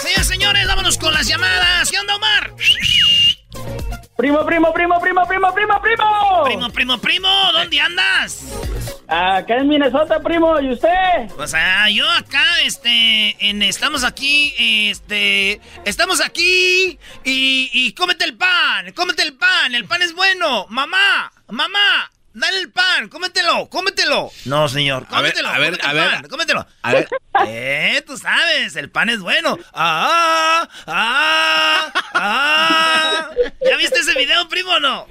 Señores, señores, vámonos con las llamadas. ¿Qué onda, Omar? Primo, primo, primo, primo, primo, primo, primo. Primo, primo, primo, ¿dónde andas? Acá en Minnesota, primo, ¿y usted? Pues ah, yo acá, este, en, estamos aquí, este, estamos aquí y, y cómete el pan, cómete el pan, el pan es bueno, mamá, mamá, dale el pan, cómetelo, cómetelo. No, señor, A ver, cómetelo, a ver, a ver. cómetelo. A ver. Eh, tú sabes, el pan es bueno. Ah, ah, ah. ¿Ya viste ese video, primo o no?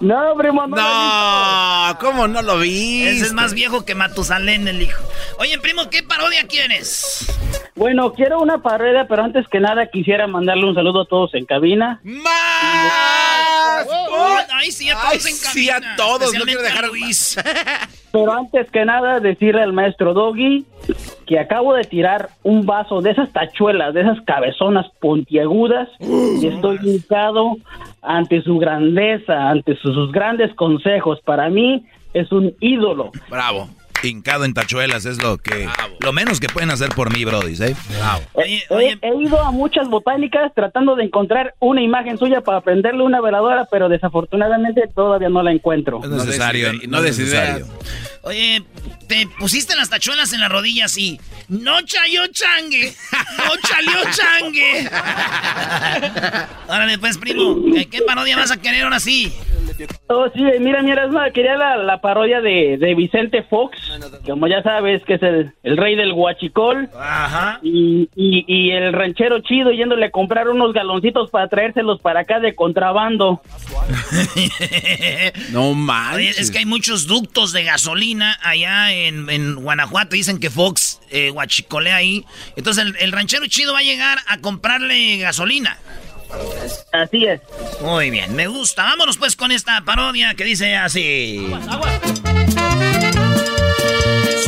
No, primo, no. No, ¿cómo no lo vi? Ese es más viejo que Matusalén, el hijo. Oye, primo, ¿qué parodia quieres? Bueno, quiero una parodia, pero antes que nada quisiera mandarle un saludo a todos en cabina. ¡Más! Oh, ay, sí, a todos Ay, en sí, a todos, no quiero dejar- a Luis. Pero antes que nada decirle al maestro Doggy que acabo de tirar un vaso de esas tachuelas, de esas cabezonas puntiagudas y estoy hincado ante su grandeza, ante sus, sus grandes consejos. Para mí es un ídolo. Bravo. Hincado en tachuelas es lo que lo menos que pueden hacer por mí, Brody, ¿eh? Bravo. Oye, He, oye, he ido a muchas botánicas tratando de encontrar una imagen suya para prenderle una veladora, pero desafortunadamente todavía no la encuentro. No es necesario, no, no es necesario. Oye, te pusiste las tachuelas en las rodillas y no chayó changue, no chalió changue. Órale, pues, primo, ¿qué, qué parodia vas a querer ahora sí? Oh, sí, mira, mira, es más, quería la, la parodia de, de Vicente Fox, como ya sabes, que es el, el rey del huachicol, Ajá. y, y, y el ranchero chido yéndole a comprar unos galoncitos para traérselos para acá de contrabando. No manches. es que hay muchos ductos de gasolina allá en, en Guanajuato. Dicen que Fox eh, guachicolea ahí. Entonces el, el ranchero chido va a llegar a comprarle gasolina. Así es. Muy bien, me gusta. Vámonos pues con esta parodia que dice así.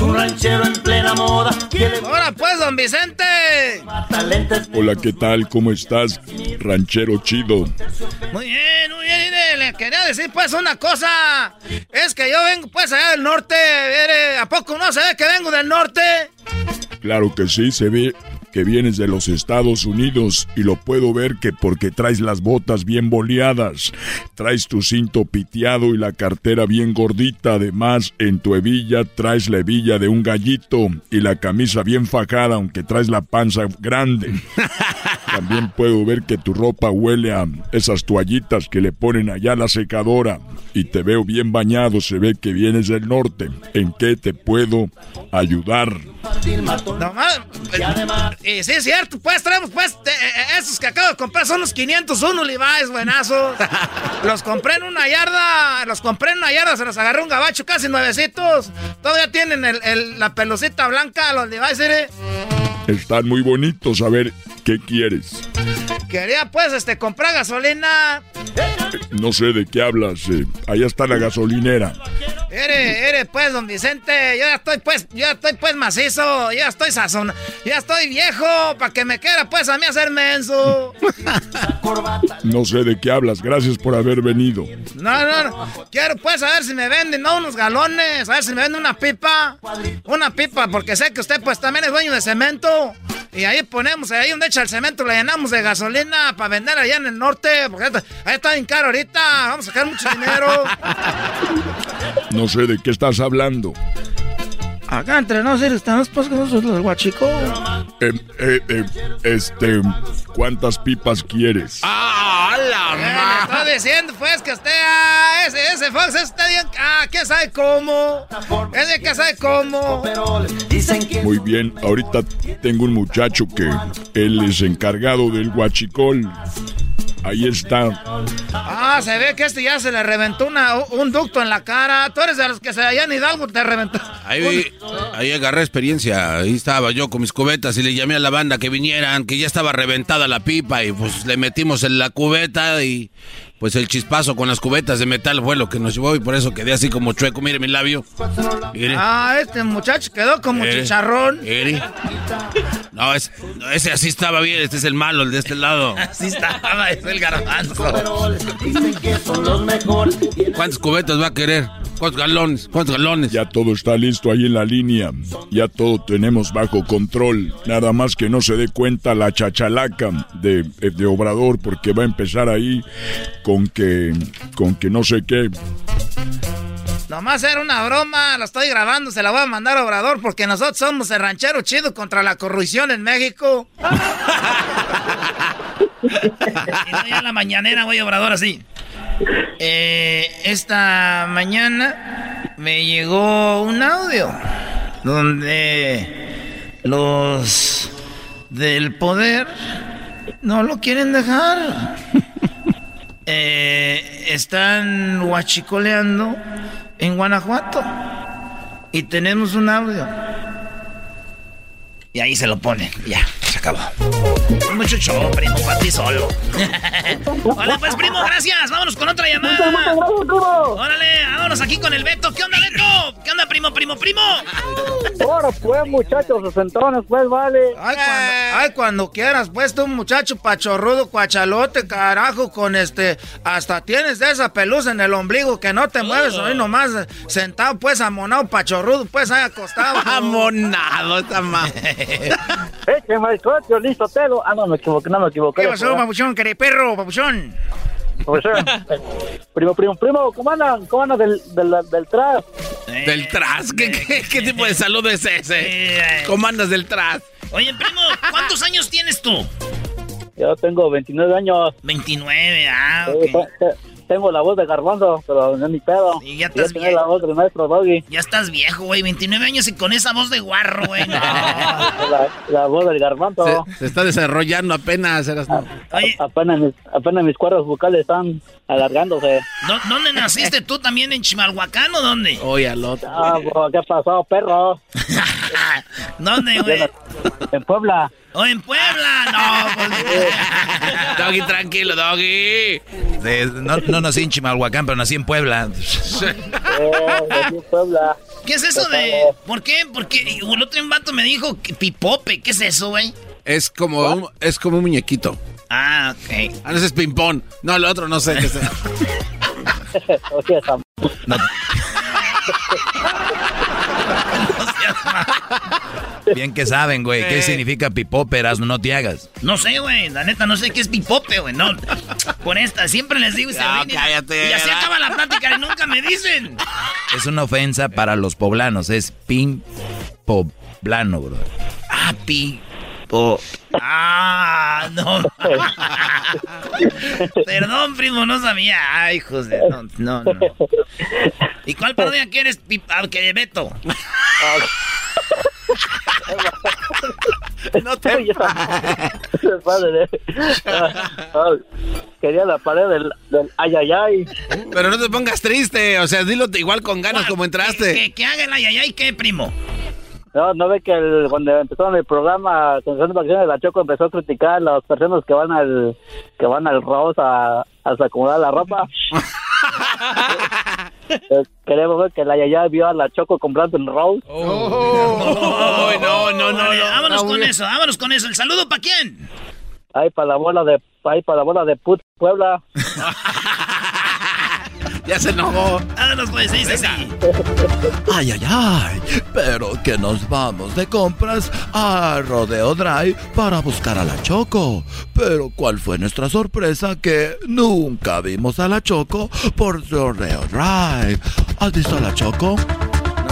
Un ranchero en plena moda Ahora pues, don Vicente. Hola, ¿qué tal? ¿Cómo estás? Ranchero chido. Muy bien, muy bien. mire, Le quería decir pues una cosa. Es que yo vengo pues allá del norte. ¿A poco no se ve que vengo del norte? Claro que sí, se ve que vienes de los Estados Unidos y lo puedo ver que porque traes las botas bien boleadas, traes tu cinto piteado y la cartera bien gordita, además en tu hebilla traes la hebilla de un gallito y la camisa bien fajada aunque traes la panza grande. También puedo ver que tu ropa huele a esas toallitas que le ponen allá a la secadora y te veo bien bañado, se ve que vienes del norte. ¿En qué te puedo ayudar? No más. Y sí, es cierto, pues traemos pues de- eh, esos que acabo de comprar son los 501 Levi's, buenazos. Los compré en una yarda, los compré en una yarda, se los agarré un gabacho casi nuevecitos. Todavía tienen el- el- la pelucita blanca, los Levi's, ¿eh? Están muy bonitos, a ver, ¿qué quieres? Quería pues este comprar gasolina. No sé de qué hablas, eh, allá está la gasolinera. Ere, ere, pues, don Vicente, yo ya estoy pues, yo ya estoy pues macizo, yo ya estoy sazón, ya estoy viejo, para que me quiera pues a mí hacer menso. No sé de qué hablas, gracias por haber venido. No, no, no. Quiero pues saber si me venden, ¿no? Unos galones, a ver si me venden una pipa. Una pipa, porque sé que usted pues también es dueño de cemento. Y ahí ponemos, ahí donde el cemento, le llenamos de gasolina para vender allá en el norte. Porque ahí está bien caro ahorita. Vamos a sacar mucho dinero. No sé de qué estás hablando. Acá entre nosotros estamos pues con los guachicos. Eh, eh, eh, este, ¿cuántas pipas quieres? ¡Ah, la Eh, le ma- estoy diciendo pues que usted, ah, ese, ese Fox está bien, ah, ¿quién sabe cómo? Ese que sabe cómo. Muy bien, ahorita tengo un muchacho que él es encargado del huachicol. Ahí está. Ah, se ve que este ya se le reventó una, un ducto en la cara. Tú eres de los que se allá en Hidalgo te reventó. Ahí, ahí agarré experiencia. Ahí estaba yo con mis cubetas y le llamé a la banda que vinieran, que ya estaba reventada la pipa y pues le metimos en la cubeta y pues el chispazo con las cubetas de metal fue lo que nos llevó y por eso quedé así como chueco. Mire mi labio. Ah, este muchacho quedó como chicharrón. No, ese así estaba bien. Este es el malo, el de este lado. Así estaba, es el garbanzo. ¿Cuántas cubetas va a querer? ¿Cuántos galones? ¿Cuántos galones? Ya todo está listo ahí en la línea. Ya todo tenemos bajo control. Nada más que no se dé cuenta la chachalaca de, de Obrador porque va a empezar ahí con que, con que no sé qué. Nomás era una broma, lo estoy grabando, se la voy a mandar a Obrador porque nosotros somos el ranchero chido contra la corrupción en México. y no, ya la mañanera voy a Obrador así. Eh, esta mañana me llegó un audio donde los del poder no lo quieren dejar. Eh, están huachicoleando en Guanajuato y tenemos un audio. Y ahí se lo pone. Ya, se acabó. Mucho show, primo, para ti solo. Hola, pues, primo, gracias. Vámonos con otra llamada. Órale, vámonos aquí con el Beto. ¿Qué onda, Beto? ¿Qué onda, primo, primo, primo? Ahora, pues, muchachos, sesentones, pues, vale. Ay cuando, ay, cuando quieras, pues, tú, muchacho pachorrudo, cuachalote, carajo, con este... Hasta tienes de esa pelusa en el ombligo que no te mueves, hoy nomás sentado, pues, amonado, pachorrudo, pues, ahí acostado. amonado, esta Eche, maestro, listo, telo. Ah, no, me equivoqué, no me equivoqué. ¿Qué pasó, papuchón, perro, papuchón? primo, primo, primo, ¿cómo andan? ¿Cómo andan del, del, del tras? ¿Del tras? ¿Qué, qué, qué tipo de salud es ese? ¿Cómo andas del tras? Oye, primo, ¿cuántos años tienes tú? Yo tengo 29 años. 29, ah, ok tengo la voz de garbanzo, pero no es mi pedo. Y ya estás viejo. la voz del maestro Doggy. Ya estás viejo, güey. 29 años y con esa voz de guarro, güey. la, voz del garbanzo. Se, está desarrollando apenas. Eras... apenas, mis, apenas mis cuerdas vocales están alargándose. ¿Dónde naciste tú también? ¿En Chimalhuacán o dónde? Oye, al otro. Ah, ¿qué pasó, perro? ¿Dónde, güey? En Puebla. ¡Oh, en Puebla! No, pues... Doggy, tranquilo, Doggy. no, no, nací en Chimalhuacán, pero nací en Puebla. Eh, Puebla. ¿Qué es eso de...? ¿Por qué? Porque el otro vato me dijo que pipope. ¿Qué es eso, güey? Es como, un, es como un muñequito. Ah, ok. Ah, no, ese es ping-pong. No, el otro no sé qué es. no. Bien que saben, güey. ¿Qué significa pipóperas? No te hagas. No sé, güey. La neta, no sé qué es pipope, güey. No. Con esta, siempre les digo y se no, cállate, y así acaba la plática y nunca me dicen. Es una ofensa para los poblanos. Es pin poblano, bro. Ah, pi. Po. Ah, no. Perdón, primo, no sabía. Ay, hijos de. No, no, no. ¿Y cuál parodia quieres, ah, que Beto? no te Quería la pared del, del ay, Pero no te pongas triste, o sea, dilo igual con ganas como entraste. ¿Qué, qué, haga el ay, qué, primo? No, no ve que el, cuando empezaron el programa Atención de Vacaciones de la Choco empezó a criticar a las personas que van al que van al Rose a, a acomodar la ropa. Eh, queremos ver que la Yaya vio a la Choco comprando el Rose. Oh. no, no, no, Vámonos con eso, vámonos con eso. ¿El saludo para quién? Ahí para la bola de, ahí para la bola de Put Puebla. ya se enojó. Vámonos pues, dice así. Ay, ay, ay. Pero que nos vamos de compras a Rodeo Drive para buscar a la Choco. Pero ¿cuál fue nuestra sorpresa? Que nunca vimos a la Choco por Rodeo Drive. ¿Has visto a la Choco?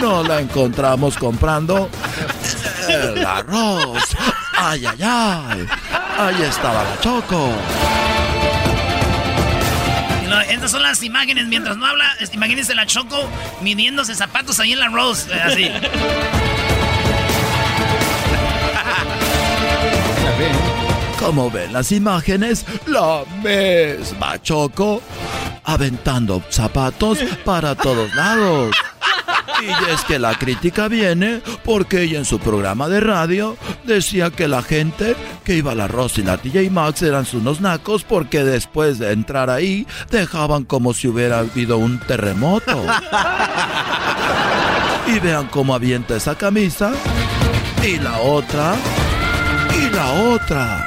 no la encontramos comprando el arroz. Ay, ay, ay. Ahí estaba la Choco. estas son las imágenes. Mientras no habla, imagínense la Choco midiéndose zapatos ahí en la Rose. Eh, así. Como ven las imágenes, la misma Choco aventando zapatos para todos lados. Y es que la crítica viene porque ella en su programa de radio decía que la gente que iba a la Rosy y la TJ Maxx eran unos nacos porque después de entrar ahí dejaban como si hubiera habido un terremoto. Y vean cómo avienta esa camisa. Y la otra. Y la otra.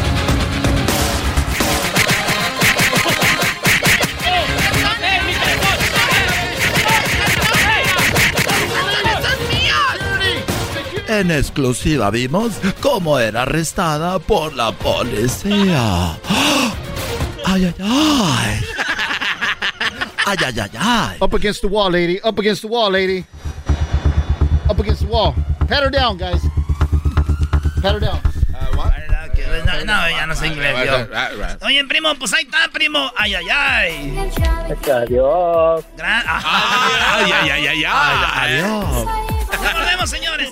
En exclusiva vimos cómo era arrestada por la policía. ¡Ay, ay, ay! ¡Ay, ay, ay, ay! Up against the wall, lady. Up against the wall, lady. Up against the wall. Pat her down, guys. Pat her down. No, no, ya no sé inglés yo. Oye, primo, pues ahí está, primo. Ay, ay, ay. Adiós. Ay, ay, ay, ay, ay. Adiós. Nos vemos, señores.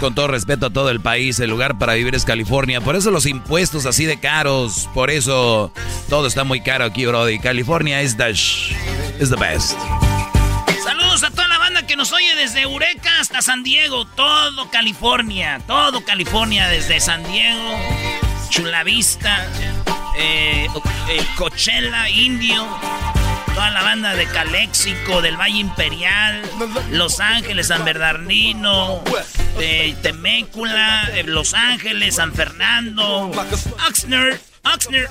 Con todo respeto a todo el país, el lugar para vivir es California. Por eso los impuestos así de caros. Por eso todo está muy caro aquí, Brody. California es the, is the best. Saludos a toda la banda que nos oye desde Eureka hasta San Diego. Todo California. Todo California desde San Diego. Chula Vista. Eh, eh, Coachella, Indio toda la banda de Calexico, del Valle Imperial, Los Ángeles, San Bernardino, de Temécula, Los Ángeles, San Fernando, Oxnard, Oxnard,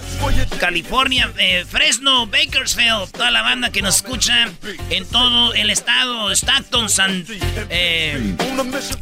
California, eh, Fresno, Bakersfield, toda la banda que nos escucha en todo el estado, Stockton, San, eh,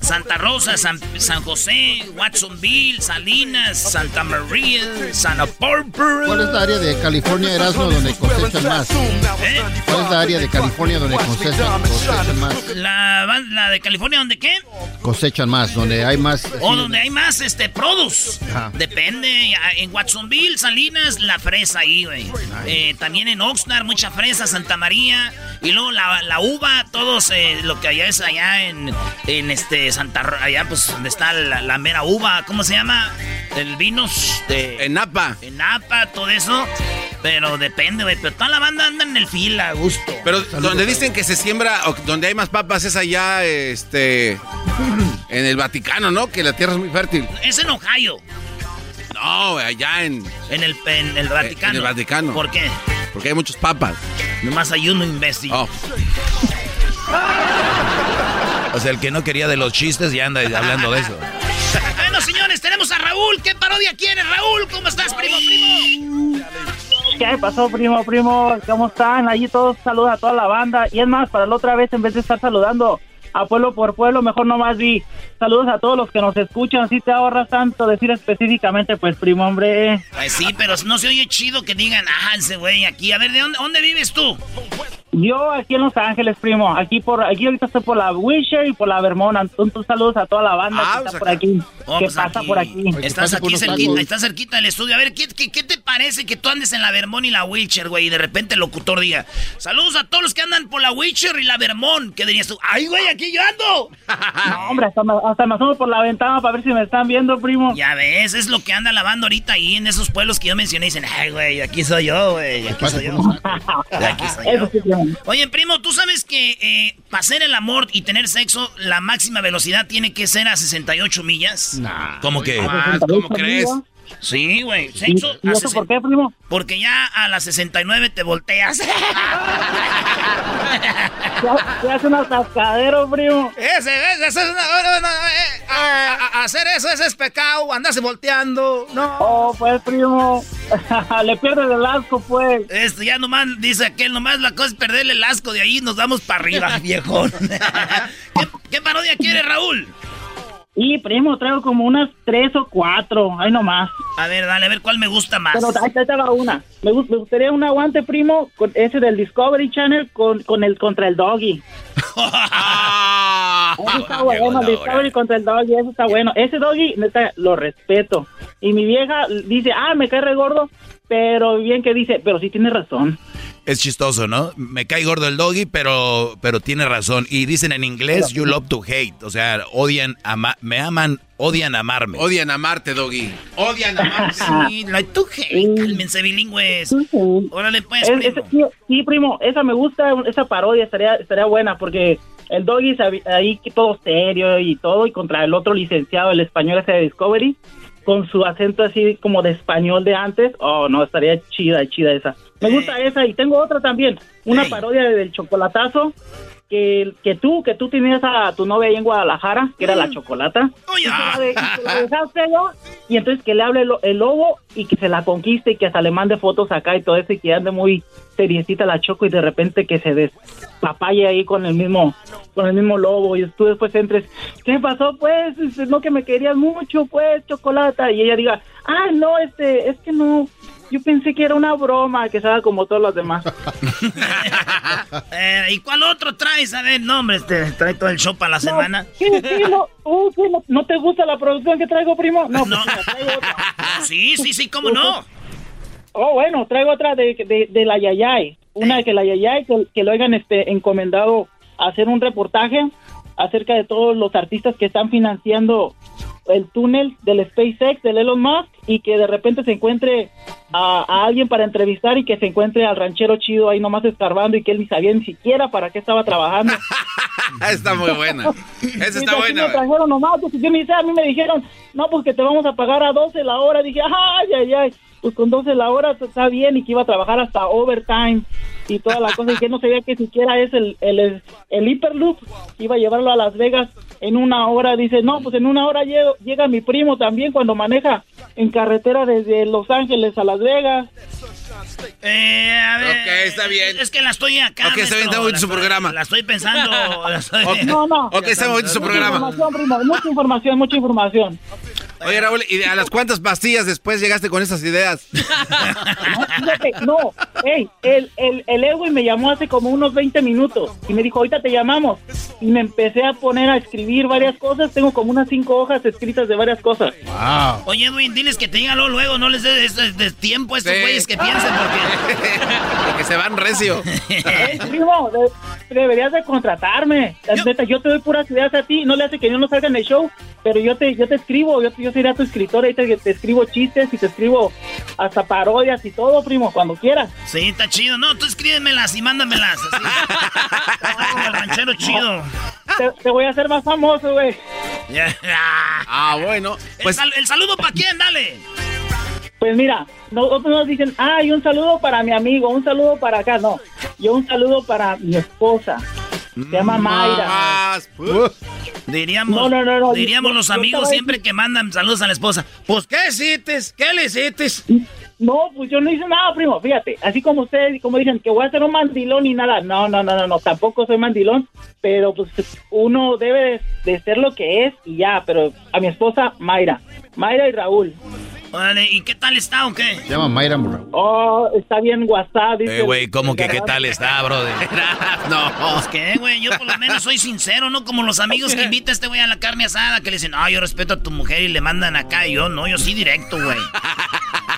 Santa Rosa, San, San, José, Watsonville, Salinas, Santa María, Santa Barbara. ¿Cuál es la área de California, Erasmo, donde cosechan más? ¿Eh? ¿Cuál es la área de California donde cosechan, más? La, la, de California, ¿donde qué? Cosechan más, donde hay más... O donde hay más, este, produce. Depende, en Watsonville Salinas, la fresa ahí, güey. Eh, también en Oxnard, mucha fresa, Santa María. Y luego la, uva, todos eh, lo que allá es allá en, en este Santa allá pues donde está la, mera uva, ¿cómo se llama? El vinos de. En Napa. En Napa, todo eso. Pero depende, güey. Pero toda la banda anda en el fila, a gusto. Pero donde dicen que se siembra, o donde hay más papas es allá, este. En el Vaticano, ¿no? Que la tierra es muy fértil. Es en Ohio. No, allá en... En el, en el Vaticano. En el Vaticano. ¿Por qué? Porque hay muchos papas. Nomás hay uno imbécil. Oh. o sea, el que no quería de los chistes ya anda hablando de eso. bueno, señores, tenemos a Raúl. ¿Qué parodia quieres, Raúl? ¿Cómo estás, primo, primo? ¿Qué pasó, primo, primo? ¿Cómo están? Allí todos saludan a toda la banda. Y es más, para la otra vez, en vez de estar saludando, a pueblo por pueblo, mejor nomás vi. Saludos a todos los que nos escuchan, si te ahorras tanto decir específicamente, pues primo, hombre. Pues sí, pero no se oye chido que digan, ah, ese güey aquí. A ver, ¿de dónde, dónde vives tú? Yo aquí en Los Ángeles, primo. Aquí por aquí ahorita estoy por la Wisher y por la Vermont. Entonces, saludos a toda la banda Ah, que pues está por aquí. Oh, que pues pasa aquí. por aquí. Estás aquí cerquita, estás cerquita del estudio. A ver, ¿qué, qué, qué te parece que tú andes en la Vermont y la Wheelchair, güey? Y de repente el locutor diga, saludos a todos los que andan por la Wheelchair y la Vermont. ¿Qué dirías tú? ¡Ay, güey, aquí yo ando! No, hombre, hasta me, hasta me asomo por la ventana para ver si me están viendo, primo. Ya ves, es lo que anda lavando ahorita ahí en esos pueblos que yo mencioné. Dicen, ay, güey, aquí soy yo, güey, aquí soy yo. Aquí soy yo. Oye, primo, ¿tú sabes que eh, para hacer el amor y tener sexo, la máxima velocidad tiene que ser a 68 millas? ¿Cómo que? Más, ¿Cómo crees? Sí, güey. Sexo ¿Y eso por 60 qué, primo? Porque ya a las 69 te volteas. Ya, ya es un atascadero, primo. Ese, ese, ese es una- no, no, eh, a- a- hacer eso, ese es pecado, andarse volteando, no. Oh, pues, primo. Le pierdes el asco, pues. Esto ya nomás, dice aquel, nomás la cosa es perderle el asco de ahí nos vamos para arriba, viejón. ¿Qué, qué parodia quiere, Raúl? Y, primo, traigo como unas tres o cuatro. Ahí nomás. A ver, dale, a ver cuál me gusta más. Pero ahí va una. Me, gu- me gustaría un aguante, primo, con ese del Discovery Channel con, con el contra el Doggy. Eso está bueno, el Discovery contra el Doggy, eso está bueno. Ese Doggy, neta, lo respeto. Y mi vieja dice, ah, me cae re gordo, pero bien que dice, pero sí tiene razón. Es chistoso, ¿no? Me cae gordo el doggy, pero, pero tiene razón. Y dicen en inglés, you love to hate. O sea, odian, ama- me aman, odian amarme. Odian amarte, Doggy. Odian amarte. Sí, like to hate. Cálmense, bilingües. Órale, pues, Es- primo. ese- sí, sí, primo, esa me gusta, esa parodia estaría, estaría buena porque el Doggy sabi- ahí todo serio y todo y contra el otro licenciado, el español ese de Discovery, con su acento así como de español de antes. Oh, no, estaría chida, chida esa. Me gusta esa y tengo otra también, una parodia del chocolatazo. Que, que tú, que tú tenías a tu novia ahí en Guadalajara, que era la chocolata, y que la, de- y que la dejaste allá, y entonces que le hable el, el lobo y que se la conquiste y que hasta le mande fotos acá y todo eso y que ande muy seriecita la choco y de repente que se despapalle ahí con el mismo con el mismo lobo y tú después entres ¿qué pasó pues? Este, no que me querías mucho pues chocolata y ella diga ah no este es que no yo pensé que era una broma que haga como todos los demás Eh, ¿Y cuál otro traes? A ver, no, hombre, este, trae todo el show para la semana. ¿Qué, qué, no, uh, ¿qué, no, ¿No te gusta la producción que traigo, primo? No, pues mira, traigo otra. Sí, sí, sí, cómo no. Oh, bueno, traigo otra de, de, de la Yayay. Una que la Yayay, que, que lo hayan este, encomendado a hacer un reportaje acerca de todos los artistas que están financiando el túnel del SpaceX, del Elon Musk, y que de repente se encuentre a, a alguien para entrevistar y que se encuentre al ranchero chido ahí nomás escarbando y que él ni sabía ni siquiera para qué estaba trabajando. está muy buena. Esa está buena. me trajeron nomás, pues yo ni sé, a mí me dijeron, no, pues que te vamos a pagar a 12 la hora. Dije, ay, ay, ay, pues con 12 la hora está bien y que iba a trabajar hasta overtime y toda la cosa y que no sabía que siquiera es el, el, el Hyperloop, iba a llevarlo a Las Vegas en una hora. Dice, no, pues en una hora llego- llega mi primo también cuando maneja en carretera desde Los Ángeles a Las Vegas. Eh, a ver. Ok, está bien. Es que la estoy acá. Ok, está bien, está bonito su programa. La estoy pensando. la estoy- No, no. Ok, está bonito su Mucha programa. información, primo, mucha información, mucha información. Oye, Raúl, ¿y a las cuántas pastillas después llegaste con esas ideas? No, fíjate, no, ey, el, el, el Edwin me llamó hace como unos 20 minutos y me dijo, ahorita te llamamos. Y me empecé a poner a escribir varias cosas, tengo como unas cinco hojas escritas de varias cosas. Oye, Edwin, diles que te digan luego, no les des des- des tiempo a estos Sí. güeyes que piensen porque... que se van recio. Ey, primo, de- deberías de contratarme. La neta, yo te doy puras ideas a ti, no le hace que yo no salga en el show, pero yo te, yo te escribo, yo, yo sería tu escritor, ahorita que te escribo chistes y te escribo hasta parodias y todo, primo, cuando quieras. Sí, está chido. No, tú escríbemelas y mándamelas. Así. Como el ranchero chido. Te, te voy a hacer más famoso, güey. Ah, bueno. El, Pues sal- el saludo para quién, dale. Pues mira, nosotros nos dicen, ay, un saludo para mi amigo, un saludo para acá. No, yo un saludo para mi esposa. Se llama Mayra. más. pues. Diríamos, No, no, no, no, diríamos yo- los amigos estaba siempre que mandan saludos a la esposa. Pues, ¿qué hiciste? ¿Qué le hiciste? No, pues yo no hice nada, primo. Fíjate, así como ustedes, como dicen que voy a ser un mandilón y nada. No, no, no, no, no. Tampoco soy mandilón. Pero pues uno debe de ser lo que es y ya. Pero a mi esposa, Mayra. Mayra y Raúl. Vale, ¿y qué tal está o qué? Se llama Mayra Murray. Oh, está bien WhatsApp. Eh, güey, ¿cómo que qué tal está, brother? no. Pues qué, güey, yo por lo menos soy sincero, ¿no? Como los amigos que invita a este güey a la carne asada, que le dicen, no, yo respeto a tu mujer y le mandan acá, y yo no, yo sí directo, güey.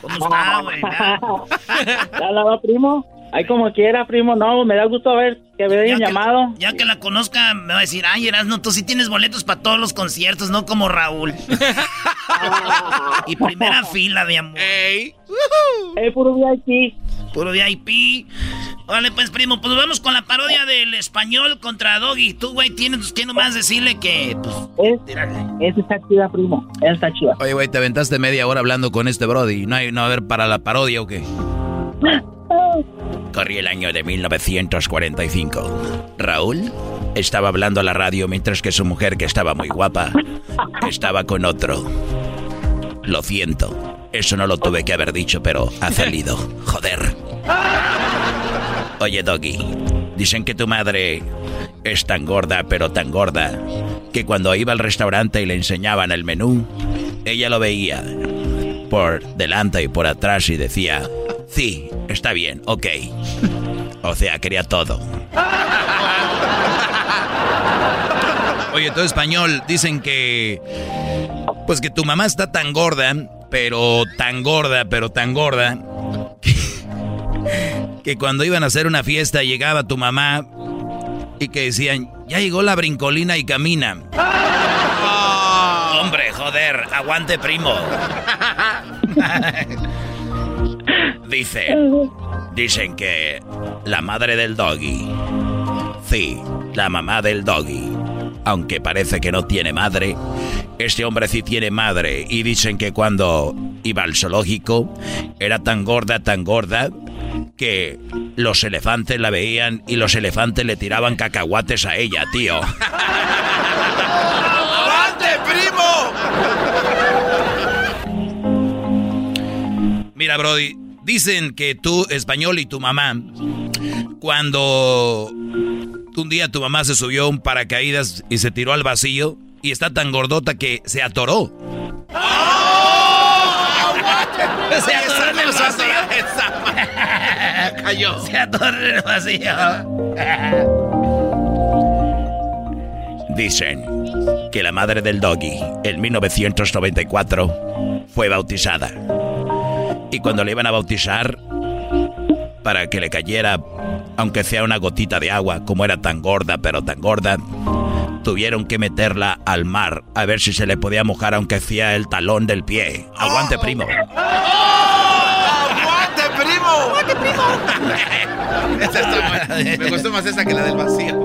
¿Cómo está, güey? ¿Ya la va, primo? Ahí como quiera, primo, no, me da gusto ver que me hayan llamado. Ya que la conozca, me va a decir, ay, Erasno, tú sí tienes boletos para todos los conciertos, no como Raúl. y primera fila, de amor. Ey. Eh, puro VIP. Puro VIP. Vale, pues, primo, pues vamos con la parodia del español contra Doggy. Tú, güey, tienes que nomás decirle que, pues, Es, esa está chida, primo. Esa está chida. Oye, güey, te aventaste media hora hablando con este Brody. ¿No hay, no, a ver, para la parodia o qué? Corría el año de 1945. Raúl estaba hablando a la radio mientras que su mujer, que estaba muy guapa, estaba con otro. Lo siento. Eso no lo tuve que haber dicho, pero ha salido. Joder. Oye, Doggy. Dicen que tu madre es tan gorda, pero tan gorda, que cuando iba al restaurante y le enseñaban el menú, ella lo veía por delante y por atrás y decía, sí, está bien, ok. O sea, quería todo. Oye, todo español, dicen que... Pues que tu mamá está tan gorda, pero tan gorda, pero tan gorda, que, que cuando iban a hacer una fiesta llegaba tu mamá y que decían, ya llegó la brincolina y camina. Hombre, joder, aguante primo. Dicen, dicen que la madre del doggy, sí, la mamá del doggy, aunque parece que no tiene madre, este hombre sí tiene madre y dicen que cuando iba al zoológico era tan gorda, tan gorda, que los elefantes la veían y los elefantes le tiraban cacahuates a ella, tío. ¡Aguante, primo! Mira, Brody, dicen que tú, español, y tu mamá, cuando un día tu mamá se subió a un paracaídas y se tiró al vacío y está tan gordota que se atoró. Se atoró en el vacío. Cayó. Se atoró en el vacío. Dicen que la madre del doggy, en 1994, fue bautizada. Y cuando le iban a bautizar, para que le cayera, aunque sea una gotita de agua, como era tan gorda, pero tan gorda, tuvieron que meterla al mar a ver si se le podía mojar, aunque sea el talón del pie. Aguante, primo. ¡Aguante, primo! ¡Aguante, primo! esa está buena. Me gustó más esa que la del vacío.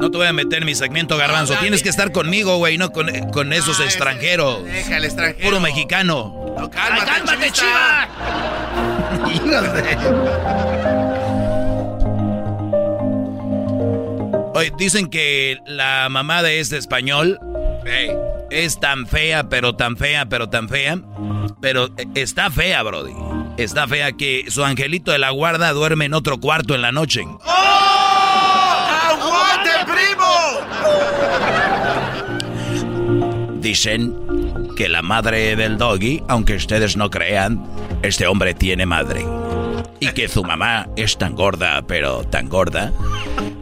No te voy a meter en mi segmento, garbanzo. Tienes que estar conmigo, güey, no con, con esos Ah, extranjeros. Deja el extranjero. Puro mexicano. No, ¡Ay, cálmate, cálmate, chivista. chiva! Oye, dicen que la mamá de este español Ey. es tan fea, pero tan fea, pero tan fea. Pero eh, está fea, Brody. Está fea que su angelito de la guarda duerme en otro cuarto en la noche. ¡Aguante, primo! Dicen que la madre del doggy, aunque ustedes no crean, este hombre tiene madre. Y que su mamá es tan gorda, pero tan gorda,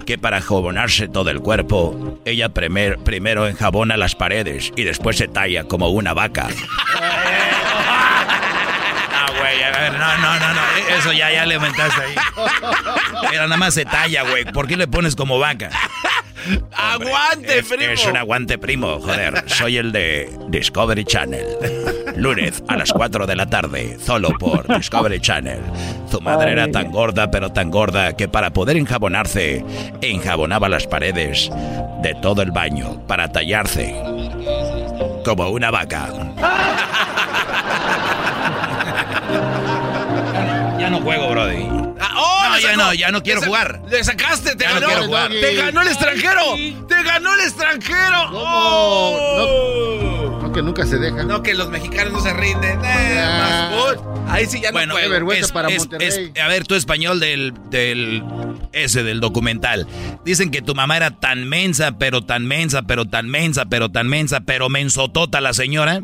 que para jabonarse todo el cuerpo, ella primer- primero enjabona las paredes y después se talla como una vaca. Ah, no, no, no, no, eso ya, ya le aumentaste ahí. Mira, nada más se talla, güey. ¿Por qué le pones como vaca? ¡Aguante, Es, primo! es un aguante primo, joder. Soy el de Discovery Channel. Lunes a las 4 de la tarde, solo por Discovery Channel. Su madre era tan gorda, pero tan gorda, que para poder enjabonarse, enjabonaba las paredes de todo el baño para tallarse. Como una vaca. Ya no juego, Brody. Ah, ¡Oh, No, ya no, ya no quiero jugar. Le sacaste, te Ya no ganó. quiero jugar. Te ganó el extranjero. Te ganó el extranjero. ¿Cómo? ¡Oh! No que nunca se dejan. No, que los mexicanos no se rinden. Eh, Ah. más good. Ahí sí ya Bueno, no Qué puedo. vergüenza es- para es- Monterrey. es- a ver, tu español del, del ese del documental. Dicen que tu mamá era tan mensa, pero tan mensa, pero tan mensa, pero tan mensa, pero mensotota la señora,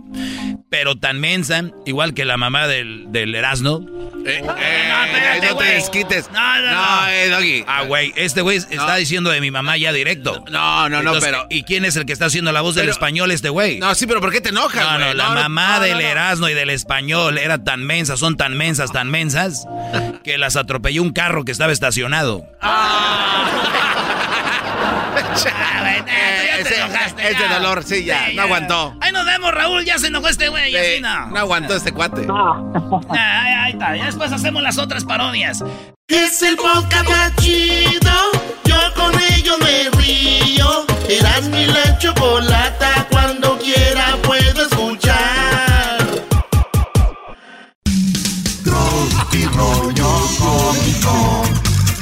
pero tan mensa, igual que la mamá del, del Erasmo. Eh, eh, no, espérate, no te desquites. No, no, no. eh, Doggy. Ah, güey, este güey está diciendo de mi mamá ya directo. No, no, no, Entonces, pero. ¿Y quién es el que está haciendo la voz del español este güey? No, sí, pero ¿por qué te enojas, No, no, güey? la mamá no, del no, no. Erasmo y del español era tan mensa, son tan mensas, tan mensas, que las atropelló un carro que estaba estacionado. Ah, güey, neta, ya te Ese- enojaste, ese dolor, sí, ya, no aguantó. Ahí nos vemos, Raúl. Ya se enojó este güey. Sí, así no. no aguantó este cuate. Ah. Ah, ahí, ahí está. Ya después hacemos las otras parodias. Es el podcast más chido. Con ello me río. Eras mi la chocolata. Cuando quiera puedo escuchar. Tropi rollo cómico.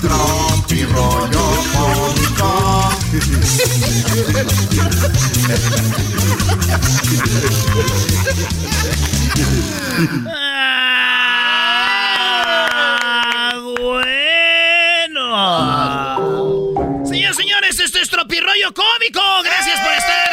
Tropi rollo cómico. Ah, bueno. Tropirollo Cómico. Gracias por estar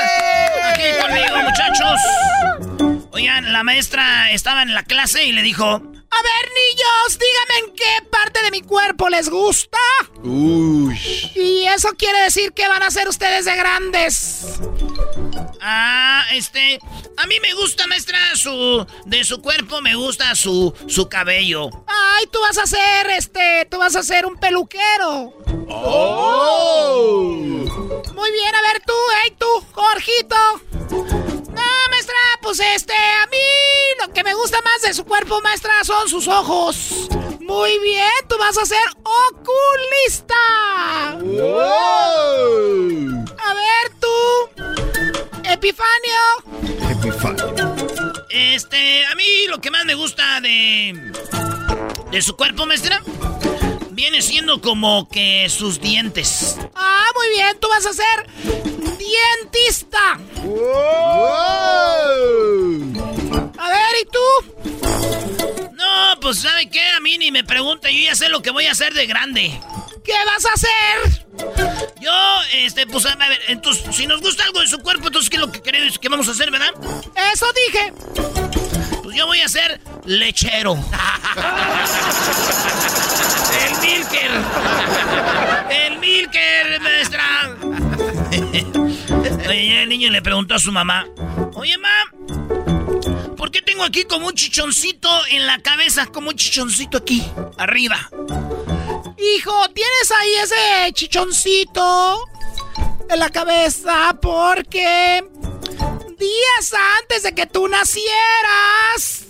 aquí conmigo, muchachos. Oigan, la maestra estaba en la clase y le dijo: A ver, niños, díganme en qué parte de mi cuerpo les gusta. Uy. Y eso quiere decir que van a ser ustedes de grandes. Ah, este, a mí me gusta, maestra, su de su cuerpo me gusta su su cabello. Ay, tú vas a ser este, tú vas a ser un peluquero. Oh. Muy bien, a ver tú, hey tú, Jorgito. No, maestra, pues este, a mí lo que me gusta más de su cuerpo, maestra, son sus ojos. Muy bien, tú vas a ser oculista. A ver tú, Epifanio. Este, a mí lo que más me gusta de. de su cuerpo, maestra. Viene siendo como que sus dientes. Ah, muy bien, tú vas a ser dientista. A ver, ¿y tú? No, pues ¿sabe qué? A mí ni me pregunta, yo ya sé lo que voy a hacer de grande. ¿Qué vas a hacer? Yo, este, pues a ver, entonces, si nos gusta algo de su cuerpo, entonces, ¿qué es lo que queremos que vamos a hacer, verdad? Eso dije. Pues yo voy a ser lechero. El Milker. El Milker, maestra. El niño le preguntó a su mamá. Oye, ma, ¿por qué tengo aquí como un chichoncito en la cabeza? Como un chichoncito aquí, arriba. Hijo, ¿tienes ahí ese chichoncito en la cabeza? Porque días antes de que tú nacieras,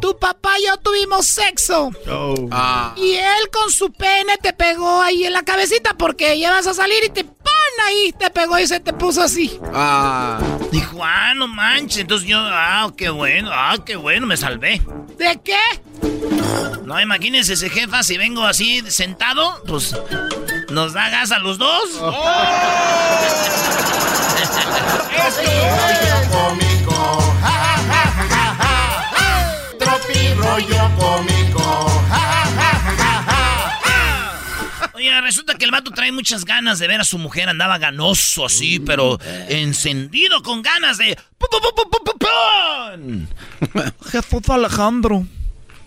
tu papá y yo tuvimos sexo. Ah. Y él con su pene te pegó ahí en la cabecita porque ya vas a salir y te ¡pon! ahí, te pegó y se te puso así. Ah. Dijo, ah, no manches. Entonces yo, ah, qué bueno, ah, qué bueno, me salvé. ¿De qué? No, imagínense ese jefa, si vengo así sentado, pues nos da gas a los dos. rollo cómico. Ja, ja, ja, ja, ja, ja, ja. Tropi rollo cómico. Ja, ja, ja, ja, ja, ja. Oye, resulta que el vato trae muchas ganas de ver a su mujer. Andaba ganoso así, pero encendido con ganas de... Jesús Alejandro.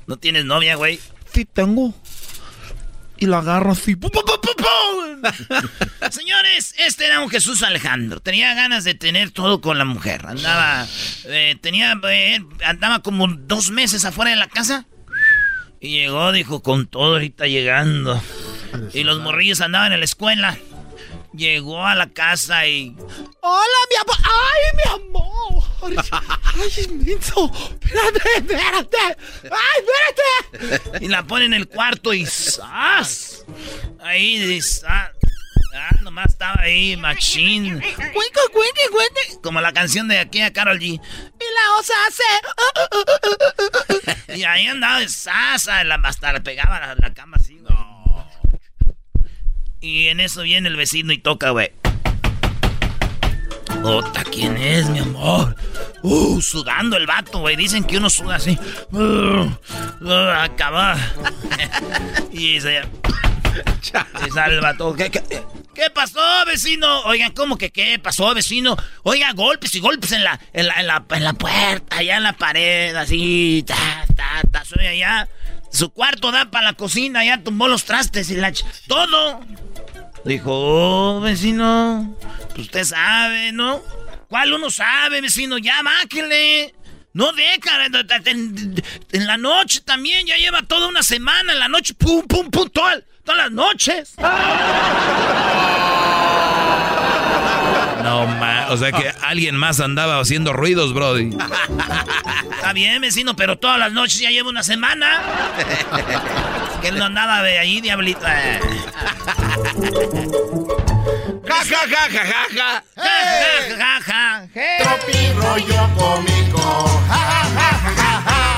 ¿No tienes novia, güey? Sí tengo. Y la agarro así. pu- pu- pu- pu- pun. Señores, este era un Jesús Alejandro. Tenía ganas de tener todo con la mujer. Andaba... eh, tenía... eh, andaba como dos meses afuera de la casa. Y llegó, dijo, con todo ahorita llegando. Y los morrillos andaban en la escuela. Llegó a la casa y... ¡Hola, mi amor! ¡Ay, mi amor! ¡Ay, inmenso! ¡Espérate, espérate! ¡Ay, espérate! Y la pone en el cuarto y ¡zas! Ahí, dice, ah, ah, nomás estaba ahí, machín. ¡Cuenca, cuenca, cuenca! Como la canción de aquí a Carol G. Y la osa hace... Y ahí andaba de sasa, la, hasta le pegaba la, la cama así. Y en eso viene el vecino y toca, güey. Ota, ¿quién es, mi amor? Uh, sudando el vato, güey. Dicen que uno suda así. Uh, uh, acaba. y se... y sale el vato. ¿Qué, pasó, vecino? Oigan, ¿cómo que qué pasó, vecino? Oiga, golpes y golpes en la, en la, en la, en la puerta, allá en la pared, así. Ta, ta, ta, soy allá. Su cuarto da para la cocina, ya tumbó los trastes y la... Todo. Dijo, oh, vecino, pues usted sabe, ¿no? ¿Cuál uno sabe, vecino? Ya, máquele. No deja, en, en la noche también, ya lleva toda una semana, en la noche, pum, pum, pum, toda- todas las noches. No, ma, o sea que alguien más andaba haciendo ruidos, Brody. Está bien, vecino, pero todas las noches ya lleva una semana. que él no andaba de ahí, diablito. Eh. Ja, ja, ja, ja, ja, ja. Ja, ja, ja, ja. Tropi rollo cómico. Ja, ja, ja, ja, ja, ja.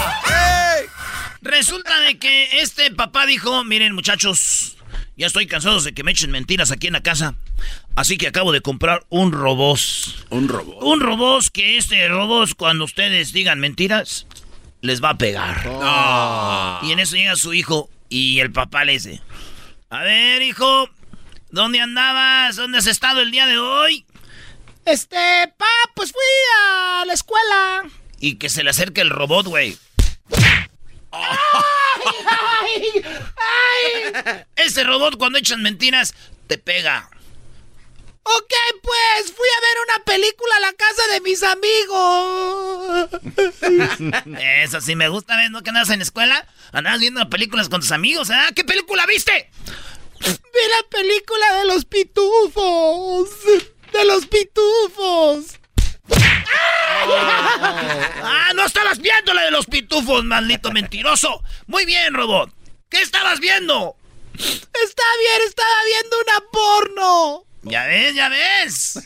Resulta de que este papá dijo, miren muchachos, ya estoy cansado de que me echen mentiras aquí en la casa. Así que acabo de comprar un robot. Un robot. Un robot que este robot cuando ustedes digan mentiras, les va a pegar. Ah. Y en eso llega su hijo y el papá le dice, a ver hijo, ¿dónde andabas? ¿Dónde has estado el día de hoy? Este, pa, pues fui a la escuela. Y que se le acerque el robot, güey. Ese robot cuando echan mentiras te pega. Ok, pues fui a ver una película a la casa de mis amigos. Eso sí me gusta, ¿ves? ¿No que andas en la escuela? Andabas viendo películas con tus amigos, ¿ah? ¿Qué película viste? Vi la película de los pitufos. De los pitufos. ¡Ah! ¡No estabas viendo la de los pitufos, maldito mentiroso! Muy bien, robot. ¿Qué estabas viendo? Está bien, estaba viendo una porno. Ya ves, ya ves.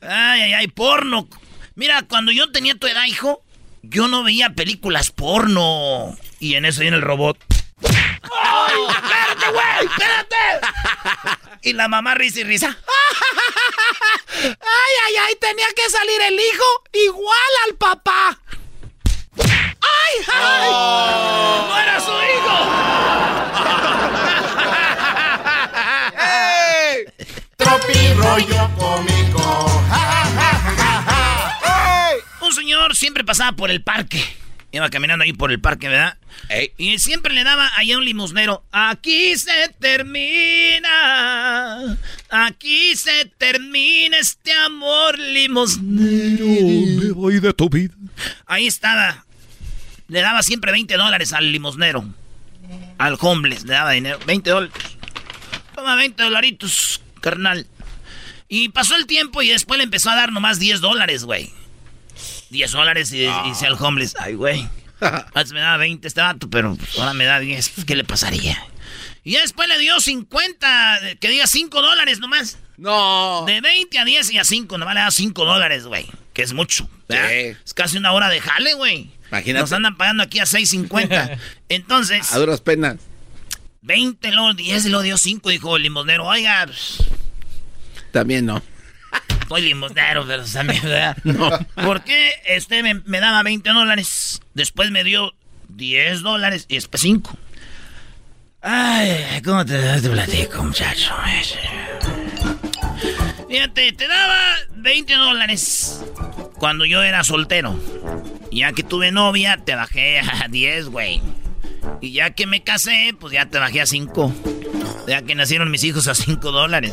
Ay, ay, ay, porno. Mira, cuando yo tenía tu edad, hijo, yo no veía películas porno. Y en eso viene el robot. ¡Ay, espérate, güey! ¡Espérate! Y la mamá risa y risa. ¡Ay, ay, ay! Tenía que salir el hijo igual al papá. ¡Ay, ay! ¡No era su hijo! Cómico. Ja, ja, ja. Un señor siempre pasaba por el parque. Iba caminando ahí por el parque, ¿verdad? Y siempre le daba allá un limosnero. Aquí se termina. Aquí se termina este amor limosnero. Me voy de tu vida. Ahí estaba. Le daba siempre 20 dólares al limosnero. Al homeless le daba dinero. 20 dólares. Toma 20 dolaritos, carnal. Y pasó el tiempo y después le empezó a dar nomás 10 dólares, güey. 10 dólares y, y dice al homeless, ay, güey. Antes me daba 20 este vato, pero ahora me da 10. ¿Qué le pasaría? Y ya después le dio 50, que diga 5 dólares nomás. No. De 20 a 10 y a 5, nomás le da 5 dólares, güey. Que es mucho. ¿verdad? Es casi una hora de jale, güey. Imagínate. Nos andan pagando aquí a 6.50. Entonces, A duras penas. 20, luego 10 y luego dio 5, dijo el limosnero. Oiga, pues, También no. soy limosnero, pero también, ¿verdad? No. ¿Por qué este me, me daba 20 dólares? Después me dio 10 dólares y después 5. Ay, ¿cómo te, te platico, muchacho? Fíjate, te daba 20 dólares cuando yo era soltero. Ya que tuve novia, te bajé a 10, güey. Y ya que me casé, pues ya te bajé a 5. Ya que nacieron mis hijos a 5 dólares.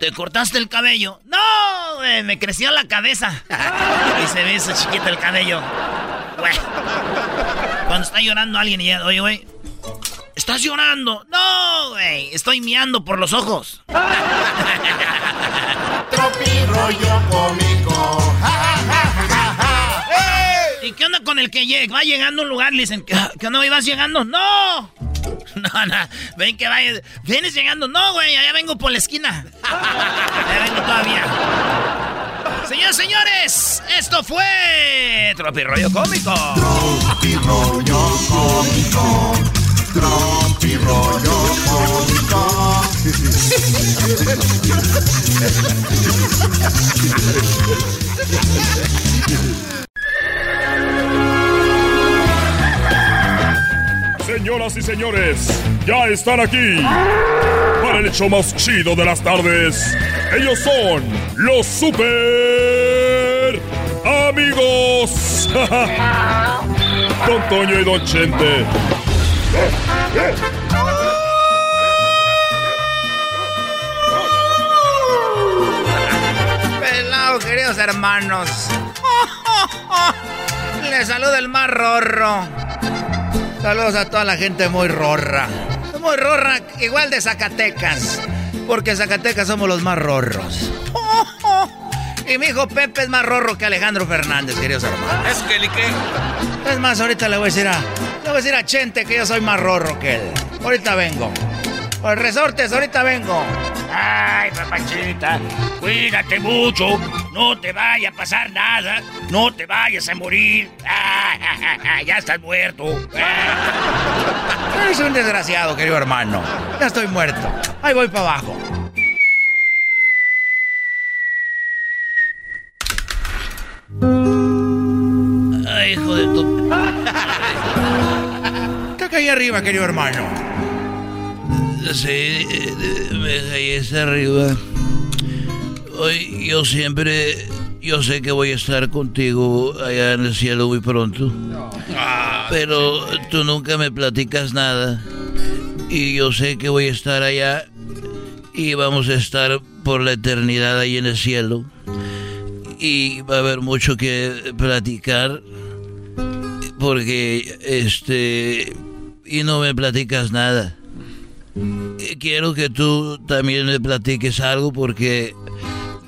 ¿te cortaste el cabello? No, güey, me creció la cabeza. y se ve eso chiquito el cabello. Güey. Cuando está llorando alguien y llega, oye, güey, ¿estás llorando? No, güey, estoy miando por los ojos. Tropi rollo cómico. El que llega, va llegando a un lugar, le dicen, ¿que no ibas llegando? ¡No! No, no, ven que vaya. ¿Vienes llegando? No, güey, allá vengo por la esquina. Ya vengo todavía. Señores, señores, esto fue Tropi Rollo Cómico. Tropi Rollo Cómico. Tropi Rollo Cómico. Señoras y señores, ya están aquí para el hecho más chido de las tardes. Ellos son los super amigos. Don Toño y Don Chente. Pelado, queridos hermanos. Les saluda el más rorro. Saludos a toda la gente muy rorra. Muy rorra, igual de Zacatecas. Porque Zacatecas somos los más rorros. Y mi hijo Pepe es más rorro que Alejandro Fernández, queridos hermanos. Es que qué. Es más, ahorita le voy a decir a. Le voy a decir a Chente que yo soy más rorro que él. Ahorita vengo. Por resortes, ahorita vengo. Ay, papachita, cuídate mucho. No te vaya a pasar nada. No te vayas a morir. ya estás muerto. Eres un desgraciado, querido hermano. Ya estoy muerto. Ahí voy para abajo. Ay, hijo de tu. Te caí arriba, querido hermano. Sí, me caí hasta arriba. Hoy yo siempre, yo sé que voy a estar contigo allá en el cielo muy pronto. Pero tú nunca me platicas nada. Y yo sé que voy a estar allá y vamos a estar por la eternidad ahí en el cielo. Y va a haber mucho que platicar porque este y no me platicas nada. Quiero que tú también me platiques algo porque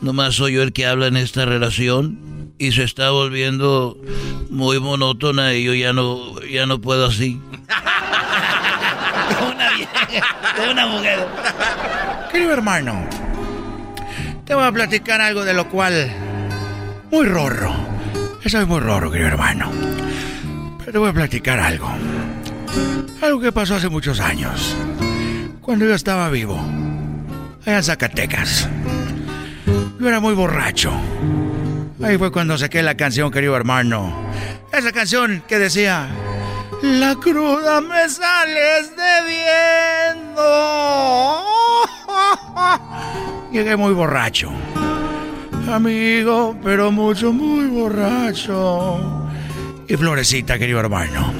nomás soy yo el que habla en esta relación y se está volviendo muy monótona y yo ya no ya no puedo así. una vieja, una mujer. Querido hermano, te voy a platicar algo de lo cual muy rorro. Soy muy rorro, querido hermano. Pero te voy a platicar algo. Algo que pasó hace muchos años. Cuando yo estaba vivo. Allá en Zacatecas. Yo era muy borracho. Ahí fue cuando saqué la canción, querido hermano. Esa canción que decía... La cruda me sales debiendo. Llegué muy borracho. Amigo, pero mucho, muy borracho. Y Florecita, querido hermano.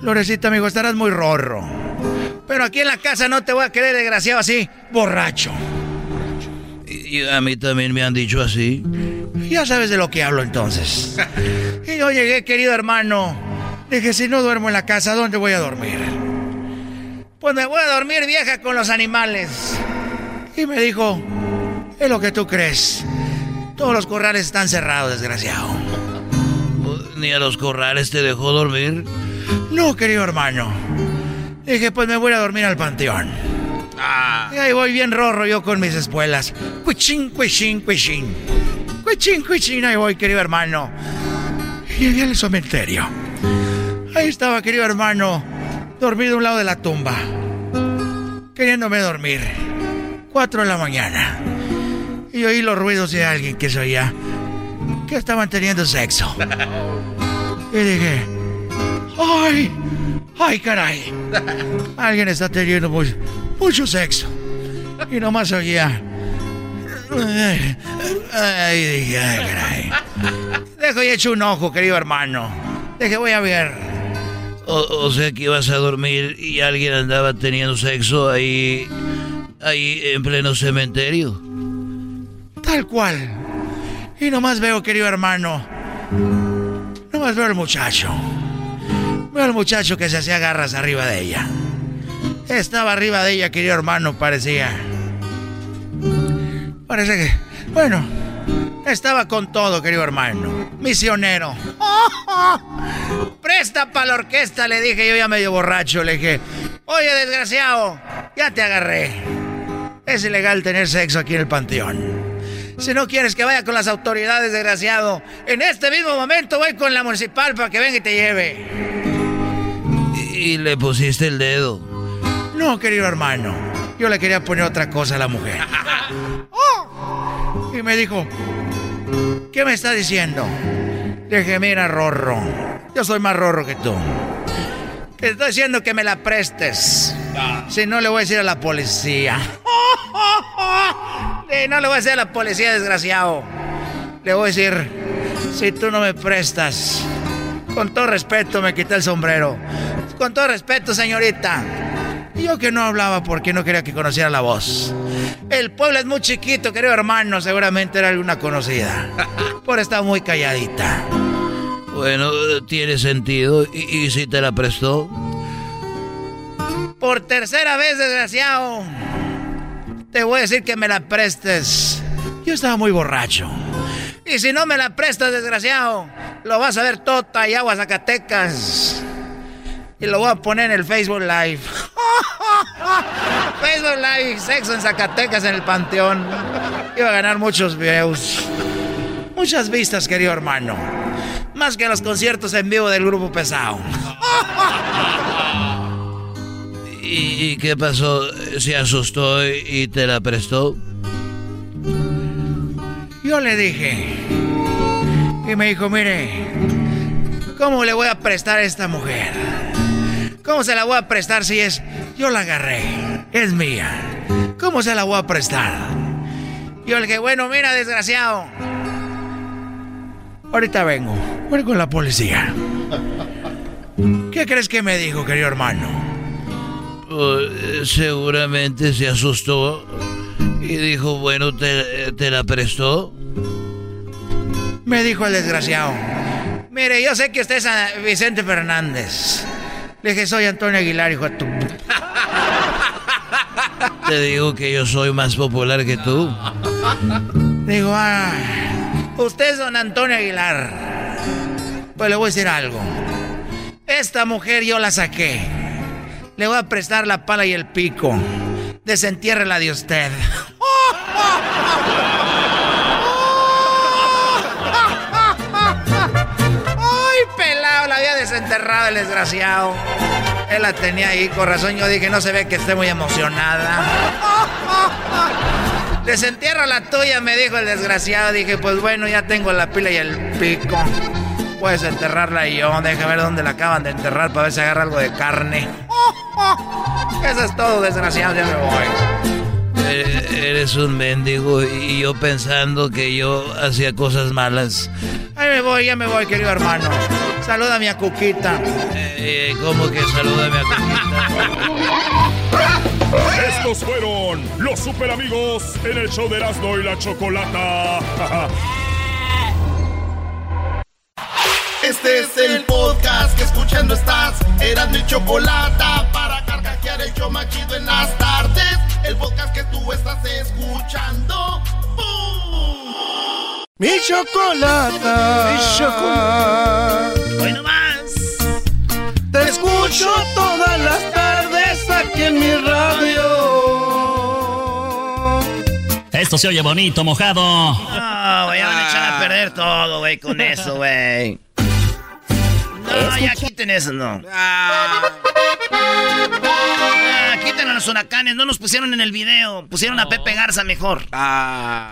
Florecita, amigo, estarás muy rorro. Pero aquí en la casa no te voy a querer desgraciado así, borracho. Y a mí también me han dicho así. Ya sabes de lo que hablo entonces. Y yo llegué, querido hermano. Dije, si no duermo en la casa, ¿dónde voy a dormir? Pues me voy a dormir vieja con los animales. Y me dijo, es lo que tú crees. Todos los corrales están cerrados, desgraciado. ¿Ni a los corrales te dejó dormir? No, querido hermano. Dije, pues me voy a dormir al panteón. Y ahí voy bien rorro yo con mis espuelas. Cuichín, cuichín, cuichín. Cuichín, cuichín, ahí voy, querido hermano. Y llegué al cementerio. Ahí estaba, querido hermano, dormido a un lado de la tumba. Queriéndome dormir. Cuatro de la mañana. Y oí los ruidos de alguien que se oía. Que estaban teniendo sexo. Y dije, ¡ay! ¡Ay, caray! Alguien está teniendo mucho, mucho sexo. Y nomás oía. Ay, dije, ay, caray. Dejo y echo un ojo, querido hermano. Dije, voy a ver. O, o, sea que ibas a dormir y alguien andaba teniendo sexo ahí. ahí en pleno cementerio. Tal cual. Y nomás veo, querido hermano. Nomás veo al muchacho. Veo al muchacho que se hacía garras arriba de ella. Estaba arriba de ella, querido hermano, parecía. Parece que. Bueno, Estaba con todo, querido hermano. Misionero. Presta para la orquesta, le dije yo ya medio borracho. Le dije, oye, desgraciado, ya te agarré. Es ilegal tener sexo aquí en el panteón. Si no quieres que vaya con las autoridades, desgraciado, en este mismo momento voy con la municipal para que venga y te lleve. Y le pusiste el dedo. No, querido hermano. Yo le quería poner otra cosa a la mujer. Y me dijo, ¿qué me está diciendo? Le dije, mira, Rorro, yo soy más Rorro que tú. Te estoy diciendo que me la prestes. Si no, le voy a decir a la policía. Eh, no le voy a decir a la policía, desgraciado. Le voy a decir, si tú no me prestas, con todo respeto me quité el sombrero. Con todo respeto, señorita. Yo que no hablaba porque no quería que conociera la voz. El pueblo es muy chiquito, querido hermano. Seguramente era alguna conocida. Por estar muy calladita. Bueno, tiene sentido. ¿Y, y si te la prestó? Por tercera vez, desgraciado. Te voy a decir que me la prestes. Yo estaba muy borracho. Y si no me la prestas, desgraciado, lo vas a ver tota y agua Zacatecas. Y lo voy a poner en el Facebook Live. Facebook Live, sexo en Zacatecas en el Panteón. Iba a ganar muchos views. Muchas vistas, querido hermano. Más que los conciertos en vivo del grupo pesado. ¿Y, y qué pasó? ¿Se asustó y, y te la prestó? Yo le dije. Y me dijo, mire, ¿cómo le voy a prestar a esta mujer? ¿Cómo se la voy a prestar si es... Yo la agarré. Es mía. ¿Cómo se la voy a prestar? Yo le dije, bueno, mira, desgraciado. Ahorita vengo. Voy con la policía. ¿Qué crees que me dijo, querido hermano? Uh, seguramente se asustó y dijo, bueno, ¿te, te la prestó? Me dijo el desgraciado. Mire, yo sé que usted es Vicente Fernández. Le dije, soy Antonio Aguilar, hijo de tu... Te digo que yo soy más popular que tú. Digo, ah, usted es don Antonio Aguilar. Pues le voy a decir algo. Esta mujer yo la saqué. Le voy a prestar la pala y el pico. Desentiérrela de usted. Desenterrado el desgraciado. Él la tenía ahí, con razón yo dije, no se ve que esté muy emocionada. Desentierra la tuya, me dijo el desgraciado. Dije, pues bueno, ya tengo la pila y el pico. Puedes enterrarla y yo. Deja ver dónde la acaban de enterrar para ver si agarra algo de carne. Eso es todo, desgraciado, ya me voy. Eh, Eres un mendigo y yo pensando que yo hacía cosas malas. Ahí me voy, ya me voy, querido hermano. Salúdame a Cuquita. Eh, ¿Cómo que salúdame a Cuquita? Estos fueron los super amigos en el show de Erasmo y la Chocolata. Este es el podcast que escuchando estás. Eran mi chocolate para carcajear el show más chido en las tardes. El podcast que tú estás escuchando. ¡Bum! Mi chocolata. Mi chocolata. Hoy no más. Te escucho todas las tardes aquí en mi radio. Esto se oye bonito, mojado. No, güey, ya van a echar a perder todo, güey, con eso, güey. No, ya quiten eso, no. Ah, los huracanes, no nos pusieron en el video. Pusieron a Pepe Garza mejor.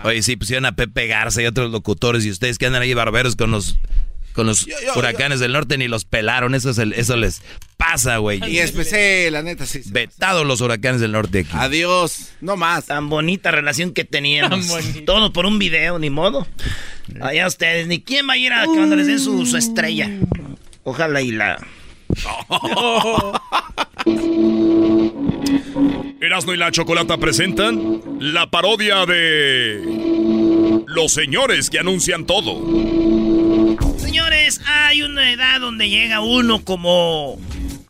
Oye, sí, pusieron a Pepe Garza y otros locutores y ustedes que andan ahí barberos con los con los huracanes del norte ni los pelaron. Eso, es el- eso les pasa, güey. Y especial, la neta, sí. Vetados los huracanes del norte aquí. Adiós, no más. Tan bonita relación que teníamos. Todo por un video, ni modo. Allá ustedes, ni quién va a ir a cuando les den su, su estrella. Ojalá y la. Erasmo y la Chocolata presentan la parodia de los señores que anuncian todo. Señores, hay una edad donde llega uno como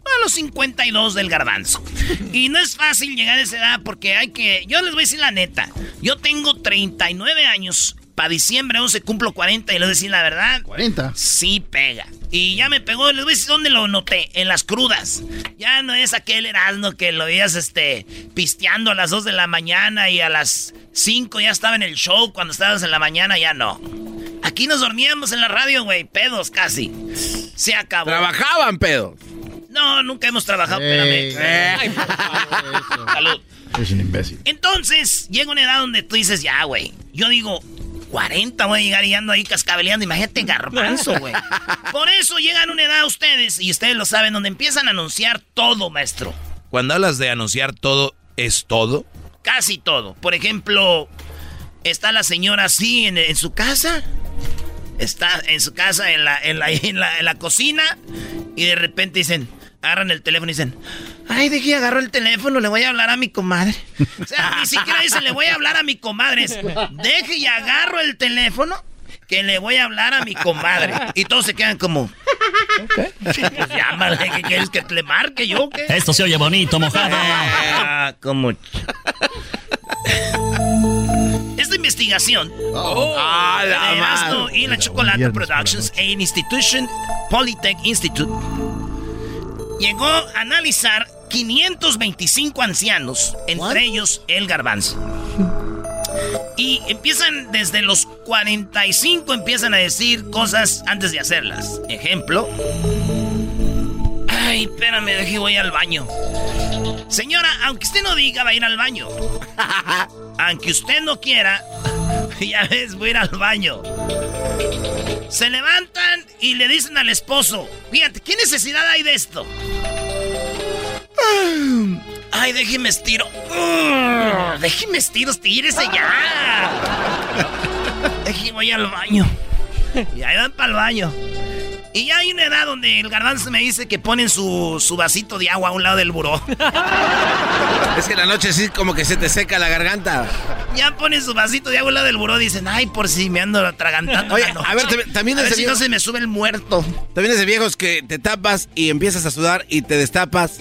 a los 52 del garbanzo. Y no es fácil llegar a esa edad porque hay que... Yo les voy a decir la neta. Yo tengo 39 años para diciembre 11 cumplo 40 y les voy a decir la verdad. 40. Sí pega. Y ya me pegó, les voy a decir dónde lo noté, en las crudas. Ya no es aquel Erasmo que lo veías este, pisteando a las 2 de la mañana y a las 5 ya estaba en el show, cuando estabas en la mañana ya no. Aquí nos dormíamos en la radio, güey, pedos casi. Se acabó. Trabajaban pedos. No, nunca hemos trabajado, Ey, espérame. ey, por favor, Salud. Es un imbécil. Entonces, llega una edad donde tú dices, ya, güey. Yo digo, 40 voy a llegar y ando ahí cascabeleando. Imagínate garbanzo, güey. Por eso llegan a una edad ustedes, y ustedes lo saben, donde empiezan a anunciar todo, maestro. Cuando hablas de anunciar todo, ¿es todo? Casi todo. Por ejemplo, está la señora así en, en su casa. Está en su casa, en la, en, la, en, la, en la cocina. Y de repente dicen, agarran el teléfono y dicen, ay, de que agarró el teléfono, le voy a hablar a mi comadre. O sea, ni siquiera dicen, le voy a hablar a mi comadre. Es, Deje y agarro el teléfono que le voy a hablar a mi comadre. Y todos se quedan como, pues llámale, ¿qué quieres que te le marque yo? ¿Qué? Esto se oye bonito, mojado. Ah, como... Esta investigación Ah, la de Erasmo y la Chocolate Productions e Institution Polytech Institute llegó a analizar 525 ancianos, entre ellos el garbanzo. Y empiezan desde los 45, empiezan a decir cosas antes de hacerlas. Ejemplo. Ay, espérame, dejé, voy al baño. Señora, aunque usted no diga, va a ir al baño. aunque usted no quiera, ya ves, voy a ir al baño. Se levantan y le dicen al esposo, fíjate, ¿qué necesidad hay de esto? Ay, déjeme estiro. Mm, Déjeme estiro, estírese ya. Déjeme voy al baño. Y ahí van para el baño. Y ya hay una edad donde el garbanzo me dice que ponen su, su vasito de agua a un lado del buró. Es que la noche sí como que se te seca la garganta. Ya ponen su vasito de agua al lado del buró. Dicen, ay, por si me ando atragantando. Oye, a ver, también- a ver si viejo- no se me sube el muerto. También es de viejos que te tapas y empiezas a sudar y te destapas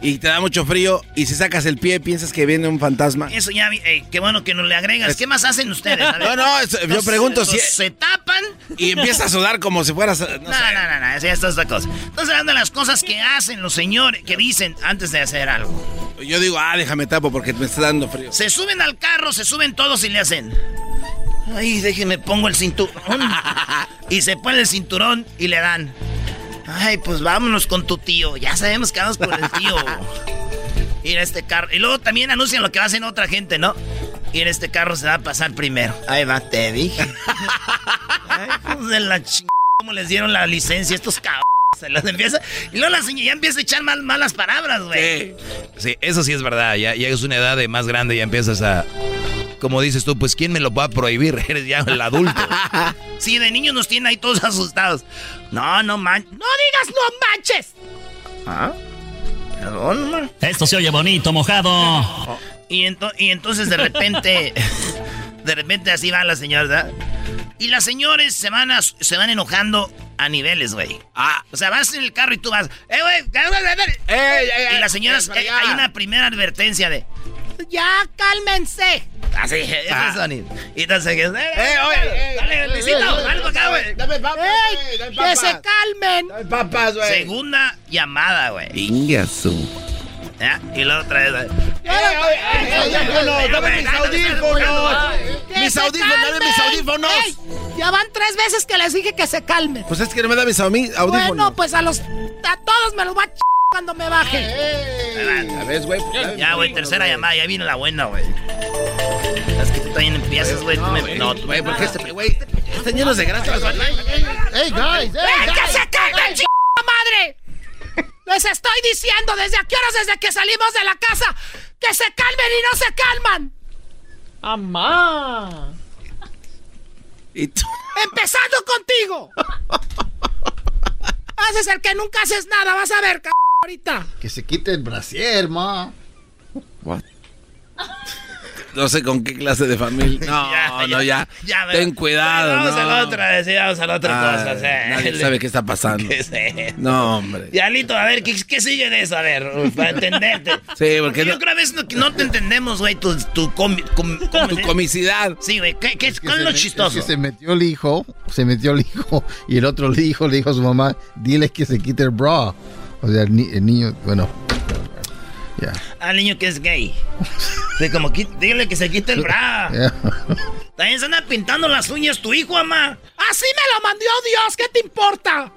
y te da mucho frío y si sacas el pie piensas que viene un fantasma. Eso ya, qué bueno que nos le agregas. ¿Qué más hacen ustedes? A ver. No, no, eso- yo pregunto si- Se tapan. Y empiezas a sudar como si fueras... No, No, no, no, no, eso ya es otra cosa. Entonces hablando de las cosas que hacen los señores, que dicen antes de hacer algo. Yo digo, ah, déjame tapo porque me está dando frío. Se suben al carro, se suben todos y le hacen. Ay, déjeme pongo el cinturón. y se pone el cinturón y le dan. Ay, pues vámonos con tu tío. Ya sabemos que vamos con el tío. Y en este carro. Y luego también anuncian lo que va a hacer otra gente, ¿no? Y en este carro se va a pasar primero. Ahí va, te dije. Ay, de la ching... ¿Cómo les dieron la licencia a estos cabrones? Se las empieza. Y luego la señora ya empieza a echar mal, malas palabras, güey. Sí, eso sí es verdad. Ya, ya es una edad de más grande y ya empiezas a. Como dices tú, pues ¿quién me lo va a prohibir? Eres ya el adulto. Sí, de niños nos tienen ahí todos asustados. No, no manches. No digas no manches. ¿Ah? Perdón, man. Esto se oye bonito, mojado. Y, ento- y entonces de repente, de repente así va la señora, ¿verdad? Y las señores se van, a- se van enojando a niveles, güey. Ah. O sea, vas en el carro y tú vas, ¡eh, güey! Y las señoras, eh, hay una primera advertencia de, ¡ya, cálmense! Así, ese Ah. sonido. Y entonces, ¡eh, ¡Eh, oye! eh, Dale, eh, Luisito, eh, eh, algo acá, güey. Dame papas, ¡Que se calmen! Dame papas, güey. Segunda llamada, güey. Ingasu. ¿Ya? Y la otra vez. ¡Eh, audífonos! ¡Dame mis audífonos! ¡Mis audífonos! ¡Dame mis audífonos! Ya van tres veces que les dije que se calmen. Pues es que no me da mis audífonos. Bueno, pues a los a todos me los voy a ch cuando me baje. A ver, güey. Ya, güey, tercera llamada, ya viene la buena, güey. Es que tú también empiezas, güey. No, Güey, ¿por qué este, güey? Están llenos de grasa. Hey, guys, ¡Eh, que se calmen, ch madre! Les estoy diciendo desde a qué horas desde que salimos de la casa que se calmen y no se calman. ¡Amá! ¿Y tú? Empezando contigo. Haces el que nunca haces nada, vas a ver, c ahorita. Que se quite el brasier, ma. No sé con qué clase de familia. No, no, ya. Ten cuidado. Vamos no. a la otra, sí, vamos a la otra Ay, cosa. sí. Nadie sabe qué está pasando. ¿Qué es? No, hombre. Y Alito, a ver, ¿qué, qué sigue de eso? A ver, para entenderte. Sí, porque yo no- creo a veces no, que no te entendemos, güey, tu, tu, comi- com- ¿cómo Tu comicidad. Sí, güey, ¿qué, qué, que ¿cuál es se lo me- chistoso? Es que se metió el hijo, se metió el hijo, y el otro le dijo, le dijo a su mamá, dile que se quite el bra. O sea, el, ni- el niño, bueno. Ya. Al niño que es gay. Como, dígale que se quite el bra. También se anda pintando las uñas tu hijo, mamá. Así me lo mandó Dios, ¿qué te importa?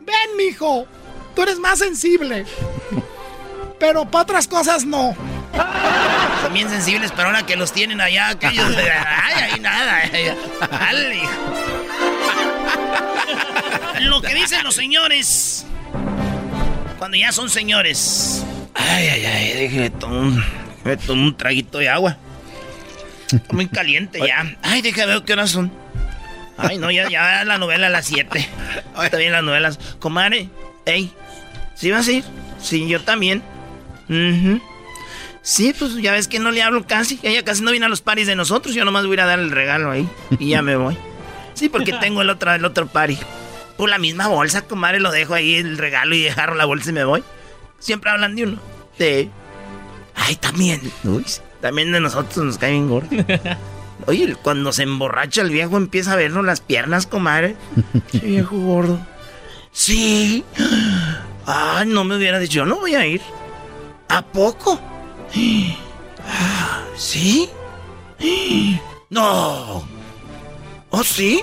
Ven, mijo, tú eres más sensible. Pero para otras cosas no. Son bien sensibles, pero ahora que los tienen allá, aquellos. Ay, ahí nada. Dale, hijo. Lo que dicen los señores. Cuando ya son señores. Ay, ay, ay, déjeme tomar un, déjeme tomar un traguito de agua. Está Muy caliente ya. Ay, déjame ver qué horas son. Ay, no, ya, ya la novela a las 7. Está bien las novelas. Comadre, ey, ¿sí vas a ir? Sí, yo también. Ujú. Sí, pues ya ves que no le hablo casi. Ella casi no viene a los paris de nosotros. Yo nomás voy a ir a dar el regalo ahí. Y ya me voy. Sí, porque tengo el otro, el otro party. Por la misma bolsa, comadre, lo dejo ahí el regalo y dejaron la bolsa y me voy. Siempre hablan de uno. Sí. Ay, también. Uy, también de nosotros nos cae bien gordo. Oye, cuando se emborracha el viejo empieza a vernos las piernas, comadre. Che, viejo gordo. Sí. Ay, no me hubiera dicho, yo no voy a ir. ¿A poco? Ah, ¿Sí? No. ¿Oh, sí?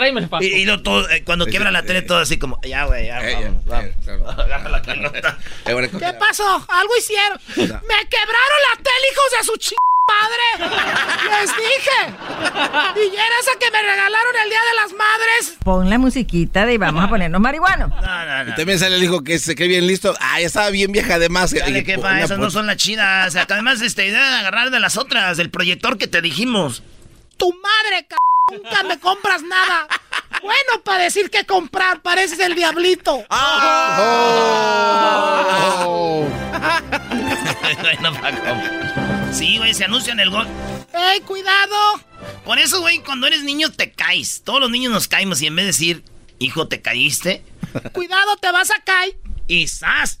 Tráeme el. Y, y lo todo, eh, cuando quiebra la tele, todo así como, ya, güey, ya, vamos, vamos. Agarra la pelota. ¿Qué pasó? Algo hicieron. Me quebraron la tele, hijos de su ch... madre. Les dije. Y era esa que me regalaron el día de las madres. Pon la musiquita de vamos a ponernos marihuanos. Y también sale el hijo que se cree bien listo. Ah, ya estaba bien vieja además. Dale, Y que una esas no son las chidas. O sea, que además, este, deben agarrar de las otras, del proyector que te dijimos. Tu madre, c... Nunca me compras nada. Bueno, para decir que comprar, pareces el diablito. Bueno, Paco. Sí, güey, se anuncia en el gol. ¡Ey, cuidado! Por eso, güey, cuando eres niño te caes. Todos los niños nos caemos y en vez de decir, hijo, te caíste, Cuidado, te vas a caer. y ¡zas!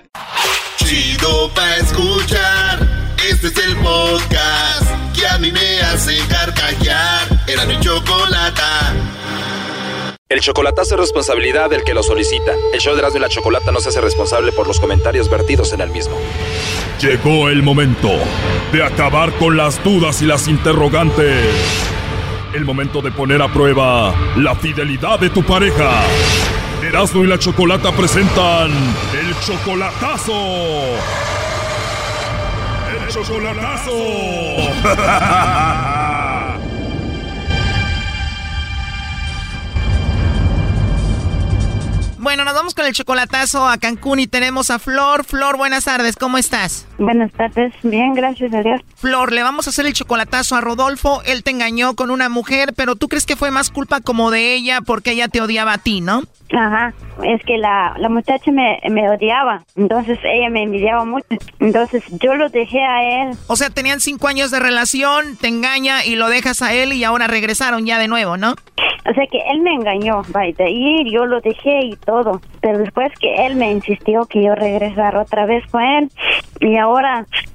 Chido pa' escuchar. Este es el podcast que a mí me hace carcajear. Era mi chocolata. El chocolatazo es responsabilidad del que lo solicita. El show de Erasmo y la Chocolata no se hace responsable por los comentarios vertidos en el mismo. Llegó el momento de acabar con las dudas y las interrogantes. El momento de poner a prueba la fidelidad de tu pareja. Erasmo y la Chocolata presentan el chocolatazo. El chocolatazo. Bueno, nos vamos con el chocolatazo a Cancún y tenemos a Flor. Flor, buenas tardes, ¿cómo estás? Buenas tardes, bien, gracias a Dios. Flor, le vamos a hacer el chocolatazo a Rodolfo. Él te engañó con una mujer, pero tú crees que fue más culpa como de ella porque ella te odiaba a ti, ¿no? Ajá, es que la, la muchacha me, me odiaba, entonces ella me envidiaba mucho, entonces yo lo dejé a él. O sea, tenían cinco años de relación, te engaña y lo dejas a él y ahora regresaron ya de nuevo, ¿no? O sea que él me engañó, vaya, ahí yo lo dejé y todo, pero después que él me insistió que yo regresara otra vez con él y ahora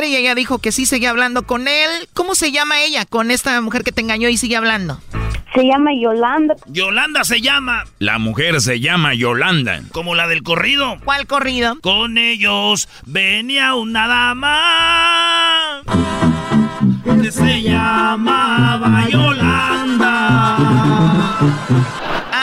y ella dijo que sí seguía hablando con él. ¿Cómo se llama ella con esta mujer que te engañó y sigue hablando? Se llama Yolanda. Yolanda se llama. La mujer se llama Yolanda. Como la del corrido. ¿Cuál corrido? Con ellos venía una dama que se llamaba Yolanda.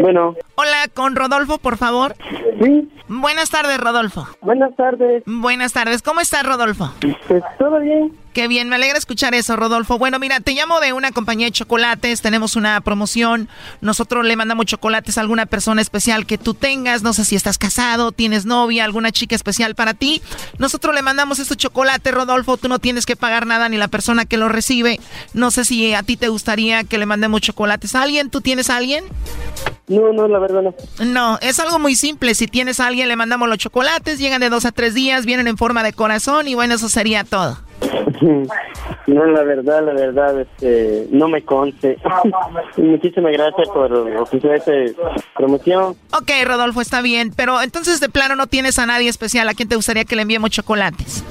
Bueno. Hola, con Rodolfo, por favor. Sí. Buenas tardes, Rodolfo. Buenas tardes. Buenas tardes. ¿Cómo estás, Rodolfo? Pues todo bien. Qué bien, me alegra escuchar eso, Rodolfo. Bueno, mira, te llamo de una compañía de chocolates, tenemos una promoción, nosotros le mandamos chocolates a alguna persona especial que tú tengas, no sé si estás casado, tienes novia, alguna chica especial para ti. Nosotros le mandamos estos chocolates, Rodolfo, tú no tienes que pagar nada ni la persona que lo recibe. No sé si a ti te gustaría que le mandemos chocolates a alguien, ¿tú tienes a alguien? No, no, la verdad no. No, es algo muy simple. Si tienes a alguien, le mandamos los chocolates, llegan de dos a tres días, vienen en forma de corazón y bueno, eso sería todo. No, la verdad, la verdad, este, no me conste. Muchísimas gracias por ofrecer esta promoción. Ok, Rodolfo, está bien, pero entonces de plano no tienes a nadie especial a quien te gustaría que le enviemos chocolates.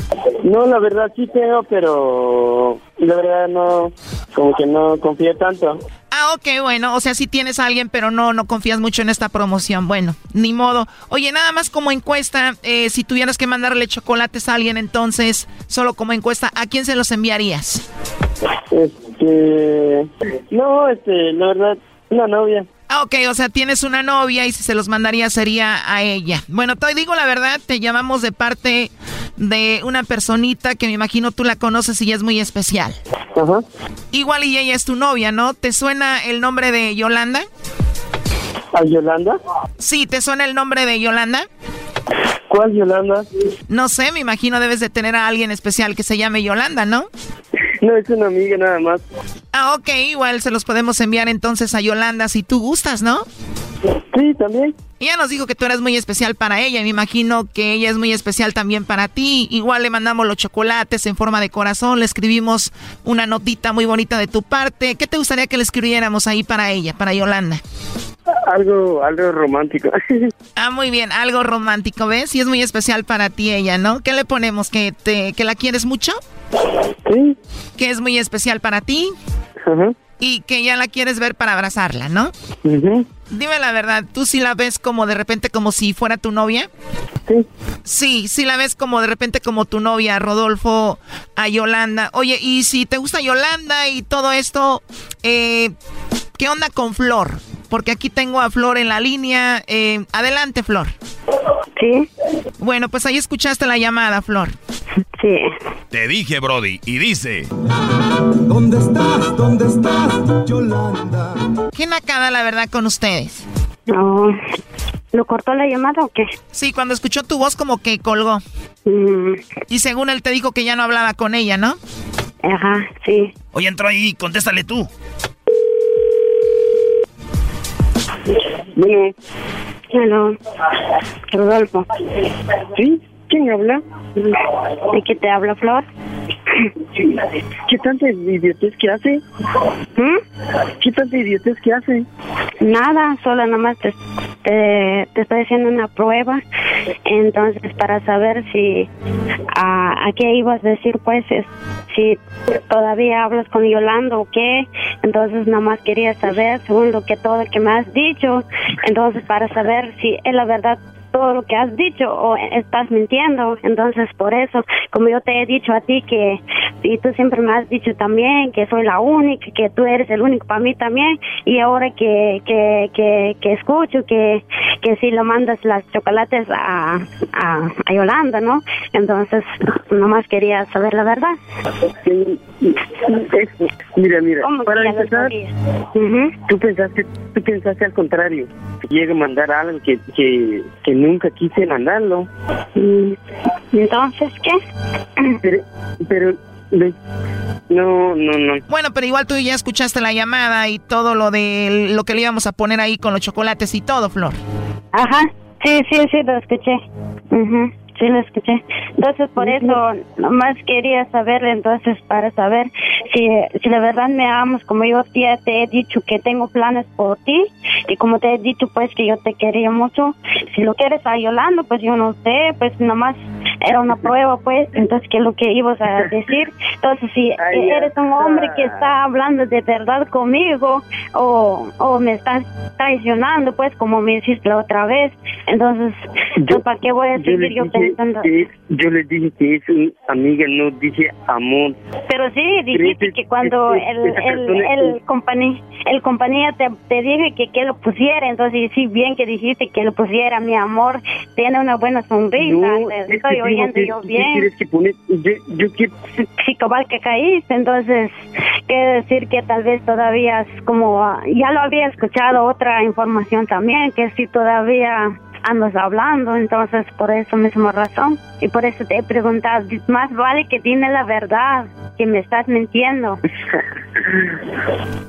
No, la verdad sí tengo, pero la verdad no, como que no confío tanto. Ah, ok, bueno, o sea, sí tienes a alguien, pero no, no confías mucho en esta promoción. Bueno, ni modo. Oye, nada más como encuesta, eh, si tuvieras que mandarle chocolates a alguien, entonces, solo como encuesta, ¿a quién se los enviarías? Este, no, este, la verdad, una novia. Ah, ok, o sea, tienes una novia y si se los mandaría sería a ella. Bueno, te digo la verdad, te llamamos de parte de una personita que me imagino tú la conoces y es muy especial. Ajá. Igual y ella es tu novia, ¿no? ¿Te suena el nombre de Yolanda? ¿A Yolanda? Sí, ¿te suena el nombre de Yolanda? ¿Cuál Yolanda? No sé, me imagino debes de tener a alguien especial que se llame Yolanda, ¿no? No, es una amiga nada más. Ah, ok, igual se los podemos enviar entonces a Yolanda si tú gustas, ¿no? Sí, también. Ella nos dijo que tú eres muy especial para ella y me imagino que ella es muy especial también para ti. Igual le mandamos los chocolates en forma de corazón, le escribimos una notita muy bonita de tu parte. ¿Qué te gustaría que le escribiéramos ahí para ella, para Yolanda? Algo, algo romántico. Ah, muy bien, algo romántico, ¿ves? Y es muy especial para ti ella, ¿no? ¿Qué le ponemos? ¿Que, te, que la quieres mucho? Sí. ¿Que es muy especial para ti? Ajá. Y que ya la quieres ver para abrazarla, ¿no? Dime la verdad, ¿tú sí la ves como de repente como si fuera tu novia? Sí. Sí, sí la ves como de repente como tu novia, Rodolfo, a Yolanda. Oye, y si te gusta Yolanda y todo esto, eh, ¿qué onda con Flor? Porque aquí tengo a Flor en la línea. Eh, adelante, Flor. Sí. Bueno, pues ahí escuchaste la llamada, Flor. Sí. Te dije, Brody, y dice... ¿Dónde estás? ¿Dónde estás, Yolanda? Qué nacada, la verdad, con ustedes. No. ¿Lo cortó la llamada o qué? Sí, cuando escuchó tu voz como que colgó. Mm, Y según él te dijo que ya no hablaba con ella, ¿no? ajá, sí. Oye, entró ahí, contéstale tú. Bueno, Hello. Rodolfo. ¿sí? ¿Quién habla? ¿De qué te habla, Flor? ¿Qué tanta idiotez que hace? ¿Mm? ¿Qué tanta idiotez que hace? Nada, solo nomás te, te, te estoy haciendo una prueba. Entonces, para saber si a, a qué ibas a decir, pues, es, si todavía hablas con Yolanda o qué. Entonces, nomás quería saber, según lo que todo lo que me has dicho. Entonces, para saber si es la verdad todo lo que has dicho o estás mintiendo. Entonces, por eso, como yo te he dicho a ti que y tú siempre me has dicho también que soy la única, que tú eres el único para mí también, y ahora que, que, que, que escucho que, que si le mandas las chocolates a, a, a Yolanda, ¿no? Entonces, nomás quería saber la verdad. Mira, mira, ¿Cómo que para lo empezar, tú pensaste, tú pensaste al contrario, llegue a mandar algo que, que, que nunca quise mandarlo. Mm, Entonces, ¿qué? Pero, pero, ve, no, no, no. Bueno, pero igual tú ya escuchaste la llamada y todo lo de lo que le íbamos a poner ahí con los chocolates y todo, Flor. Ajá, sí, sí, sí, lo escuché. Ujú, Sí, lo escuché. Entonces, por eso, nomás quería saber, entonces, para saber si, si de verdad me amas, como yo ya te he dicho que tengo planes por ti, y como te he dicho, pues, que yo te quería mucho. Si lo quieres a Yolanda, pues yo no sé, pues nomás era una prueba, pues, entonces, ¿qué es lo que ibas a decir? Entonces, si eres un hombre que está hablando de verdad conmigo, o, o me estás traicionando, pues, como me hiciste la otra vez, entonces, pues, ¿para qué voy a Yo seguir le yo que, yo le dije que es una amiga, no dije amor. Pero sí, dijiste que cuando es- el, el, el, compañía, el compañía te, te dije que, que lo pusiera, entonces sí, bien que dijiste que lo pusiera, mi amor, tiene una buena sonrisa, No, te que estoy oyendo que- yo ¿qué bien. que poner? Yo, yo quiero... Sí, cabal que caíste, entonces quiere decir que tal vez todavía es como, ya lo había escuchado otra información también, que si todavía andas hablando, entonces por eso misma razón, y por eso te he preguntado, más vale que dime la verdad, que me estás mintiendo.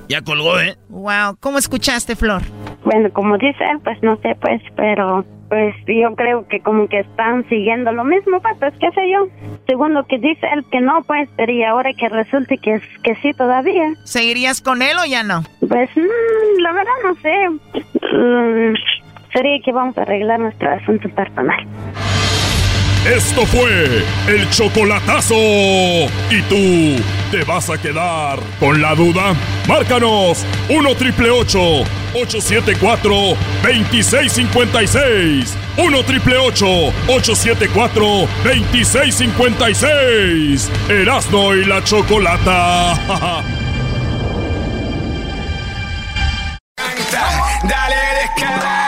Ya colgó, ¿eh? Wow, ¿cómo escuchaste, Flor? Bueno, como dice él, pues no sé, pues, pero pues yo creo que como que están siguiendo lo mismo, pues, qué sé yo. Según lo que dice él, que no, pues, pero y ahora que resulte que, es- que sí todavía. ¿Seguirías con él o ya no? Pues, mm, la verdad no sé. Mm, sería que vamos a arreglar nuestro asunto personal. Esto fue el chocolatazo. ¿Y tú te vas a quedar con la duda? Márcanos 1 triple 874 2656. 1 triple 874 2656. Erasno y la chocolata. Dale descarada.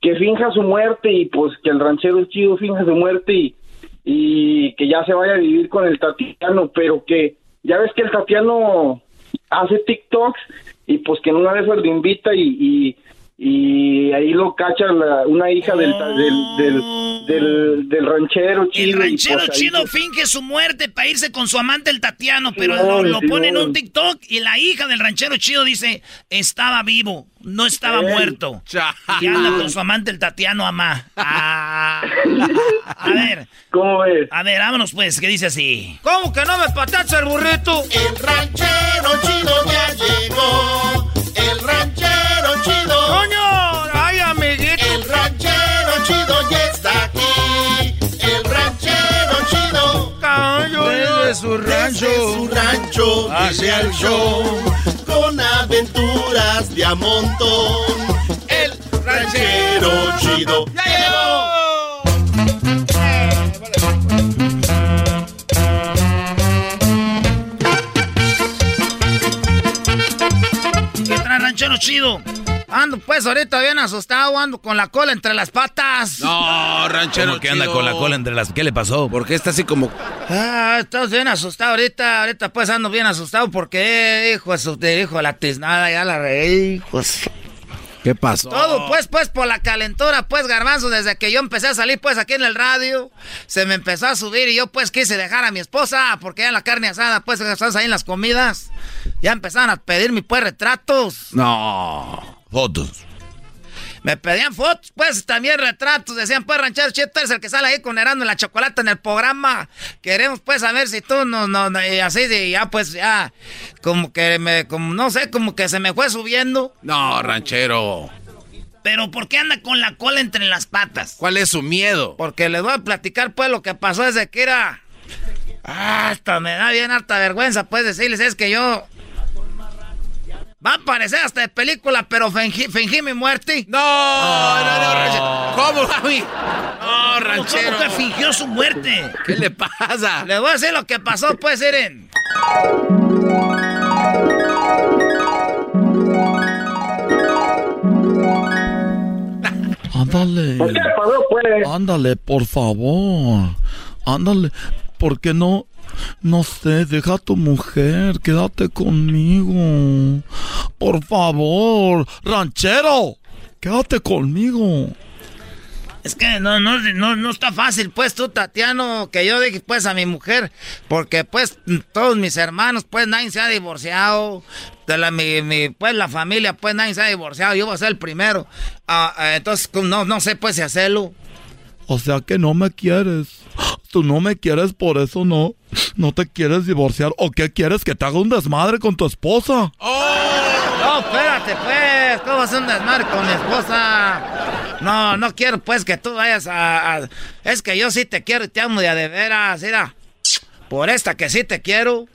que finja su muerte y pues que el ranchero chido finja su muerte y, que ya se vaya a vivir con el Tatiano, pero que ya ves que el Tatiano hace TikToks y pues que en una esas lo invita y, y ahí lo cacha la- una hija del, del, del, del, del ranchero El chido. y, ranchero pues, se- finge su muerte para irse con su amante el Tatiano, pero lo, lo pone en un TikTok y la hija del ranchero chido dice, estaba vivo, no estaba muerto. Y anda con su amante el Tatiano Amá. Ah. A ver. ¿Cómo ves? A ver, vámonos pues, que dice así. ¿Cómo que no me patacha el burrito? El ranchero chido ya llegó. El ranchero chido. ¡Coño! ¡Ay, amiguito! El ranchero chido ya está aquí. El ranchero chido. Desde su rancho. Desde su rancho Hacia viene el show. Con aventuras de a montón. El ranchero chido. ¡Ya llegó! Ranchero chido? Ando pues ahorita bien asustado, ando con la cola entre las patas. No, ranchero ¿Cómo que anda chido. con la cola entre las... ¿Qué le pasó? ¿Por qué está así como... Ah, estás bien asustado ahorita, ahorita pues ando bien asustado porque, hijo de hijo de la tiznada, ya la reí, hijo su- ¿Qué pasó? Todo, pues, pues, por la calentura, pues, garbanzo, desde que yo empecé a salir, pues, aquí en el radio, se me empezó a subir y yo, pues, quise dejar a mi esposa, porque ya la carne asada, pues, estás ahí en las comidas, ya empezaron a pedirme, pues, retratos. No. Fotos. Me pedían fotos, pues también retratos. Decían, pues, ranchero Chito es el que sale ahí con en la chocolate en el programa. Queremos, pues, saber si tú no, no, no, y así de ya, pues, ya, como que me, como, no sé, como que se me fue subiendo. No, ranchero. Pero ¿por qué anda con la cola entre las patas? ¿Cuál es su miedo? Porque les voy a platicar, pues, lo que pasó desde que era. Ah, hasta me da bien harta vergüenza, pues, decirles, es que yo. Va a parecer hasta de película, pero fingí, fingí mi muerte. No, no, no, ranchero. ¿Cómo, mami? No, ranchero. ¿Cómo que fingió su muerte? ¿Qué le pasa? Les voy a decir lo que pasó, pues, miren. Ándale. ¿Qué pasó, pues? Ándale, por favor. Ándale. ¿Por qué no? No sé, deja a tu mujer, quédate conmigo. Por favor, ranchero, quédate conmigo. Es que no, no, no, no está fácil, pues tú, Tatiano, que yo dije pues a mi mujer, porque pues todos mis hermanos, pues nadie se ha divorciado, de la, mi, mi, pues la familia, pues nadie se ha divorciado, yo voy a ser el primero. Ah, ah, entonces, no, no sé pues si hacerlo. O sea que no me quieres. Tú no me quieres, por eso no. No te quieres divorciar. ¿O qué quieres? Que te haga un desmadre con tu esposa. No, espérate, pues. ¿Cómo hacer un desmadre con mi esposa? No, no quiero, pues, que tú vayas a, a- Es que yo sí te quiero y te amo de a de veras, mira. Por esta que sí te quiero.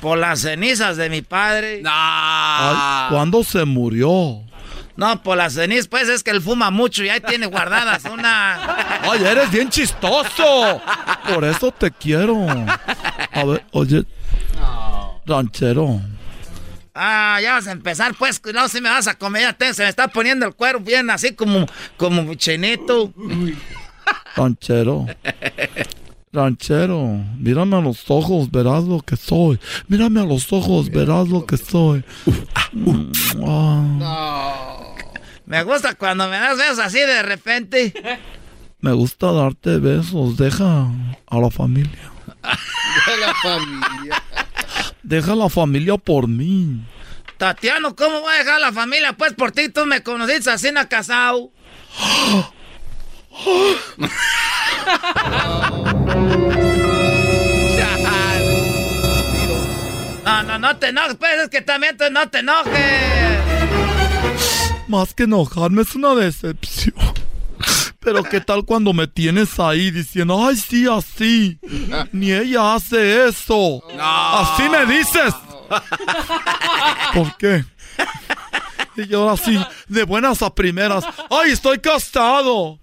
Por las cenizas de mi padre. Ay, ¿Cuándo se murió? No, por las cenizas, pues es que él fuma mucho y ahí tiene guardadas una... Ay, eres bien chistoso. Por eso te quiero. A ver, oye. Ranchero. Ah, ya vas a empezar, pues, no, si me vas a comer, ya te- se me está poniendo el cuero bien así como, como chinito. Ranchero. Ranchero, mírame a los ojos, verás lo que soy. Mírame a los ojos, verás lo que soy. Ah, Me gusta cuando me das besos así de repente. me gusta darte besos. Deja a la familia. la familia. Deja a la familia por mí. Tatiano, ¿cómo voy a dejar la familia? Pues por ti tú me conociste así en casado. No, no, no te enojes, pues es que también tú no te enojes. Más que enojarme es una decepción. Pero qué tal cuando me tienes ahí diciendo, ay, sí, así. Ni ella hace eso. Así me dices. ¿Por qué? Y yo así, de buenas a primeras, ay, estoy casado.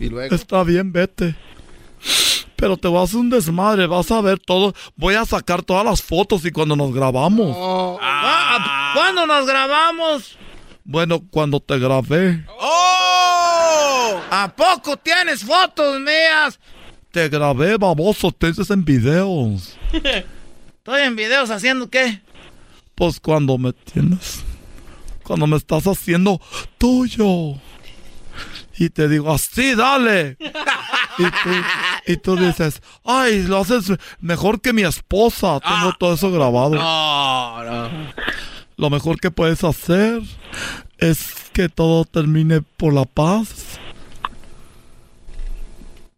Y luego. Está bien, vete. Pero te vas a hacer un desmadre, vas a ver todo. Voy a sacar todas las fotos y cuando nos grabamos. Ah, ¿Cuándo nos grabamos? Bueno, cuando te grabé, ¡Oh! ¿A poco tienes fotos mías? te grabé, baboso, te dices en videos. Estoy en videos haciendo qué? Pues cuando me tienes, cuando me estás haciendo tuyo. Y te digo, así, dale. Y tú, y tú dices, ay, lo haces mejor que mi esposa. Tengo todo eso grabado. No, no. Lo mejor que puedes hacer es que todo termine por la paz.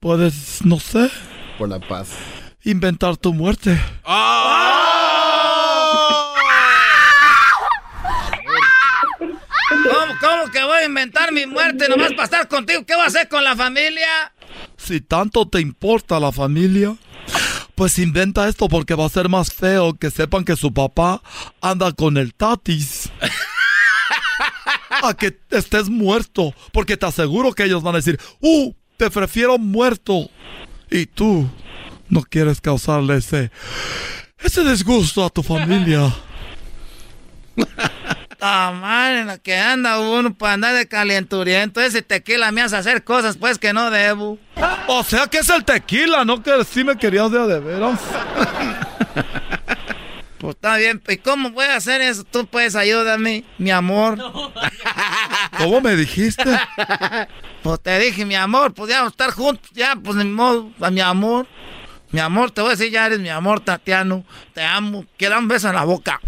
Puedes, no sé, Por la paz. inventar tu muerte. ¿Cómo, cómo que voy a inventar mi muerte nomás para estar contigo? ¿Qué voy a hacer con la familia? Si tanto te importa la familia, pues inventa esto porque va a ser más feo que sepan que su papá anda con el tatis. A que estés muerto, porque te aseguro que ellos van a decir, ¡uh! Te prefiero muerto. Y tú no quieres causarle ese, ese disgusto a tu familia. Ah, en la que anda uno para andar de calenturiento. Ese tequila me hace hacer cosas pues que no debo. O sea que es el tequila, ¿no? Que sí me querías de veras. Pues está bien. ¿Y cómo voy a hacer eso? Tú puedes ayúdame, mi amor. ¿Cómo me dijiste? Pues te dije, mi amor, pues ya vamos a estar juntos. Ya, pues ni modo, a mi amor. Mi amor, te voy a decir, ya eres mi amor, Tatiano. Te amo. Quiero un beso en la boca.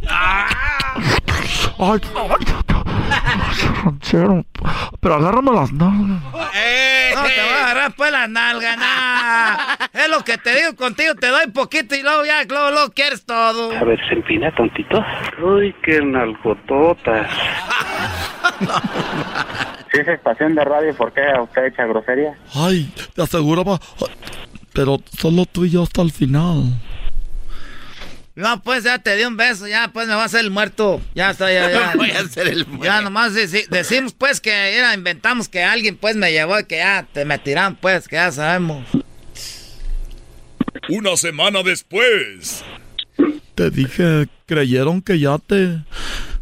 Ay, ranchero, pero agárrame las nalgas. No te voy a agarrar pues la nalga, nah. Es lo que te digo contigo, te doy poquito y luego ya, luego, luego quieres todo. A ver, se empina, tontito. Uy, qué nalgotota. Si es estación de radio, ¿por qué usted echa grosería? Ay, te aseguro, pa- pero solo tú y yo hasta el final. No, pues ya te di un beso, ya pues me va a hacer el muerto. Ya está, ya, ya. Voy a hacer el muerto. Ya nomás deci- decimos pues que era, inventamos que alguien pues me llevó y que ya te me tiran pues, que ya sabemos. Una semana después. Te dije, creyeron que ya te...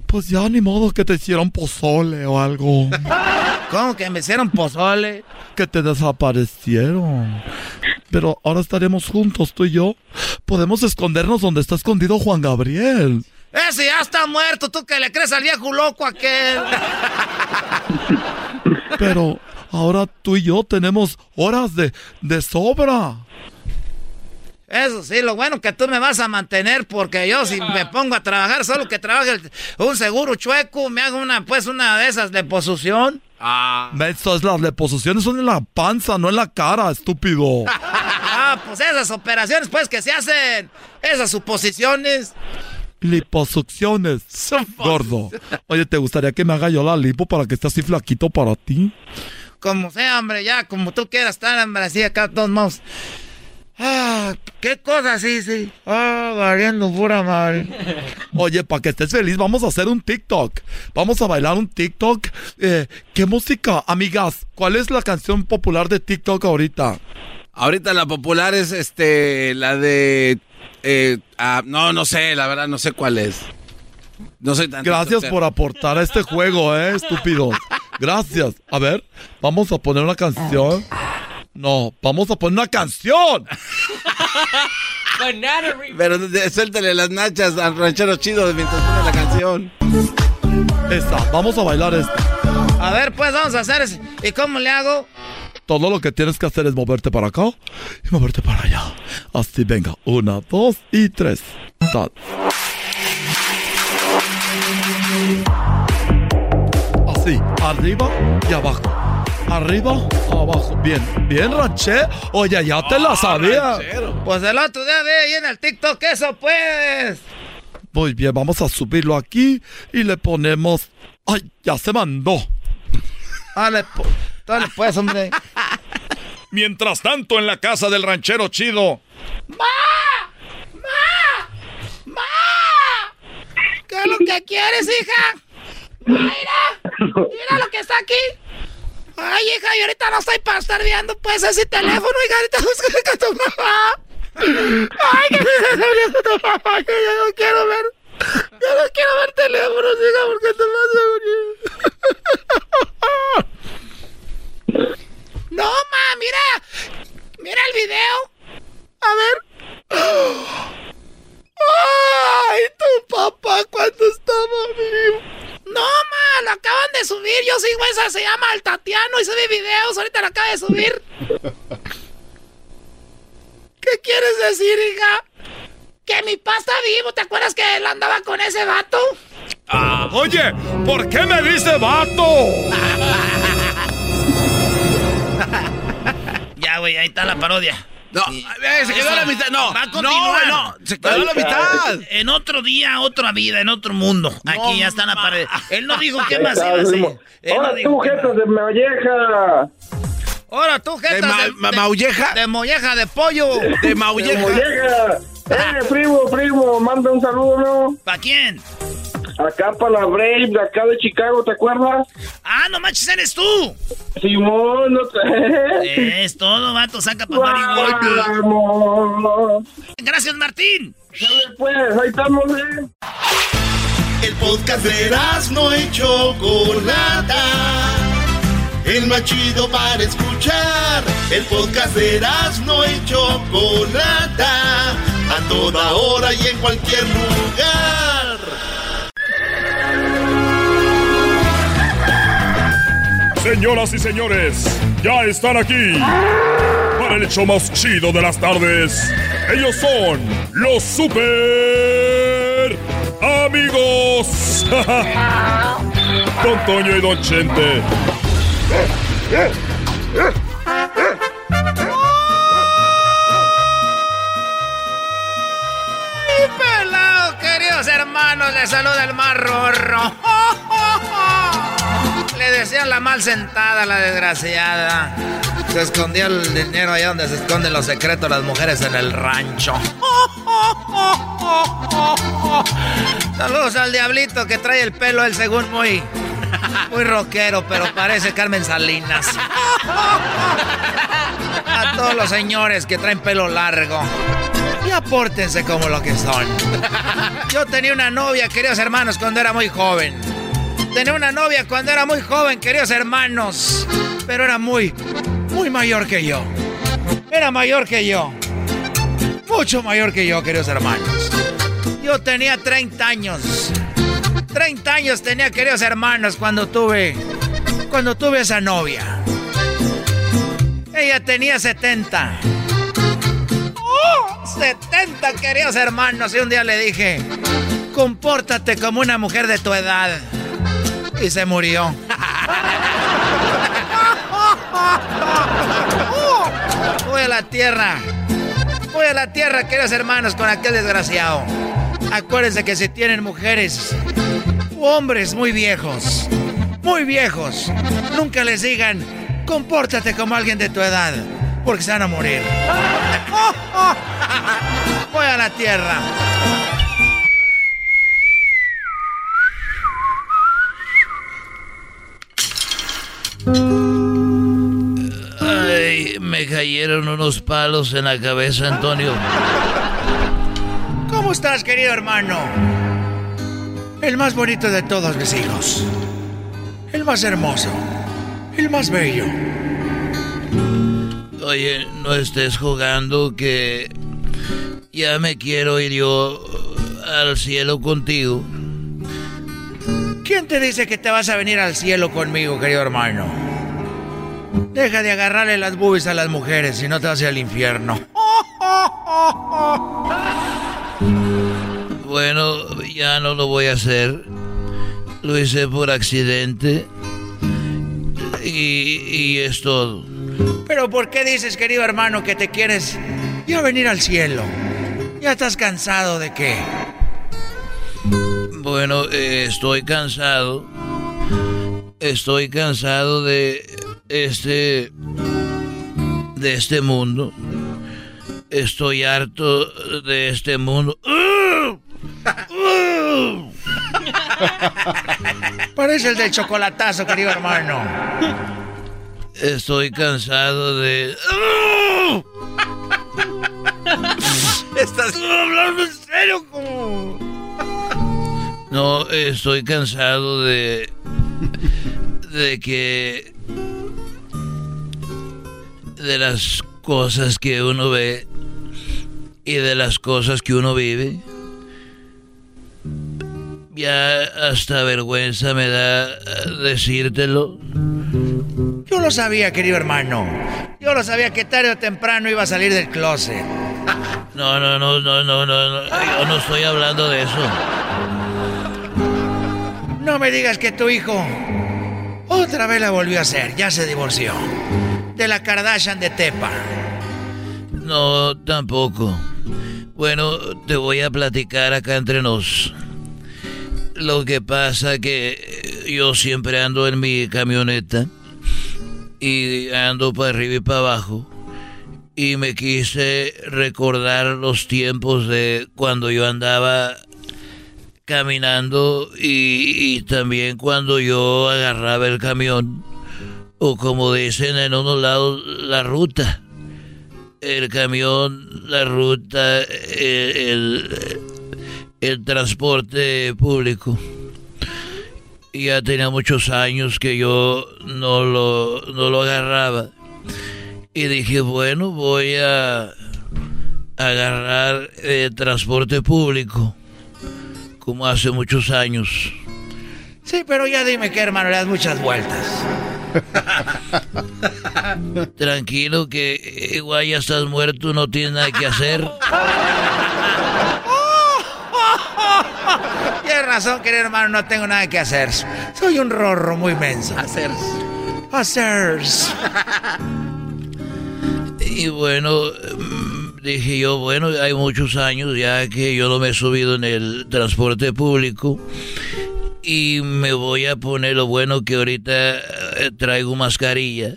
Pues ya ni modo que te hicieron pozole o algo. ¿Cómo que me hicieron pozole? Que te desaparecieron. Pero ahora estaremos juntos, tú y yo. Podemos escondernos donde está escondido Juan Gabriel. Ese ya está muerto, tú que le crees al viejo loco aquel. Pero ahora tú y yo tenemos horas de, de sobra. Eso sí, lo bueno que tú me vas a mantener porque yo si me pongo a trabajar, solo que trabaje el- un seguro chueco, me hago una pues una de esas de posición. Eso es las liposucciones son en la panza, no en la cara, estúpido. Ah, pues esas operaciones pues que se hacen, esas suposiciones. Liposucciones. Gordo. Oye, ¿te gustaría que me haga yo la lipo para que esté así flaquito para ti? Como sea, hombre, ya, como tú quieras estar, hombre, así acá todos modos. Ah, qué cosa, sí, sí. Ah, variando pura madre. Oye, para que estés feliz, vamos a hacer un TikTok. Vamos a bailar un TikTok. Eh, ¿Qué música? Amigas, ¿cuál es la canción popular de TikTok ahorita? Ahorita la popular es este, la de... eh, ah, no, no sé, la verdad, no sé cuál es. No soy tan... Gracias por aportar a este juego, eh, estúpidos. Gracias. A ver, vamos a poner una canción. No, vamos a poner una canción. Pero suéltale las nachas al ranchero chido mientras pone la canción. Esa, vamos a bailar esta. A ver, pues vamos a hacer eso. ¿Y cómo le hago? Todo lo que tienes que hacer es moverte para acá y moverte para allá. Así, venga. Una, dos y tres. Así, arriba y abajo. Arriba, abajo. Bien, bien, ranché. Oye, ya te la sabía. Pues el otro día ve ahí en el TikTok eso, pues. Muy bien, vamos a subirlo aquí y le ponemos. ¡Ay, ya se mandó! Dale, po- dale pues, hombre. Mientras tanto, en la casa del ranchero chido. ¿Qué es lo que quieres, hija? Mira, mira lo que está aquí. Ay, hija, yo ahorita no estoy para estar viendo pues ese teléfono, hija, ahorita busca con tu mamá. Ay, que me estás hablando tu mamá, que yo no quiero ver. Yo no quiero ver teléfonos, hija, porque te vas a. No, ma, mira. Mira el video. A ver. ¡Ay, tu papá cuando estaba vivo! No, ma, lo acaban de subir. Yo sigo esa, se llama El Tatiano y sube videos. Ahorita lo acaba de subir. ¿Qué quieres decir, hija? Que mi papá está vivo. ¿Te acuerdas que él andaba con ese vato? Oye, ¿por qué me dice vato? Ya, güey, ahí está la parodia. No, eh, se quedó a la mitad. No, Va a no, continuar. no, se quedó a la mitad. En otro día, otra vida, en otro mundo. Aquí ya está la pared. Él no dijo qué más iba a hacer. No Ahora dijo tú, jetas de molleja. Ahora tú, jetas ¿De ma- ma- maulleja? De molleja de pollo. De De maulleja. molleja. Eh, primo, primo, manda un saludo, ¿no? ¿Para quién? Acá para la Brave, de acá de Chicago, ¿te acuerdas? Ah, no manches, eres tú. Simón, no te... Es todo, vato, saca para marihuana. Gracias, Martín. Dale, pues, ahí estamos, ¿eh? El podcast de no y Chocolata. El más chido para escuchar. El podcast de no y Chocolata. A toda hora y en cualquier lugar. Señoras y señores, ya están aquí para el hecho más chido de las tardes. Ellos son los super amigos. Don Toño y Don Chente. ¡Ay, pelado, queridos hermanos! Les saluda el más rorro. Le la mal sentada, la desgraciada. Se escondía el dinero allá donde se esconden los secretos las mujeres en el rancho. Saludos al diablito que trae el pelo, el según muy, muy rockero, pero parece Carmen Salinas. A todos los señores que traen pelo largo. Y apórtense como lo que son. Yo tenía una novia, queridos hermanos, cuando era muy joven. Tenía una novia cuando era muy joven, queridos hermanos. Pero era muy, muy mayor que yo. Era mayor que yo. Mucho mayor que yo, queridos hermanos. Yo tenía 30 años. 30 años tenía, queridos hermanos, cuando tuve. Cuando tuve esa novia. Ella tenía 70. ¡Oh! 70, queridos hermanos. Y un día le dije: Compórtate como una mujer de tu edad. Y se murió. Voy a la tierra. Voy a la tierra, queridos hermanos, con aquel desgraciado. Acuérdense que si tienen mujeres u hombres muy viejos, muy viejos, nunca les digan, compórtate como alguien de tu edad, porque se van a morir. Voy a la tierra. Me cayeron unos palos en la cabeza, Antonio. ¿Cómo estás, querido hermano? El más bonito de todos mis hijos. El más hermoso. El más bello. Oye, no estés jugando que ya me quiero ir yo al cielo contigo. ¿Quién te dice que te vas a venir al cielo conmigo, querido hermano? Deja de agarrarle las boobies a las mujeres, si no te vas al infierno. Bueno, ya no lo voy a hacer. Lo hice por accidente. Y, y es todo. Pero ¿por qué dices, querido hermano, que te quieres ya venir al cielo? ¿Ya estás cansado de qué? Bueno, eh, estoy cansado. Estoy cansado de este de este mundo. Estoy harto de este mundo. Parece el del chocolatazo, querido hermano. Estoy cansado de Estás hablando en serio como... No, estoy cansado de de que de las cosas que uno ve y de las cosas que uno vive. Ya hasta vergüenza me da decírtelo. Yo lo sabía, querido hermano. Yo lo sabía que tarde o temprano iba a salir del closet. No, no, no, no, no, no, no. Yo no estoy hablando de eso. No me digas que tu hijo otra vez la volvió a hacer. Ya se divorció. De la Kardashian de Tepa. No, tampoco. Bueno, te voy a platicar acá entre nos. Lo que pasa que yo siempre ando en mi camioneta y ando para arriba y para abajo y me quise recordar los tiempos de cuando yo andaba caminando y también cuando yo agarraba el camión o como dicen en unos lados la ruta el camión la ruta el, el transporte público ya tenía muchos años que yo no lo, no lo agarraba y dije bueno voy a agarrar eh, transporte público, como hace muchos años. Sí, pero ya dime que hermano, le das muchas vueltas. Tranquilo que igual ya estás muerto, no tienes nada que hacer. Tienes razón, querido hermano, no tengo nada que hacer. Soy un rorro muy menso. Hacer. Hacer. Y bueno, mm, dije yo, bueno, hay muchos años ya que yo no me he subido en el transporte público y me voy a poner lo bueno que ahorita eh, traigo mascarilla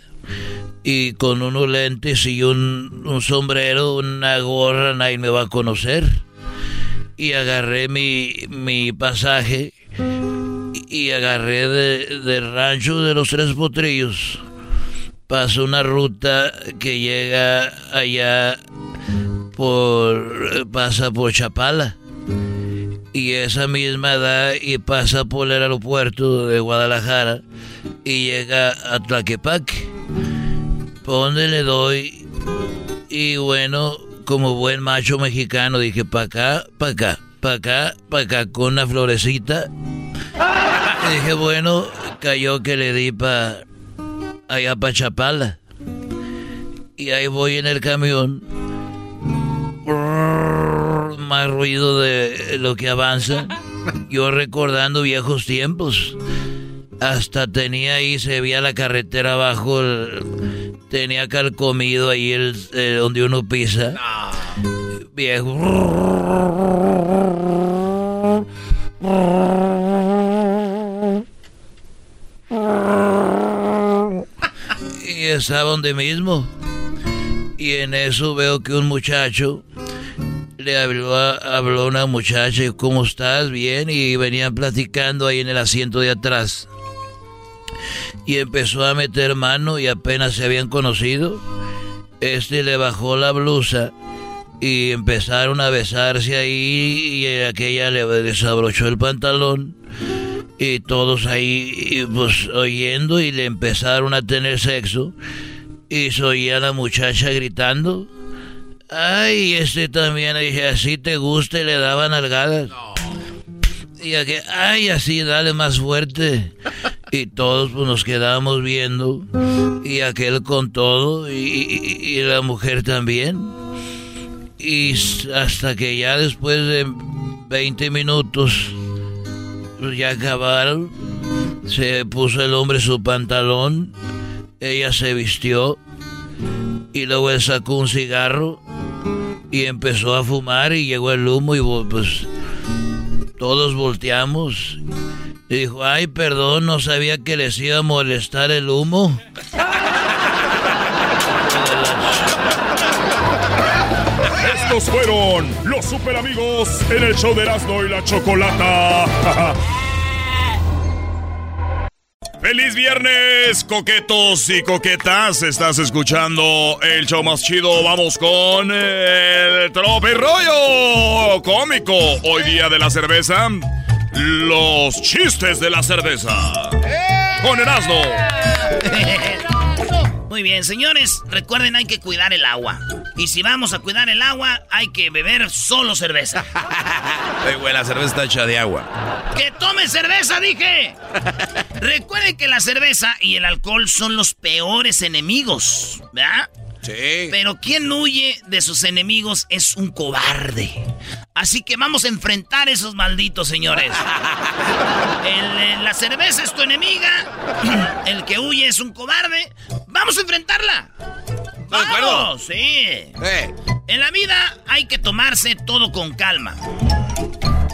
y con unos lentes y un, un sombrero, una gorra, nadie me va a conocer. Y agarré mi, mi pasaje y agarré de, rancho de los tres potrillos. Paso una ruta que llega allá por pasa por Chapala y esa misma da y pasa por el aeropuerto de Guadalajara y llega a Tlaquepaque. Donde le doy. Y bueno como buen macho mexicano dije pa acá pa acá pa acá pa acá con una florecita y dije bueno cayó que le di pa allá pa Chapala. Y ahí voy en el camión más ruido de lo que avanza. Yo recordando viejos tiempos. Hasta tenía ahí, se veía la carretera abajo, el- tenía calcomido ahí el, eh, donde uno pisa. Viejo. Y estaba donde mismo. Y en eso veo que un muchacho le habló habló una muchacha, y, ¿cómo estás? Bien, y venían platicando ahí en el asiento de atrás. Y empezó a meter mano y apenas se habían conocido. Este le bajó la blusa y empezaron a besarse ahí y aquella le desabrochó el pantalón y todos ahí pues oyendo y le empezaron a tener sexo y se oía la muchacha gritando Ay, este también, dije, así te gusta y le daban nalgadas. Y aquel, ay, así, dale más fuerte. Y todos pues, nos quedábamos viendo. Y aquel con todo. Y, y- y la mujer también. Y hasta que ya después de 20 minutos, pues, ya acabaron. Se puso el hombre su pantalón. Ella se vistió. Y luego él sacó un cigarro y empezó a fumar y llegó el humo y pues todos volteamos. Y dijo, ay, perdón, no sabía que les iba a molestar el humo. Estos fueron los super amigos en el show de Erasmo y la Chocolata. ¡Feliz viernes, coquetos y coquetas! Estás escuchando el show más chido. Vamos con el trope rollo cómico. Hoy día de la cerveza, los chistes de la cerveza. Con Erasmo. Muy bien, señores, recuerden hay que cuidar el agua. Y si vamos a cuidar el agua, hay que beber solo cerveza. Ay, güey, la cerveza está hecha de agua. ¡Que tome cerveza, dije! Recuerden que la cerveza y el alcohol son los peores enemigos, ¿verdad? Sí. Pero quien huye de sus enemigos es un cobarde. Así que vamos a enfrentar esos malditos señores. El, eh, la cerveza es tu enemiga. El que huye es un cobarde. Vamos a enfrentarla. Vamos, sí. En la vida hay que tomarse todo con calma.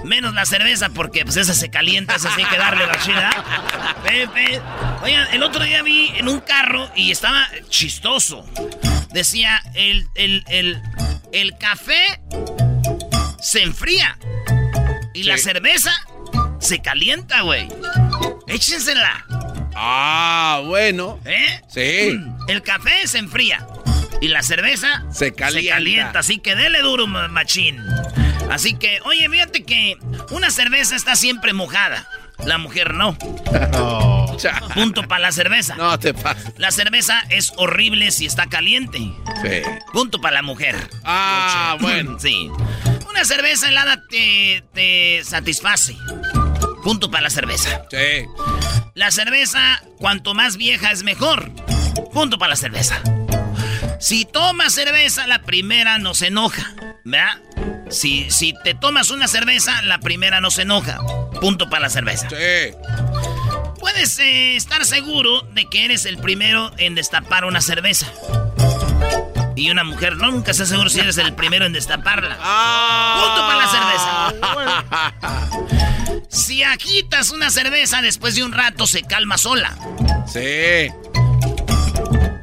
Menos la cerveza porque pues esa se calienta, esa sí hay que darle la chida. Oigan, el otro día vi en un carro y estaba chistoso. Decía, el, el, el, el café se enfría. Y la cerveza se calienta, güey. Échensela. Ah, bueno. ¿Eh? Sí. El café se enfría. Y la cerveza Se calienta. Así que dele duro, ma- machín. Así que, oye, fíjate que una cerveza está siempre mojada. La mujer no. Punto para la cerveza. No te pases. La cerveza es horrible si está caliente. Sí. Punto para la mujer. Ah, bueno. Sí. Una cerveza helada te, te satisface. Punto para la cerveza. Sí. La cerveza, cuanto más vieja es mejor. Punto para la cerveza. Si tomas cerveza, la primera no se enoja. ¿Verdad? Si, si te tomas una cerveza, la primera no se enoja. Punto para la cerveza. Sí. Puedes eh, estar seguro de que eres el primero en destapar una cerveza. Y una mujer no, nunca está seguro si eres el primero en destaparla. Ah. Punto para la cerveza. Si agitas una cerveza después de un rato se calma sola. Sí.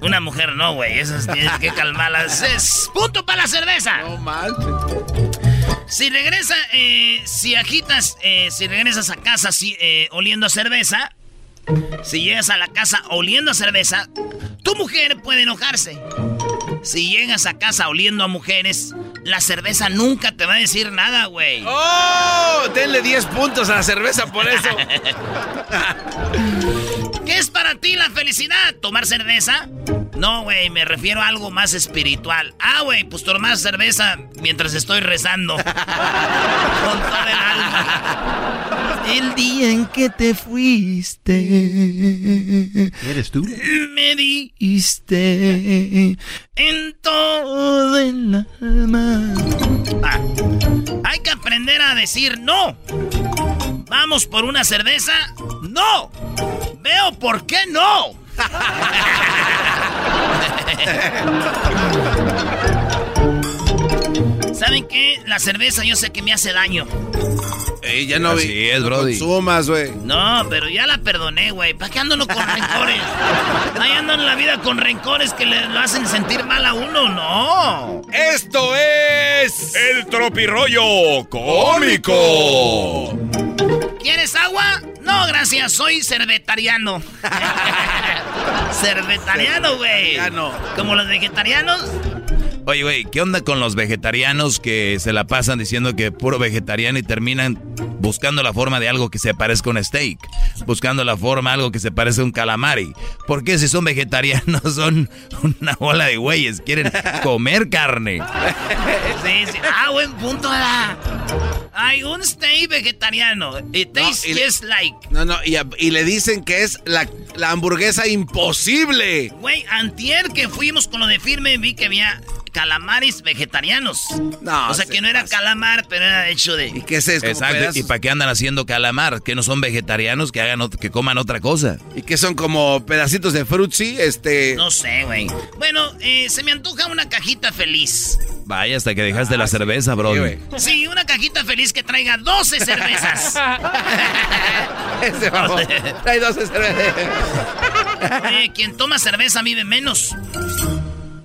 Una mujer no, güey. Esas tienes que calmarlas. Es punto para la cerveza. No mal. Si regresa, eh, si agitas, eh, si regresas a casa si, eh, oliendo a cerveza, si llegas a la casa oliendo a cerveza, tu mujer puede enojarse. Si llegas a casa oliendo a mujeres, la cerveza nunca te va a decir nada, güey. ¡Oh! Denle 10 puntos a la cerveza por eso. ¿Qué es para ti la felicidad? ¿Tomar cerveza? No, güey, me refiero a algo más espiritual. Ah, güey, pues tomar cerveza mientras estoy rezando. Con todo el alma. El día en que te fuiste. ¿Eres tú? Me diste en todo el alma. Ah, hay que aprender a decir no. ¿Vamos por una cerveza? ¡No! Veo por qué no. Ha ha ha ha ha! ¿Saben qué? La cerveza yo sé que me hace daño. Ey, ya no Así vi. es, no brody. consumas, güey. No, pero ya la perdoné, güey. ¿Para qué ando uno con rencores? Ahí ando en la vida con rencores que le lo hacen sentir mal a uno, no. Esto es el tropirollo cómico. ¿Quieres agua? No, gracias, soy cervetariano. cervetariano, güey. Como los vegetarianos. Oye, güey, ¿qué onda con los vegetarianos que se la pasan diciendo que puro vegetariano y terminan buscando la forma de algo que se parezca a un steak? Buscando la forma de algo que se parezca a un calamari. ¿Por qué si son vegetarianos son una bola de güeyes? Quieren comer carne. Sí, sí. Ah, buen punto, ¿verdad? Hay un steak vegetariano. It tastes y le- just like. No, no, y le dicen que es la, la hamburguesa imposible. Güey, antier que fuimos con lo de firme vi que había calamares vegetarianos. No, o sea se que no era calamar, pero era hecho de... ¿Y qué es eso? Exacto. ¿Y para qué andan haciendo calamar? ¿Que no son vegetarianos? Que hagan que coman otra cosa. ¿Y qué son como pedacitos de frutzi? Este. No sé, güey. Bueno, eh, se me antoja una cajita feliz. Vaya, hasta que dejaste la cerveza, bro. Sí, una cajita feliz que traiga 12 cervezas. Ese vamos. Trae 12 cervezas. Oye, quien toma cerveza vive menos.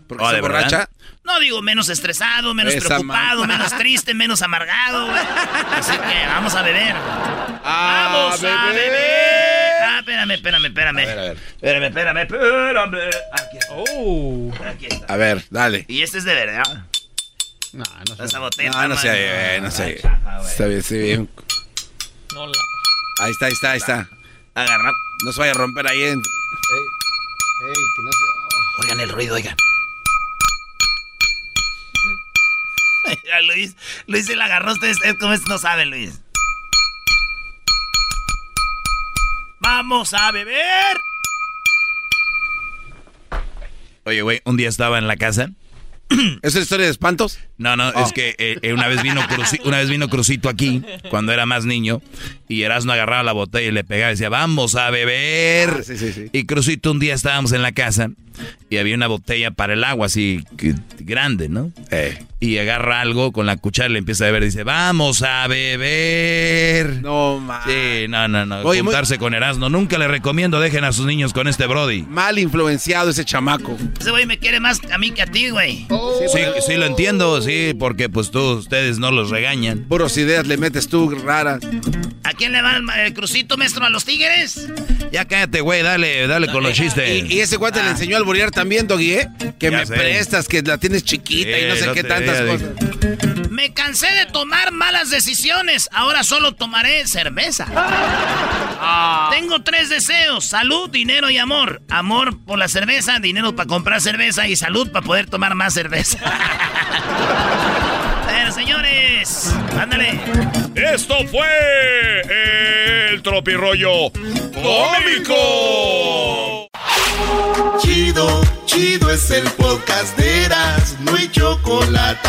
¿Porque Oh, se ¿de verdad? No digo menos estresado, menos Esa preocupado, man- menos triste, menos amargado, güey. Así que vamos a beber. Ah, ¡Vamos a beber. Ah, espérame, espérame, espérame. A ver, a ver. Espérame, espérame, espérame. Aquí está. Oh. Aquí está. A ver, dale. Y este es de verdad. No, no Esa botella. No, no está sé, eh, no sé. Está bien, sí, bien. No la... Ahí está, ahí está, ahí está. Agarra. No se vaya a romper ahí en. Ey, que no se... Oigan el ruido, oigan. Luis, Luis se la agarró. Ustedes, es como no saben, Luis. Vamos a beber. Oye, güey, un día estaba en la casa. ¿Es historia de espantos? No, no, Oh. es que eh, eh, una, vez vino Cruci- una vez vino Crucito aquí, cuando era más niño, y Erasmo agarraba la botella y le pegaba y decía, vamos a beber. Ah, sí, sí, sí. Y Crucito un día estábamos en la casa y había una botella para el agua así que- grande, ¿no? Eh. Y agarra algo con la cuchara y le empieza a beber y dice, vamos a beber. No, ma. Sí, no, no, no. Oye, muy- Juntarse con Erasmo. Nunca le recomiendo, dejen a sus niños con este Brody. Mal influenciado ese chamaco. Ese güey me quiere más a mí que a ti, güey. Sí, sí, lo entiendo, sí, porque pues tú, ustedes no los regañan. Puros ideas le metes tú raras. ¿A quién le va el, el crucito, maestro? ¿A los tigres? Ya cállate, güey, dale, dale con los chistes. Y, y ese cuate le enseñó a alborear también, Doggy, ¿eh? Que Ya me sé. prestas, que la tienes chiquita y no sé no qué tantas cosas. Me cansé de tomar malas decisiones. Ahora solo tomaré cerveza. Ah. Tengo tres deseos: salud, dinero y amor. Amor por la cerveza, dinero para comprar cerveza y salud para poder tomar más cerveza. Pero señores, ándale. Esto fue el tropirollo cómico. Chido, chido es el podcast de Eras, no hay chocolate.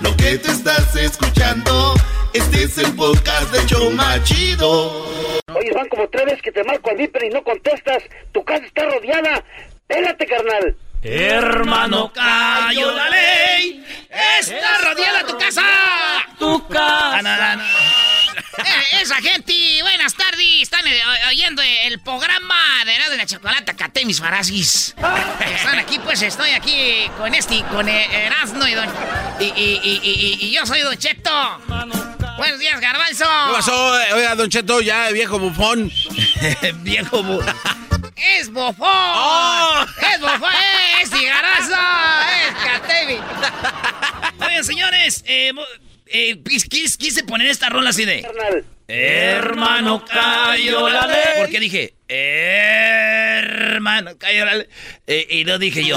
Lo que te estás escuchando, este es el podcast de Choma Chido. Oye, van como tres veces que te marco al viper y no contestas. Tu casa está rodeada. Pélate, carnal. Hermano, cayó la ley. Está rodeada tu casa. Tu casa. Eh, esa gente, buenas tardes. Están eh, oyendo el programa de Erasmo de la Chocolata, Cate mis farasis. Están aquí, pues estoy aquí con este, con eh, Erasmo y, don, y, yo soy Don Cheto. Buenos días, Garbanzo. ¿Qué pasó? Oiga, Don Cheto, ya, viejo bufón. viejo bufón. Es bofón. Es bofón, es cigarazo. Es Catevi. Oigan, señores, eh, eh, quis- quis- quise poner esta rola así de. Hermano, cayó la ley. Porque dije, hermano, cayó la ley. Eh, y lo dije yo.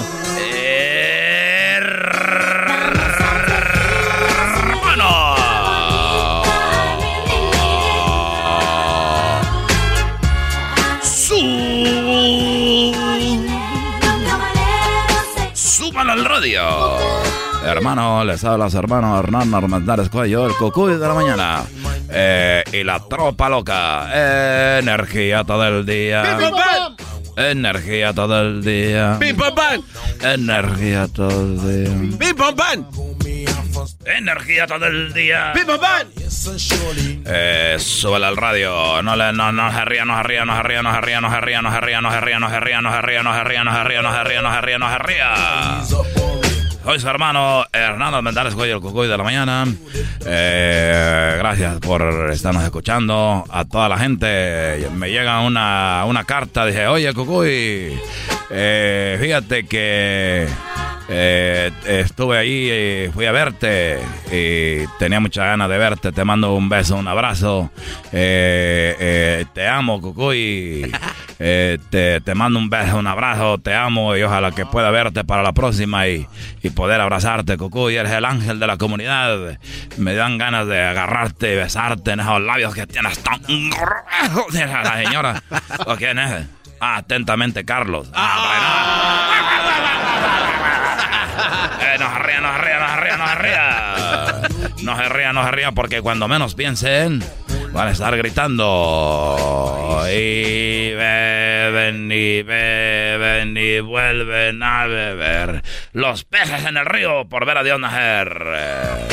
Súbalo al radio. Hermano, les habla su hermano Hernán Armendáriz Cuello, el cucuy de la mañana. Eh, y la tropa loca. Energía todo el día. Energía todo el día. Energía todo el día. Energía todo el día. Eh, súbele al radio. No le, no, no se ría, no se ría, no se ría, no se ría, no se ría, no se ría, no se ría, no se ría, no se ría, no se ría, no se ría, no se ría, no se ría, no se ría. Soy su hermano Hernando Mendares Cuello, el cucuy de la mañana. Eh, gracias por estarnos escuchando. A toda la gente me llega una, una carta. Dije, oye, cucuy, eh, fíjate que eh, estuve ahí y fui a verte y tenía muchas ganas de verte. Te mando un beso, un abrazo. Eh, eh, te amo, Cucuy. Eh, te, te mando un beso, un abrazo. Te amo y ojalá que pueda verte para la próxima y, y poder abrazarte, Cucuy. Eres el ángel de la comunidad. Me dan ganas de agarrarte y besarte en esos labios que tienes tan gruesos. La señora. ¿O quién es? Ah, atentamente, Carlos. Eh, no se ría, no se ría, no se ría, no se ría. No se ría, no se ría, porque cuando menos piensen, van a estar gritando. Y beben, y beben, y vuelven a beber. Los peces en el río por ver a Dios nacer.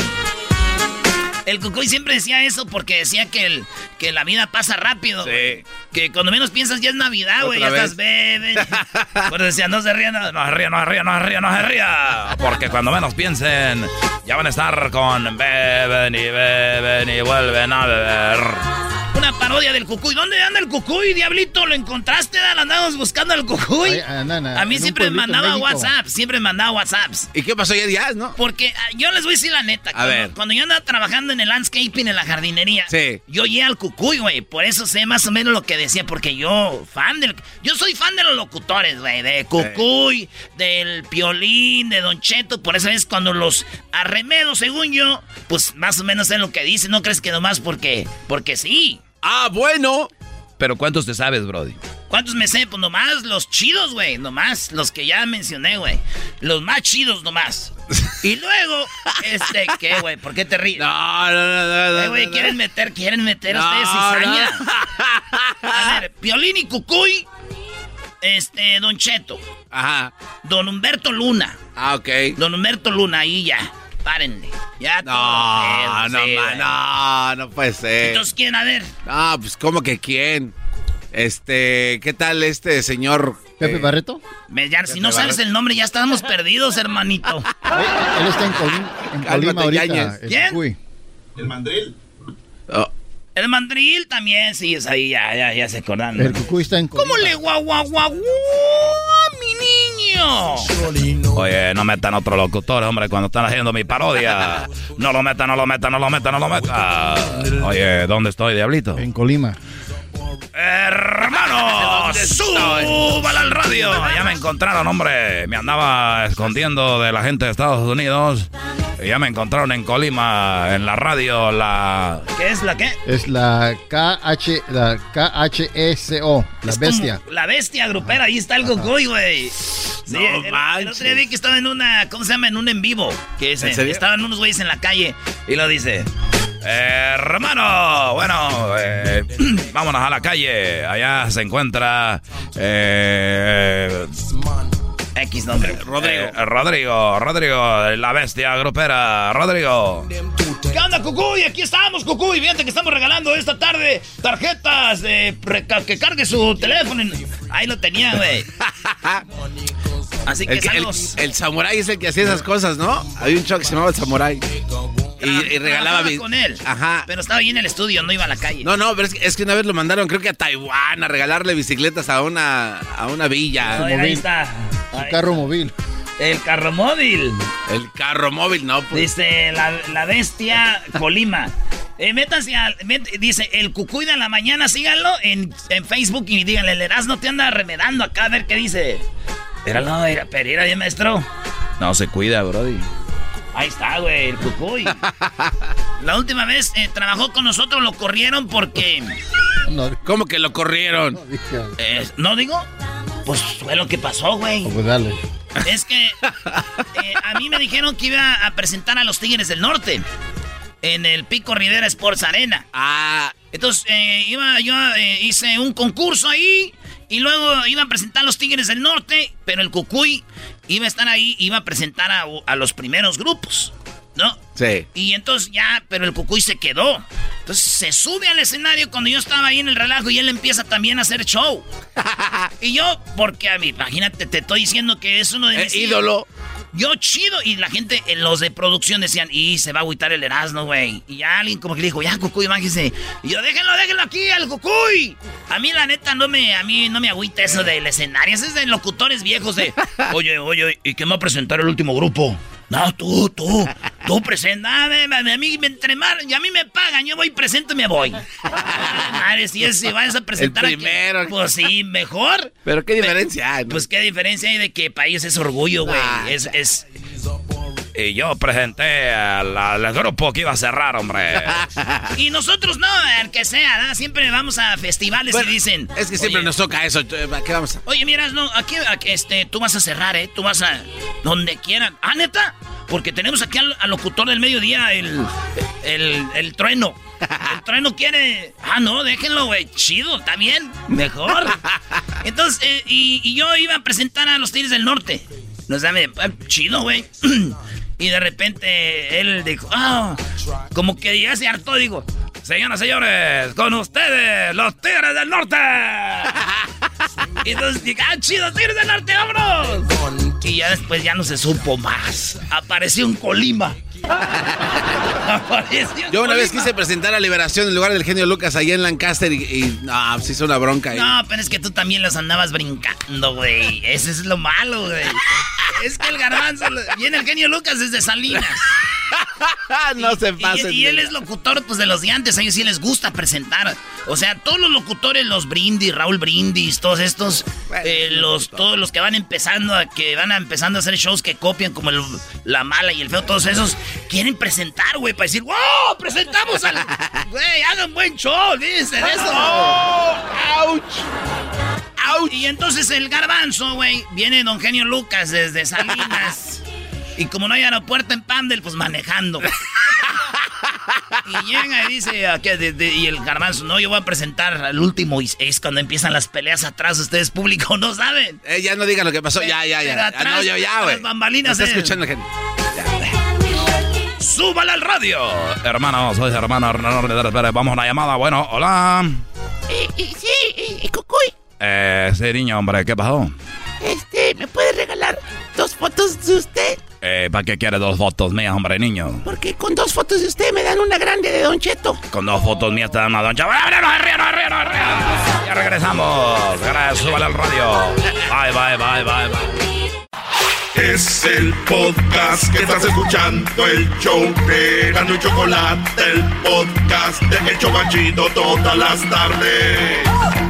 El Cucuy siempre decía eso porque decía que, el, que la vida pasa rápido. güey. Que cuando menos piensas ya es Navidad, güey. Ya estás beben. Por decía, no se rían, no, No se ría, no se ría, no se ría, no se ría. Porque cuando menos piensen, ya van a estar con beben y beben y vuelven a beber. Una parodia del Cucuy. ¿Dónde anda el Cucuy, diablito? ¿Lo encontraste? Andamos buscando al Cucuy. Ay, a mí siempre me mandaba. WhatsApp. Siempre me mandaba WhatsApps. ¿Y qué pasó ya, no? Porque ah, yo les voy a decir la neta. cuando, ver. cuando yo andaba trabajando en el landscaping, en la jardinería, Sí. yo oía al cucuy, güey. Por eso sé más o menos lo que decía. Porque yo, fan del. Yo soy fan de los locutores, güey. De cucuy, del piolín, de Don Cheto. Por eso es cuando los arremedo, según yo, pues más o menos sé lo que dicen. No crees que nomás porque. Porque sí. Ah, bueno. Pero ¿cuántos te sabes, Brody? ¿Cuántos me sé? Pues nomás los chidos, güey. Nomás los que ya mencioné, güey. Los más chidos nomás. Y luego, este, ¿qué, güey? ¿Por qué te ríes? No, no, no, no, Eh, güey, no. quieren meter, quieren meter No, ustedes cizaña. A ver, Piolín y Cucuy, este, Don Cheto. Ajá. Don Humberto Luna. Ah, ok. Don Humberto Luna, ahí ya. Párenle. Ya No, no, sí, ma- güey. no, no puede ser. Entonces, ¿quién? A ver. Ah, pues, ¿cómo que quién? Este, ¿qué tal este señor? ¿Pepe eh, Barreto? Me- ya, si Pepe no sabes Barreto. el nombre, ya estamos perdidos, hermanito. Él está en, Colín, en Colima ahorita. ¿Quién? El mandril. oh, El mandril también, sí, es ahí, ya, ya, ya se acordan. El Cucuy está en. ¿Cómo le guau, guau, guau, mi niño. Oye, no metan otro locutor, hombre, cuando están haciendo mi parodia. No lo metan, no lo metan, no lo metan, no lo metan. Oye, ¿dónde estoy, Diablito? En Colima. Hermano, súbala al radio. Ya me encontraron, hombre. Me andaba escondiendo de la gente de Estados Unidos. Y ya me encontraron en Colima, en la radio, la... ¿Qué es la qué? Es la KH, la KHSO, la bestia. La bestia grupera, ahí está el Gogoy, güey. Sí, el, el otro día vi que estaba en una, ¿cómo se llama? En un en vivo. Que es, estaban unos güeyes en la calle y lo dice. Hermano, bueno, eh, vámonos a la calle. Allá se encuentra... Eh, X nombre. Rodrigo. Rodrigo, Rodrigo, la bestia grupera. Rodrigo. ¿Qué onda, Cucuy? Aquí estamos, Cucuy. Fíjate que estamos regalando esta tarde tarjetas de que cargue su teléfono. Ahí lo tenía, güey. Así que El, que- el, saludos. el samurái es el que hacía esas cosas, ¿no? Había un show que se llamaba el samurái. Y, y regalaba... Con él. Ajá. Pero estaba ahí en el estudio, no iba a la calle. No, no, pero es que, es que una vez lo mandaron, creo que a Taiwán, a regalarle bicicletas a una, a una villa. No, ahí, ahí está. Un carro móvil. El carro móvil. El carro móvil, no, pues. Dice la, la bestia Colima. Eh, métanse al. met- dice el Cucuy de la mañana, síganlo en, en Facebook y díganle, el Erasmo te anda remedando acá a ver qué dice. Era no, era Pereira, bien maestro. No se cuida, Brody. Ahí está, güey, el Cucuy. La última vez eh, trabajó con nosotros, lo corrieron porque. ¿Cómo que lo corrieron? eh, ¿No digo? Pues fue lo que pasó, güey. Pues dale. Es que eh, a mí me dijeron que iba a presentar a los Tigres del Norte en el Pico Rivera Sports Arena. Ah. Entonces eh, iba, yo hice un concurso ahí y luego iba a presentar a los Tigres del Norte, pero el Cucuy iba a estar ahí, iba a presentar a, a los primeros grupos, ¿no? Sí. Y entonces ya, pero el Cucuy se quedó. Entonces se sube al escenario cuando yo estaba ahí en el relajo y él empieza también a hacer show. y yo, porque a mí, imagínate, te estoy diciendo que es uno de Eh, mis ídolo. Yo chido. Y la gente, eh, los de producción decían, y se va a agüitar el Erasmo, güey. Y ya alguien como que le dijo, ya, Cucuy, bájese. Y yo, déjenlo, déjenlo aquí, al Cucuy. A mí, la neta, no me, a mí no me agüita eso del escenario. Eso es de locutores viejos de, oye, oye, ¿y quién va a presentar el último grupo? No, tú, tú, tú presenta. A, mí me entremar, y a mí me pagan, yo voy presento y me voy. Madre, si es, si vas a presentar El primero. Pues sí, mejor. Pero qué diferencia hay. Pues qué diferencia hay de que país es orgullo, güey. es, es, Y yo presenté al, al grupo que iba a cerrar, hombre. Y nosotros no, el que sea, ¿no? Siempre vamos a festivales y dicen. Es que siempre "Oye, nos toca eso. eh, ¿Qué vamos a...? Oye, miras, no, aquí, aquí, este, tú vas a cerrar, ¿eh? Tú vas a. donde quieran. Ah, neta. Porque tenemos aquí al, al locutor del mediodía, el. el, el trueno. El trueno quiere. Ah, no, déjenlo, güey. Chido, está bien. Mejor. Entonces, eh, y, y yo iba a presentar a los Tigres del Norte. Nos da chido, güey. Y de repente él dijo, ah, como que ya se hartó, digo, señoras señores, con ustedes, los Tigres del Norte. y entonces dije, ah, chido, Tigres del Norte, vámonos. Y ya después ya no se supo más. Apareció un Colima. Apareció un Yo una vez quise presentar a Liberación en lugar del genio Lucas allá en Lancaster y, y no, se hizo una bronca ahí. No, pero es que tú también los andabas brincando, güey. Ese es lo malo, güey. Es que el garbanzo lo- viene el genio Lucas desde Salinas. no se Y, pasen. y él es locutor, pues, de los de antes. A ellos sí les gusta presentar. O sea, todos los locutores, los Brindis, Raúl Brindis, todos estos, eh, los, todos los que van empezando a, que van a empezando a hacer shows que copian como el- la mala y el feo, todos esos, quieren presentar, güey, para decir, ¡wow! ¡Presentamos al. Güey, hagan buen show, dicen eso. ¡Auch! ¡Auch! Y entonces el garbanzo, güey, viene don Genio Lucas desde Salinas. y como no hay aeropuerto en Pandel, pues manejando. Y llega y dice, y el garbanzo, no, yo voy a presentar al último. Y es cuando empiezan las peleas atrás, ustedes público no saben. Eh, ya no digan lo que pasó. Ya, ya, ya. atrás, Ah, no, ya, ya, las güey. bambalinas, Está eh. escuchando gente. ¡Súbala al radio! Hermano, soy hermano. Vamos a una llamada. Bueno, hola. sí, Cucuy, Eh, sí, niño, hombre, ¿qué pasó? este, ¿me puede regalar dos fotos de usted? Eh, ¿para qué quiere dos fotos mías, hombre, niño? Porque con dos fotos de usted me dan una grande de Don Cheto. Con dos fotos mías te dan una doncha. Ya regresamos. Gracias, súbale al radio. Bye, bye, bye, bye, bye. Es el podcast que estás escuchando, el show de Gano y Chocolate, el podcast de Hecho Banchito todas las tardes.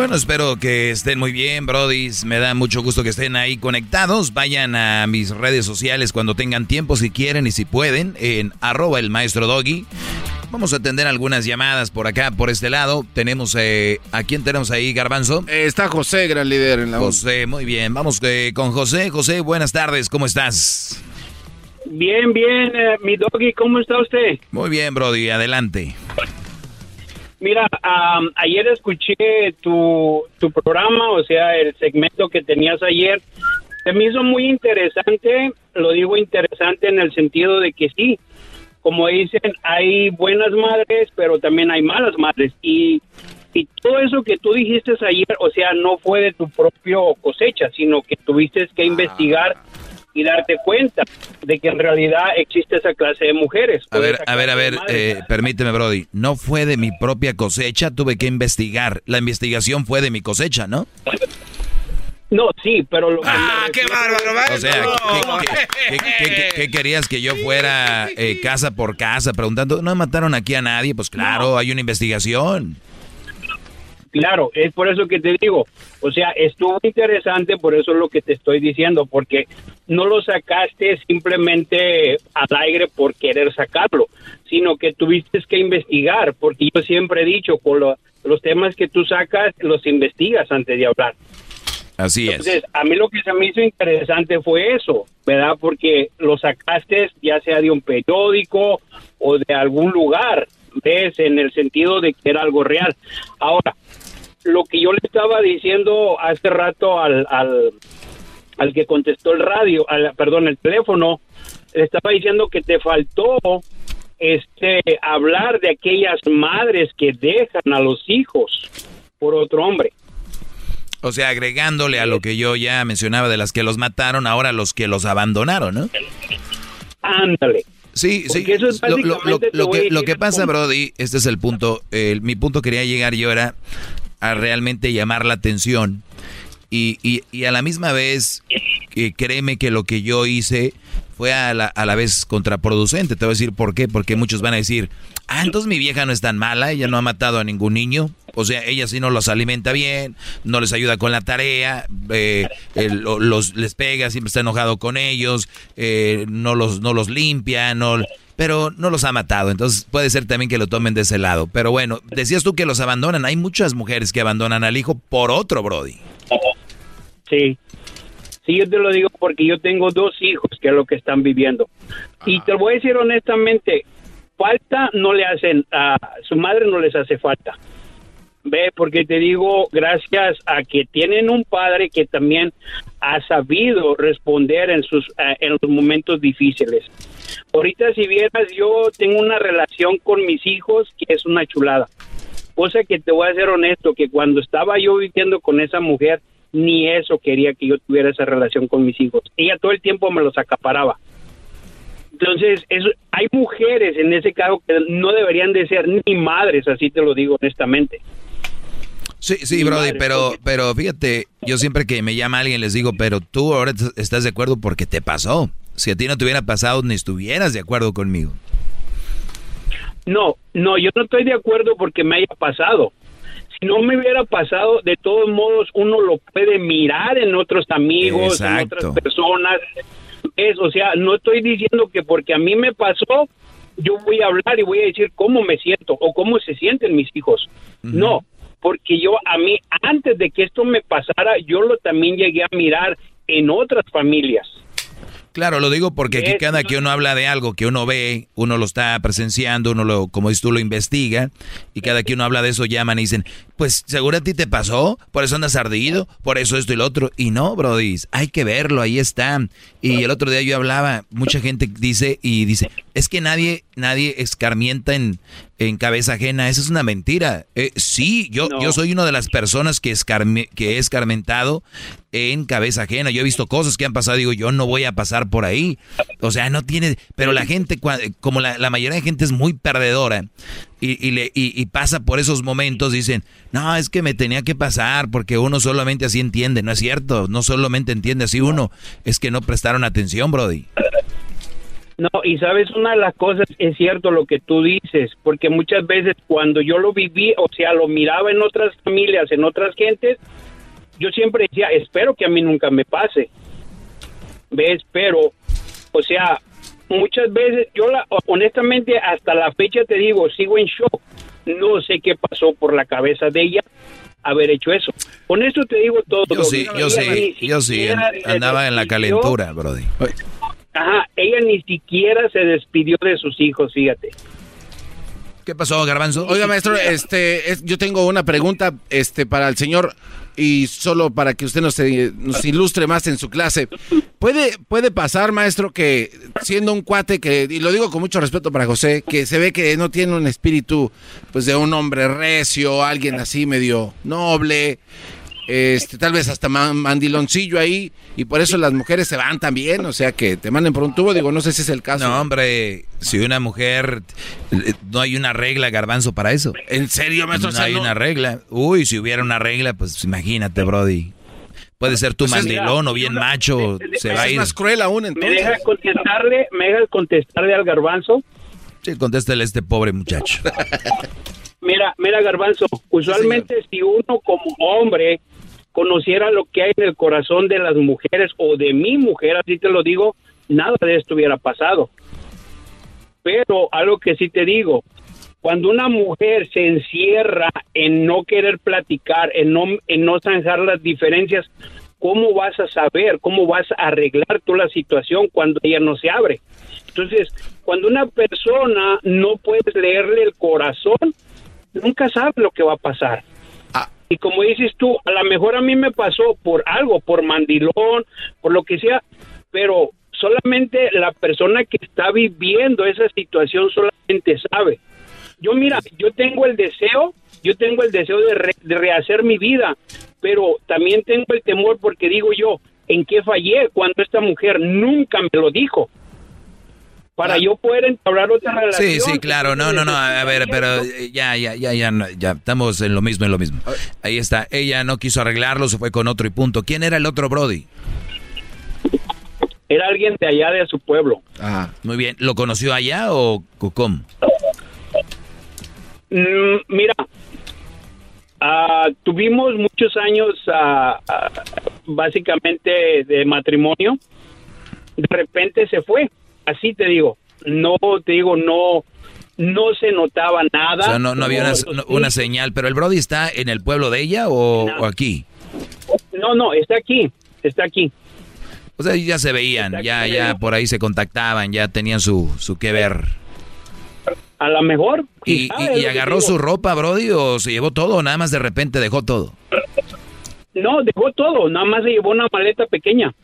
Bueno, espero que estén muy bien, Brody. Me da mucho gusto que estén ahí conectados. Vayan a mis redes sociales cuando tengan tiempo, si quieren y si pueden, en arroba el maestro Doggy. Vamos a atender algunas llamadas por acá, por este lado. Tenemos, eh, ¿a quién tenemos ahí, Garbanzo? Eh, está José, gran líder en la José, muy bien. Vamos eh, con José. José, buenas tardes, ¿cómo estás? Bien, bien, eh, mi doggy, ¿cómo está usted? Muy bien, Brody, adelante. Mira, am, ayer escuché tu, tu programa, o sea, el segmento que tenías ayer. Se me hizo muy interesante, lo digo interesante en el sentido de que sí, como dicen, hay buenas madres, pero también hay malas madres. Y, y todo eso que tú dijiste ayer, o sea, no fue de tu propio cosecha, sino que tuviste que investigar y darte cuenta de que en realidad existe esa clase de mujeres. A ver, a ver, a ver, eh, permíteme, Brody. No fue de mi propia cosecha, tuve que investigar. La investigación fue de mi cosecha, ¿no? No, sí, pero lo ¡Ah, qué bárbaro! O sea, ¿qué, qué- qué- qué- qué querías que yo fuera eh, casa por casa preguntando? ¿No mataron aquí a nadie? Pues claro, hay una investigación. Claro, es por eso que te digo, o sea, estuvo interesante, por eso es lo que te estoy diciendo, porque no lo sacaste simplemente al aire por querer sacarlo, sino que tuviste que investigar, porque yo siempre he dicho, con lo- los temas que tú sacas, los investigas antes de hablar. Así es. Entonces, a mí lo que se me hizo interesante fue eso, ¿verdad? Porque lo sacaste ya sea de un periódico o de algún lugar, ¿ves? En el sentido de que era algo real. Ahora, lo que yo le estaba diciendo hace rato al, al, al que contestó el radio, al, perdón, el teléfono, le estaba diciendo que te faltó este hablar de aquellas madres que dejan a los hijos por otro hombre. O sea, agregándole a lo que yo ya mencionaba de las que los mataron, ahora los que los abandonaron, ¿no? Ándale. Sí, sí. Porque eso es Lo, lo- lo- que, lo que pasa, Brody, este es el punto. el- mi punto quería llegar yo era a realmente llamar la atención y, y- y a la misma vez, que créeme que lo que yo hice fue a la, a la vez contraproducente. Te voy a decir por qué. Porque muchos van a decir, ah, entonces mi vieja no es tan mala, ella no ha matado a ningún niño. O sea, ella sí no los alimenta bien, no les ayuda con la tarea, eh, lo- los, les pega, siempre está enojado con ellos, eh, no, los, no los limpia, no, pero no los ha matado. Entonces puede ser también que lo tomen de ese lado. Pero bueno, decías tú que los abandonan. Hay muchas mujeres que abandonan al hijo por otro, Brody. Sí. Sí, yo te lo digo porque yo tengo dos hijos que es lo que están viviendo. Y te lo voy a decir honestamente, falta no le hacen, a su madre no les hace falta. Ve, porque te digo, gracias a que tienen un padre que también ha sabido responder en sus eh, en los momentos difíciles. Ahorita si vieras, yo tengo una relación con mis hijos que es una chulada. Cosa que te voy a ser honesto, que cuando estaba yo viviendo con esa mujer, ni eso quería que yo tuviera esa relación con mis hijos. Ella todo el tiempo me los acaparaba. Entonces, eso, hay mujeres en ese caso que no deberían de ser ni madres, así te lo digo honestamente. Sí, sí, Brody, pero, pero fíjate, yo siempre que me llama alguien les digo, pero tú ahora estás de acuerdo porque te pasó. Si a ti no te hubiera pasado, ni estuvieras de acuerdo conmigo. No, no, yo no estoy de acuerdo porque me haya pasado. Si no me hubiera pasado, de todos modos uno lo puede mirar en otros amigos, en otras personas. Es, o sea, no estoy diciendo que porque a mí me pasó, yo voy a hablar y voy a decir cómo me siento o cómo se sienten mis hijos. No, porque yo a mí, antes de que esto me pasara, yo lo también llegué a mirar en otras familias. Claro, lo digo porque aquí cada que uno habla de algo que uno ve, uno lo está presenciando, uno lo, como dices tú, lo investiga, y cada que uno habla de eso llaman y dicen, pues seguro a ti te pasó, por eso andas ardido, por eso esto y lo otro. Y no, Brody, hay que verlo, ahí está. Y el otro día yo hablaba, mucha gente dice y dice, es que nadie, nadie escarmienta en, en cabeza ajena, esa es una mentira. Eh, sí, yo, yo soy una de las personas que, escarme- que he escarmentado en cabeza ajena. Yo he visto cosas que han pasado, digo, yo no voy a pasar por ahí. O sea, no tiene, pero la gente, como la, la mayoría de gente es muy perdedora y, y, le, y, y pasa por esos momentos, dicen, no, es que me tenía que pasar porque uno solamente así entiende. No es cierto, no solamente entiende así uno, es que no prestaron atención, Brody. No, y sabes, una de las cosas es cierto lo que tú dices, porque muchas veces cuando yo lo viví, o sea, lo miraba en otras familias, en otras gentes, yo siempre decía, espero que a mí nunca me pase. ¿Ves? Pero, o sea, muchas veces, yo la, honestamente, hasta la fecha te digo, sigo en shock. No sé qué pasó por la cabeza de ella haber hecho eso. Con eso te digo todo. Yo sí, yo Ella sí, yo sí, andaba en la calentura, Brody. Ajá, ella ni siquiera se despidió de sus hijos, fíjate. ¿Qué pasó, Garbanzo? Oiga, maestro, este, es- yo tengo una pregunta, este, para el señor y solo para que usted nos, eh, nos ilustre más en su clase. ¿Puede, puede pasar, maestro, que siendo un cuate que, y lo digo con mucho respeto para José, que se ve que no tiene un espíritu, pues, de un hombre recio, alguien así medio noble, este, tal vez hasta ma- mandiloncillo ahí, y por eso las mujeres se van también, o sea, que te manden por un tubo, digo, no sé si es el caso. No, hombre, si una mujer, eh, no hay una regla, Garbanzo, para eso. ¿En serio, maestro? No O sea, hay no- una regla. Uy, si hubiera una regla, pues imagínate, Brody. Puede ser tu Pues es- mandilón o bien macho, se va a es ir. más cruel aún, ¿Me entonces. deja contestarle, me deja contestarle al garbanzo? Sí, contéstale a este pobre muchacho. Mira, mira garbanzo, usualmente si uno como hombre conociera lo que hay en el corazón de las mujeres o de mi mujer, así te lo digo, nada de esto hubiera pasado. Pero algo que sí te digo, cuando una mujer se encierra en no querer platicar, en no, en no zanjar las diferencias, ¿cómo vas a saber, cómo vas a arreglar toda la situación cuando ella no se abre? Entonces, cuando una persona no puedes leerle el corazón, nunca sabes lo que va a pasar. Y como dices tú, a lo mejor a mí me pasó por algo, por mandilón, por lo que sea, pero solamente la persona que está viviendo esa situación solamente sabe. Yo mira, yo tengo el deseo, yo tengo el deseo de, re- de rehacer mi vida, pero también tengo el temor porque digo yo, ¿en qué fallé cuando esta mujer nunca me lo dijo? Para yo poder entablar otra relación. Sí, sí, claro. No, no, no. A ver, pero eh, ya, ya, ya, ya, ya estamos en lo mismo, en lo mismo. Ahí está. Ella no quiso arreglarlo, se fue con otro y punto. ¿Quién era el otro Brody? Era alguien de allá de su pueblo. Ah, muy bien. ¿Lo conoció allá o cómo? Mm, mira, ah, tuvimos muchos años ah, ah, básicamente de matrimonio. De repente se fue, así te digo. No, te digo, no, no se notaba nada. O sea, no, no había una, No, no- una señal. ¿Pero el Brody está en el pueblo de ella o, o aquí? No, no, está aquí, está aquí. O sea, ya se veían, ya, ya por ahí se contactaban, ya tenían su, su que ver. A lo mejor. ¿Y, y- agarró su ropa, Brody, o se llevó todo o nada más de repente dejó todo? No, dejó todo, nada más se llevó una maleta pequeña.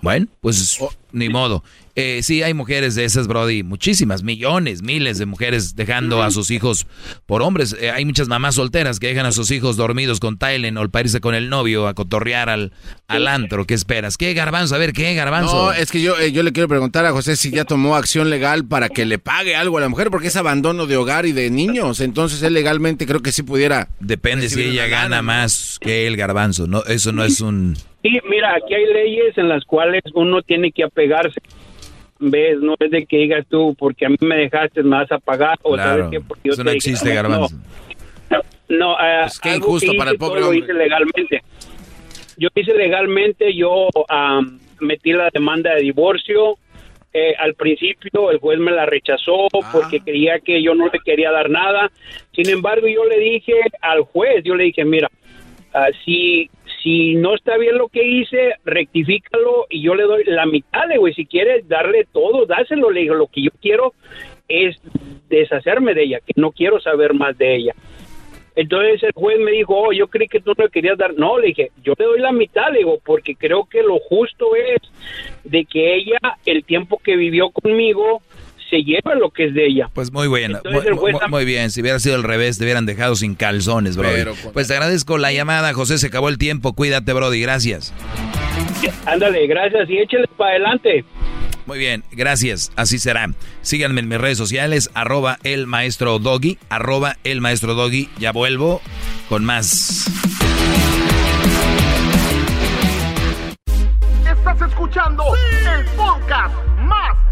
Bueno, pues ni modo. Eh, sí, hay mujeres de esas, Brody, muchísimas, millones, miles de mujeres dejando a sus hijos por hombres. Eh, hay muchas mamás solteras que dejan a sus hijos dormidos con Tylen o para irse con el novio a cotorrear al, al antro. ¿Qué esperas? ¿Qué, Garbanzo? A ver, ¿qué, Garbanzo? No, es que yo, eh, yo le quiero preguntar a José si ya tomó acción legal para que le pague algo a la mujer, porque es abandono de hogar y de niños. Entonces él legalmente creo que sí pudiera. Depende si ella gana lana, ¿no? más que el Garbanzo. No, eso no es un... Sí, mira, aquí hay leyes en las cuales uno tiene que apegarse. ¿Ves? No es de que digas tú, porque a mí me dejaste, me vas a pagar. O Claro, sabes qué, porque yo eso te no dije, existe, no, Garbanzo. No, eh, Pues qué algo injusto que para el pobre hombre. Lo hice legalmente. Yo hice legalmente, yo am, metí la demanda de divorcio. Eh, al principio el juez me la rechazó Ah. porque creía que yo no le quería dar nada. Sin embargo, yo le dije al juez, yo le dije, mira, ah, si, si no está bien lo que hice, rectifícalo y yo le doy la mitad, le digo, y si quieres darle todo, dáselo, le digo, lo que yo quiero es deshacerme de ella, que no quiero saber más de ella. Entonces el juez me dijo, oh, yo creí que tú no le querías dar. No, le dije, yo le doy la mitad, le digo, porque creo que lo justo es de que ella, el tiempo que vivió conmigo, se lleva lo que es de ella. Pues muy bien, muy, muy, bien. Si hubiera sido al revés, te hubieran dejado sin calzones, bro. Pues te agradezco la llamada, José. Se acabó el tiempo. Cuídate, Brody. Gracias. Ándale, gracias y échale para adelante. Muy bien, gracias. Así será. Síganme en mis redes sociales, arroba el maestro doggy, arroba el maestro doggy. Ya vuelvo con más. Estás escuchando el podcast más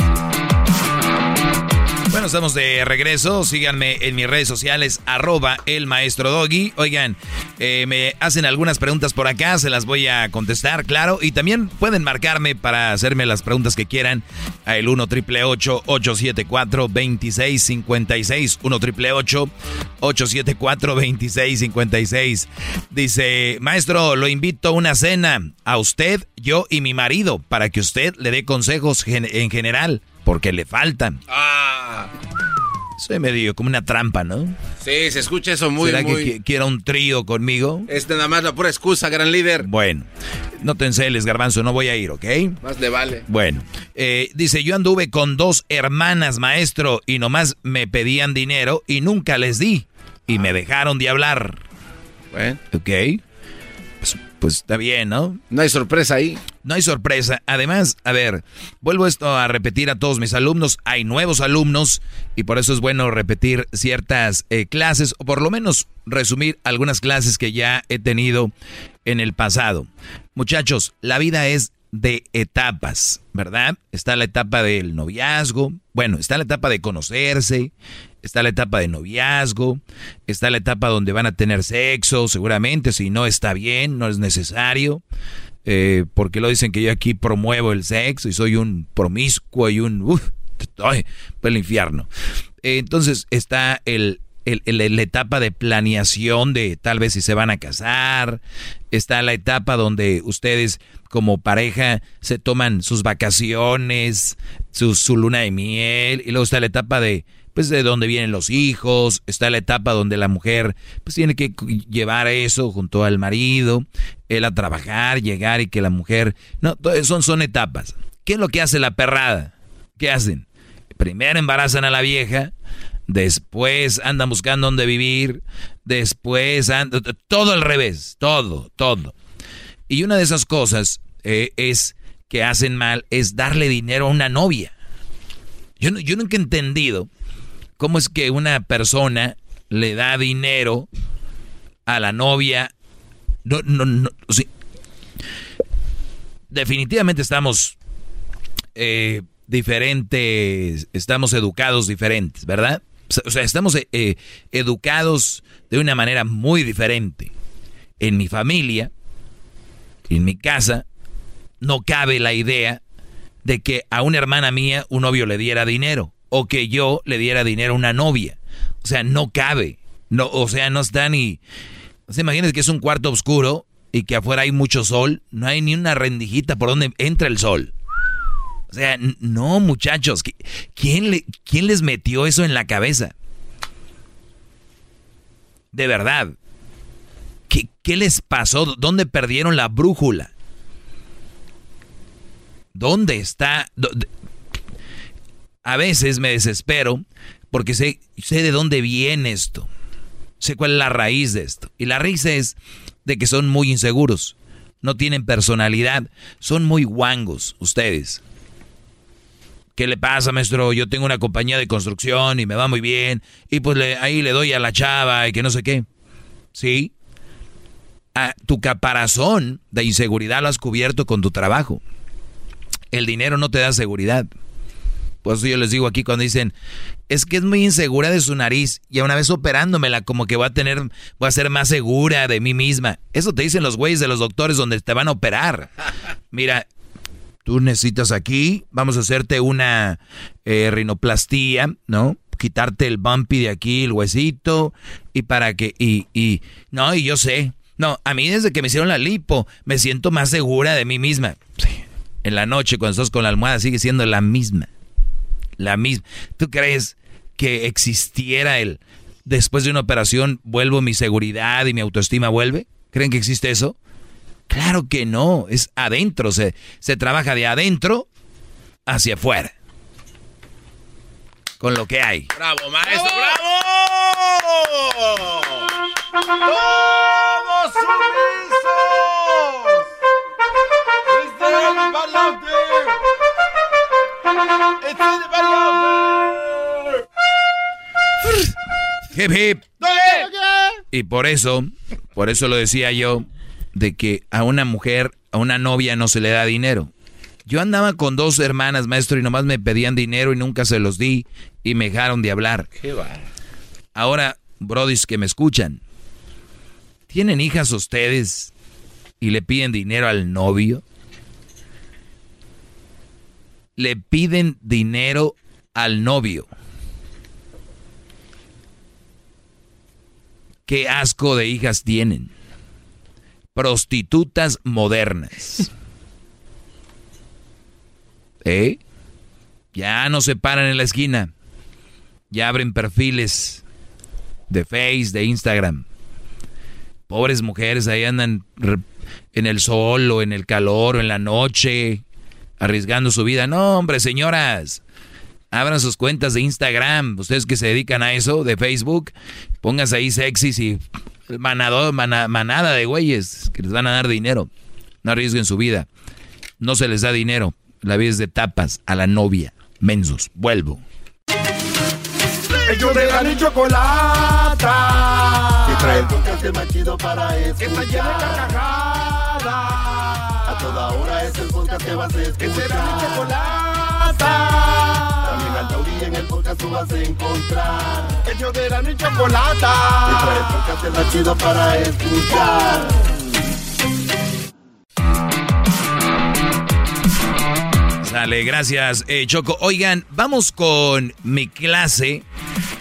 Mm-hmm. Estamos de regreso. Síganme en mis redes sociales, arroba el maestro Doggy. Oigan, eh, me hacen algunas preguntas por acá, se las voy a contestar, claro. Y también pueden marcarme para hacerme las preguntas que quieran a el 1 triple 874 2656 1 triple 874 2656 Dice, maestro, lo invito a una cena a usted, yo y mi marido para que usted le dé consejos en general porque le faltan. Ah. Soy medio como una trampa, ¿no? Sí, se escucha eso muy, ¿Será muy... que quiera un trío conmigo? Es nada más la pura excusa, gran líder. Bueno, no te enceles, garbanzo, no voy a ir, ¿ok? Más le vale. Bueno, eh, dice, yo anduve con dos hermanas, maestro, y nomás me pedían dinero y nunca les di. Y me dejaron de hablar. Bueno. ¿Ok? Pues, está bien, ¿no? No hay sorpresa ahí. No hay sorpresa. Además, a ver, vuelvo esto a repetir a todos mis alumnos. Hay nuevos alumnos y por eso es bueno repetir ciertas eh, clases o por lo menos resumir algunas clases que ya he tenido en el pasado. Muchachos, la vida es de etapas, ¿verdad? Está la etapa del noviazgo, bueno, está la etapa de conocerse, está la etapa de noviazgo, está la etapa donde van a tener sexo, seguramente, si no está bien, no es necesario, eh, porque lo dicen que yo aquí promuevo el sexo y soy un promiscuo y un... Uf, el infierno. entonces está el, la etapa de planeación de tal vez si se van a casar, está la etapa donde ustedes como pareja se toman sus vacaciones, su, su luna de miel, y luego está la etapa de pues de donde vienen los hijos, está la etapa donde la mujer pues tiene que llevar eso junto al marido, él a trabajar, llegar y que la mujer, no, son, son etapas. ¿Qué es lo que hace la perrada? ¿Qué hacen? Primero embarazan a la vieja, después andan buscando dónde vivir, después andan, todo al revés, todo, todo. Y una de esas cosas eh, es que hacen mal es darle dinero a una novia. Yo, yo nunca he entendido ¿Cómo es que una persona le da dinero a la novia? No, no, no. Definitivamente estamos eh, diferentes, estamos educados diferentes, ¿verdad? O sea, estamos eh, eh, educados de una manera muy diferente. En mi familia, en mi casa, no cabe la idea de que a una hermana mía un novio le diera dinero o que yo le diera dinero a una novia. O sea, no cabe. No, o sea, no está ni... O sea, que es un cuarto oscuro y que afuera hay mucho sol. No hay ni una rendijita por donde entra el sol. O sea, no, muchachos. ¿Quién, le, quién les metió eso en la cabeza? De verdad. ¿Qué, ¿Qué les pasó? ¿Dónde perdieron la brújula? ¿Dónde está? A veces me desespero porque sé, sé de dónde viene esto. Sé cuál es la raíz de esto. Y la raíz es de que son muy inseguros. no tienen personalidad, son muy guangos ustedes. ¿Qué le pasa, maestro? Yo tengo una compañía de construcción y me va muy bien. Y pues ahí le doy a la chava y que no sé qué. ¿Sí? tu caparazón de inseguridad lo has cubierto con tu trabajo. El dinero no te da seguridad. Por eso yo les digo aquí cuando dicen, es que es muy insegura de su nariz y a una vez operándomela como que voy a tener, voy a ser más segura de mí misma. Eso te dicen los güeyes de los doctores donde te van a operar. Mira, tú necesitas aquí, vamos a hacerte una eh, rinoplastía, ¿no? Quitarte el bumpy de aquí, el huesito, y para que, y, y, no, y yo sé, no, a mí desde que me hicieron la lipo, me siento más segura de mí misma. En la noche, cuando estás con la almohada, sigue siendo la misma. La misma. ¿Tú crees que existiera el, después de una operación, vuelvo mi seguridad y mi autoestima vuelve? ¿Creen que existe eso? Claro que no, es adentro, se, se trabaja de adentro hacia afuera. Con lo que hay. ¡Bravo, maestro! ¡Bravo! ¡Todos! Hip hip. Y por eso, por eso lo decía yo, de que a una mujer, a una novia no se le da dinero. Yo andaba con dos hermanas, maestro, y nomás me pedían dinero y nunca se los di y me dejaron de hablar. Qué Ahora, brodis que me escuchan, ¿tienen hijas ustedes y le piden dinero al novio? Le piden dinero al novio. ¿Qué asco de hijas tienen? prostitutas modernas. ¿Eh? Ya no se paran en la esquina. Ya abren perfiles de Face, de Instagram. Pobres mujeres ahí andan en el sol o en el calor o en la noche, arriesgando su vida. No, hombre, señoras, abran sus cuentas de Instagram. Ustedes que se dedican a eso, de Facebook, pónganse ahí sexy y manado, manada de güeyes que les van a dar dinero. No arriesguen su vida. No se les da dinero. La vida es de tapas a la novia. Mensos. Vuelvo. Ellos de la chocolata. Que trae el podcast más chido para escuchar. Que está llena de carcajadas. A toda hora es el podcast que vas a escuchar. Que será mi chocolata en el podcast tú vas a encontrar. El yo de la chocolata. Y trae el podcast más chido para escuchar. Sale, gracias, eh, Choco. Oigan, vamos con mi clase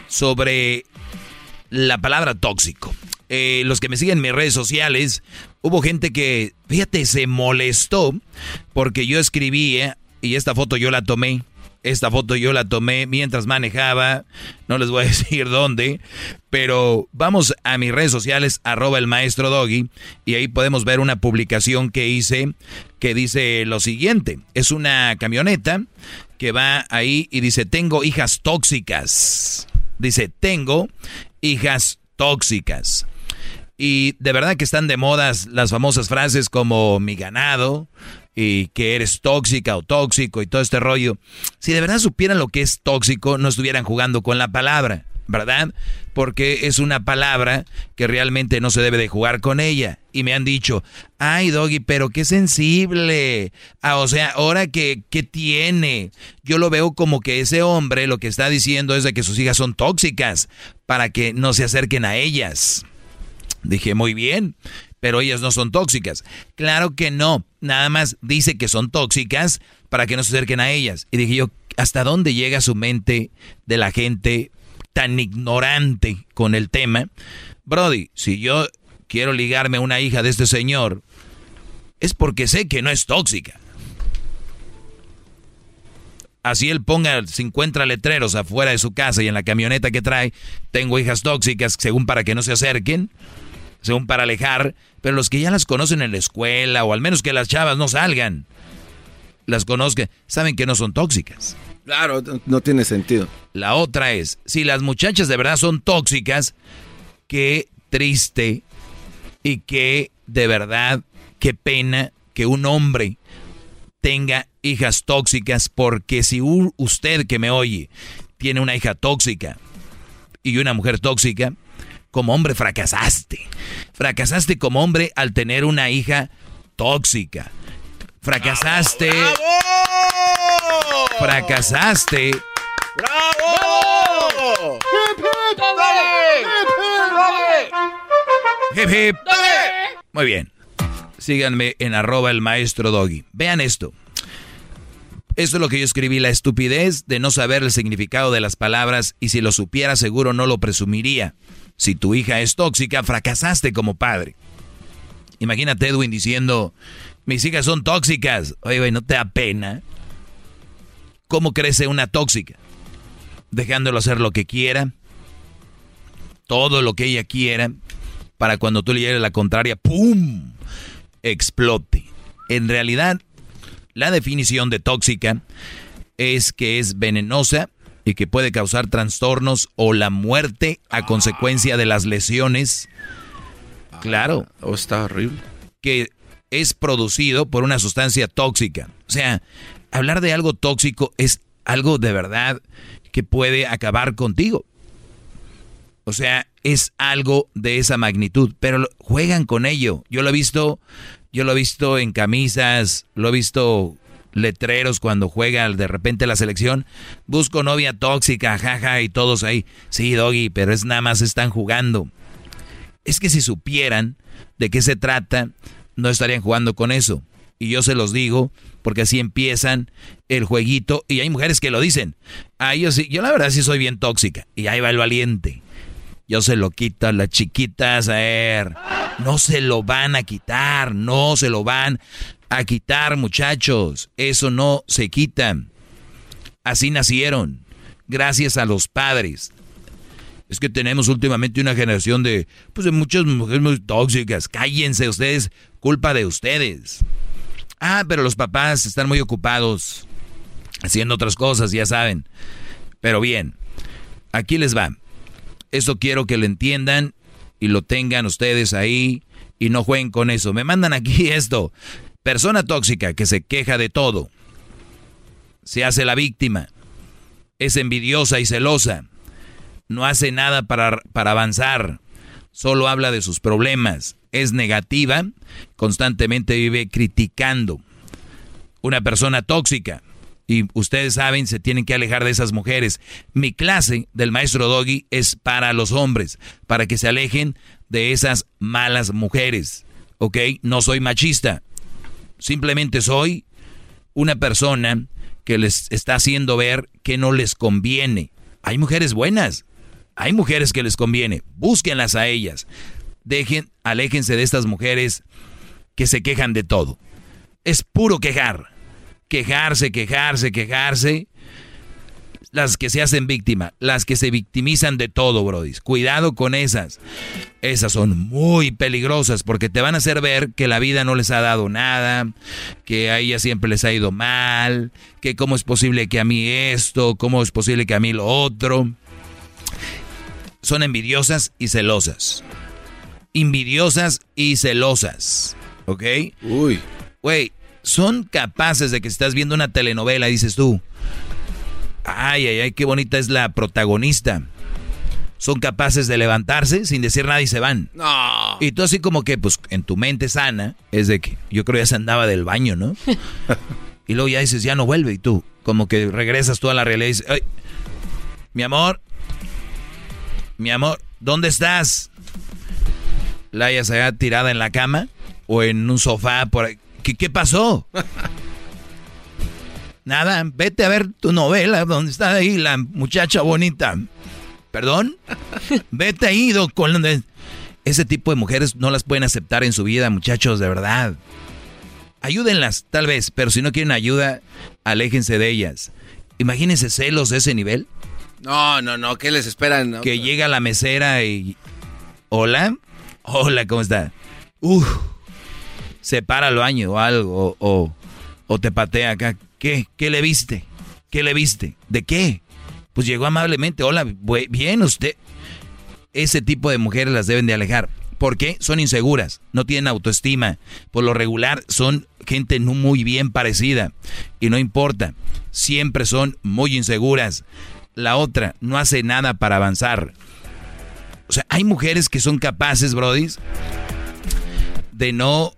sobre la palabra tóxico. Eh, los que me siguen en mis redes sociales, hubo gente que, fíjate, se molestó porque yo escribí, y esta foto yo la tomé, esta foto yo la tomé mientras manejaba, no les voy a decir dónde, pero vamos a mis redes sociales, arroba el maestro Doggy, y ahí podemos ver una publicación que hice que dice lo siguiente, es una camioneta que va ahí y dice, tengo hijas tóxicas. Dice, tengo hijas tóxicas. Y de verdad que están de modas las famosas frases como mi ganado, y que eres tóxica o tóxico y todo este rollo. Si de verdad supieran lo que es tóxico, no estuvieran jugando con la palabra, ¿verdad? Porque es una palabra que realmente no se debe de jugar con ella. Y me han dicho, ay Doggy, pero qué sensible. Ah, o sea, ahora que, ¿qué tiene? Yo lo veo como que ese hombre lo que está diciendo es de que sus hijas son tóxicas para que no se acerquen a ellas. Dije, muy bien pero ellas no son tóxicas. Claro que no, nada más dice que son tóxicas para que no se acerquen a ellas. Y dije yo, ¿hasta dónde llega su mente de la gente tan ignorante con el tema? Brody, si yo quiero ligarme a una hija de este señor, es porque sé que no es tóxica. Así él ponga 50 letreros afuera de su casa y en la camioneta que trae, tengo hijas tóxicas, según para que no se acerquen según para alejar, pero los que ya las conocen en la escuela, o al menos que las chavas no salgan, las conozcan, saben que no son tóxicas. Claro, no tiene sentido. La otra es, si las muchachas de verdad son tóxicas, qué triste y qué de verdad qué pena que un hombre tenga hijas tóxicas, porque si usted que me oye tiene una hija tóxica y una mujer tóxica, como hombre fracasaste. Fracasaste como hombre al tener una hija tóxica. Fracasaste. Fracasaste. ¡Bravo! Hip, hip. Muy bien. Síganme en arroba el maestro doggy. Vean esto. Esto es lo que yo escribí, la estupidez de no saber el significado de las palabras y si lo supiera seguro no lo presumiría. Si tu hija es tóxica, fracasaste como padre. Imagínate Edwin diciendo, mis hijas son tóxicas. Oye, güey, ¿no te da pena? ¿Cómo crece una tóxica? Dejándolo hacer lo que quiera, todo lo que ella quiera, para cuando tú le llegues la contraria, ¡pum! explote. En realidad, la definición de tóxica es que es venenosa y que puede causar trastornos o la muerte a consecuencia de las lesiones. Claro. Oh, está horrible. Que es producido por una sustancia tóxica. O sea, hablar de algo tóxico es algo de verdad que puede acabar contigo. O sea, es algo de esa magnitud, pero juegan con ello. Yo lo he visto, yo lo he visto en camisas, lo he visto letreros cuando juega de repente la selección. Busco novia tóxica, jaja, y todos ahí. Sí, doggy, pero es nada más están jugando. Es que si supieran de qué se trata, no estarían jugando con eso. Y yo se los digo porque así empiezan el jueguito. Y hay mujeres que lo dicen. Ah, yo sí, yo la verdad sí soy bien tóxica. Y ahí va el valiente. Yo se lo quito a las chiquitas, a ver. No se lo van a quitar, no se lo van a quitar, muchachos. Eso no se quita. Así nacieron, gracias a los padres. Es que tenemos últimamente una generación de, pues de muchas mujeres muy tóxicas. Cállense ustedes, culpa de ustedes. Ah, pero los papás están muy ocupados haciendo otras cosas, ya saben. Pero bien, aquí les va. Eso quiero que lo entiendan y lo tengan ustedes ahí y no jueguen con eso. Me mandan aquí esto. Persona tóxica que se queja de todo. Se hace la víctima. Es envidiosa y celosa. No hace nada para, para avanzar. Solo habla de sus problemas. Es negativa. Constantemente vive criticando. Una persona tóxica y ustedes saben, se tienen que alejar de esas mujeres. Mi clase del maestro Doggy es para los hombres, para que se alejen de esas malas mujeres. ¿Ok? No soy machista. Simplemente soy una persona que les está haciendo ver que no les conviene. Hay mujeres buenas. Hay mujeres que les conviene. Búsquenlas a ellas. Dejen, aléjense de estas mujeres que se quejan de todo. Es puro quejar quejarse, quejarse, quejarse. Las que se hacen víctima, las que se victimizan de todo, Brody. Cuidado con esas. Esas son muy peligrosas porque te van a hacer ver que la vida no les ha dado nada, que a ella siempre les ha ido mal, que cómo es posible que a mí esto, cómo es posible que a mí lo otro. Son envidiosas y celosas. Envidiosas y celosas. ¿Ok? Uy. Güey, son capaces de que estás viendo una telenovela, dices tú, ay, ay, ay, qué bonita es la protagonista. Son capaces de levantarse sin decir nada y se van. No. Y tú así como que, pues, en tu mente sana, es de que yo creo ya se andaba del baño, ¿no? y luego ya dices, ya no vuelve. Y tú, como que regresas tú a la realidad y dices, ay, mi amor, mi amor, ¿dónde estás? La hayas allá tirada en la cama o en un sofá por ahí. ¿Qué, pasó? Nada, vete a ver tu novela donde está ahí la muchacha bonita. ¿Perdón? Vete ahí, con ese tipo de mujeres no las pueden aceptar en su vida, muchachos, de verdad. Ayúdenlas, tal vez, pero si no quieren ayuda, aléjense de ellas. Imagínense celos de ese nivel. No, no, no, ¿qué les esperan? Que llega la mesera y... Hola, hola, ¿cómo está? Uf se para al baño o algo, o, o, te patea acá. ¿Qué? ¿Qué le viste? ¿Qué le viste? ¿De qué? Pues llegó amablemente, hola, bien usted. Ese tipo de mujeres las deben de alejar. ¿Por qué? Son inseguras, no tienen autoestima. Por lo regular son gente no muy bien parecida. Y no importa, siempre son muy inseguras. La otra no hace nada para avanzar. O sea, hay mujeres que son capaces, Brody, de no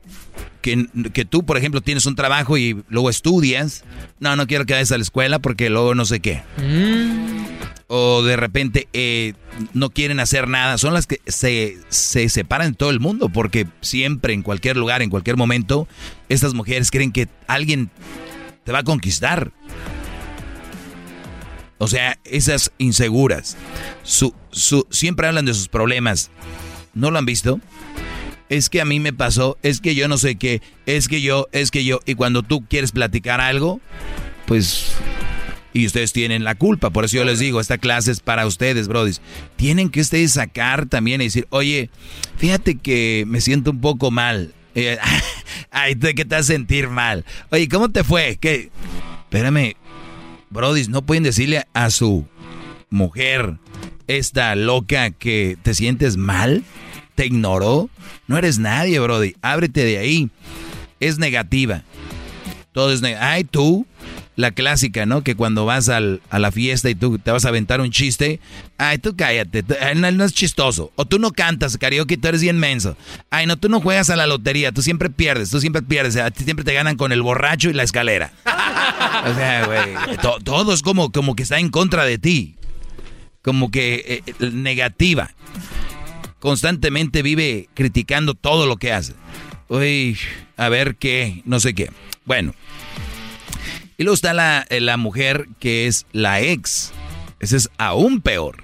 que, que, tú, por ejemplo, tienes un trabajo y luego estudias. No, no quiero que vayas a la escuela porque luego no sé qué. Mm. O de repente eh, no quieren hacer nada. Son las que se, se separan de todo el mundo porque siempre, en cualquier lugar, en cualquier momento, estas mujeres creen que alguien te va a conquistar. O sea, esas inseguras. Su, su, siempre hablan de sus problemas. ¿No lo han visto? Es que a mí me pasó, es que yo no sé qué, es que yo, es que yo. Y cuando tú quieres platicar algo, pues... Y ustedes tienen la culpa, por eso yo les digo, esta clase es para ustedes, brodis. Tienen que ustedes sacar también y decir, oye, fíjate que me siento un poco mal. Ay, ¿de qué te vas a sentir mal? Oye, ¿cómo te fue? ¿Qué? Espérame, brodis, no pueden decirle a su mujer, esta loca, que te sientes mal te ignoró. No eres nadie, Brody. Ábrete de ahí. Es negativa. Todo es negativa. Ay, tú, la clásica, ¿no? Que cuando vas a la fiesta y tú te vas a aventar un chiste. Ay, tú cállate. no, es chistoso. O tú no cantas karaoke, tú eres bien menso. Ay, no, tú no juegas a la lotería. Tú siempre pierdes. Tú siempre pierdes. A ti siempre te ganan con el borracho y la escalera. o sea, güey. todo es como, como que está en contra de ti. Como que eh, negativa constantemente vive criticando todo lo que hace. Uy, a ver qué, no sé qué. Bueno. Y luego está la, la mujer que es la ex. Ese es aún peor.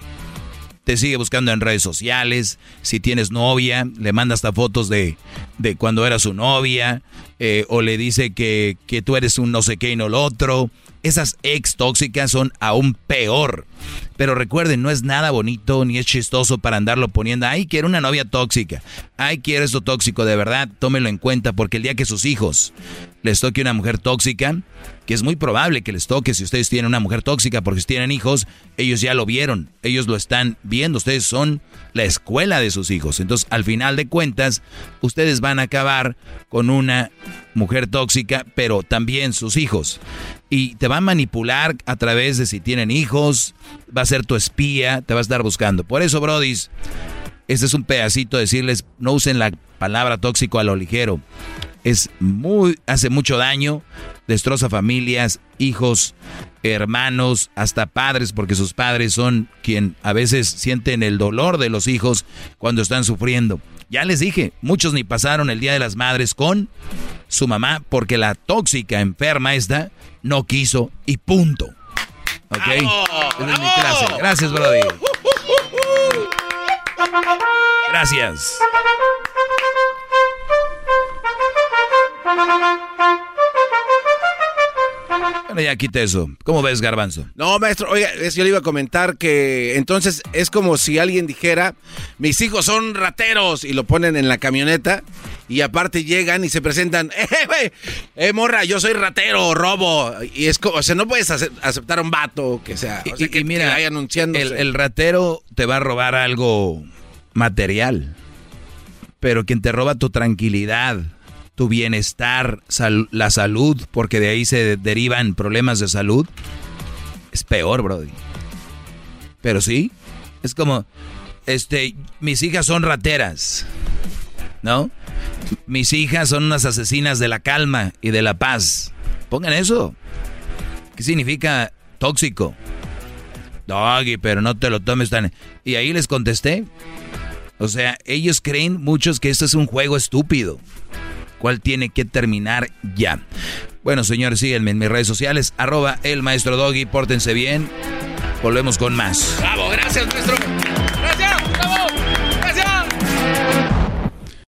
Te sigue buscando en redes sociales. Si tienes novia, le manda hasta fotos de, de cuando era su novia. Eh, o le dice que, que tú eres un no sé qué y no lo otro. Esas ex tóxicas son aún peor. Pero recuerden, no es nada bonito ni es chistoso para andarlo poniendo. Ay, quiero una novia tóxica. Ay, quiero esto tóxico. De verdad, tómelo en cuenta porque el día que sus hijos les toque una mujer tóxica, que es muy probable que les toque si ustedes tienen una mujer tóxica, porque si tienen hijos, ellos ya lo vieron, ellos lo están viendo, ustedes son la escuela de sus hijos. Entonces, al final de cuentas, ustedes van a acabar con una mujer tóxica, pero también sus hijos. Y te van a manipular a través de si tienen hijos, va a ser tu espía, te va a estar buscando. Por eso, Brodis, este es un pedacito de decirles, no usen la palabra tóxico a lo ligero. Es muy, hace mucho daño, destroza familias, hijos, hermanos, hasta padres, porque sus padres son quien a veces sienten el dolor de los hijos cuando están sufriendo. Ya les dije, muchos ni pasaron el Día de las Madres con su mamá porque la tóxica enferma esta no quiso y punto. ¿Ok? Esa es mi clase. Gracias, Brody. Gracias. Bueno, ya quite eso. ¿Cómo ves, Garbanzo? No, maestro, oiga, yo le iba a comentar que entonces es como si alguien dijera, mis hijos son rateros y lo ponen en la camioneta y aparte llegan y se presentan, eh, güey, eh, morra, yo soy ratero, robo. Y es como, o sea, no puedes aceptar a un vato que sea, o sea, que, mira, el ratero te va a robar algo material, pero quien te roba tu tranquilidad tu bienestar, la salud, porque de ahí se derivan problemas de salud, es peor, Brody. Pero sí, es como, este, mis hijas son rateras, ¿no? Mis hijas son unas asesinas de la calma y de la paz. Pongan eso. ¿Qué significa tóxico? Doggy, pero no te lo tomes tan... Y ahí les contesté. O sea, ellos creen muchos que esto es un juego estúpido cual tiene que terminar ya. Bueno, señores, síguenme en mis redes sociales, arroba el maestro Doggy, pórtense bien. Volvemos con más. Bravo, gracias, maestro.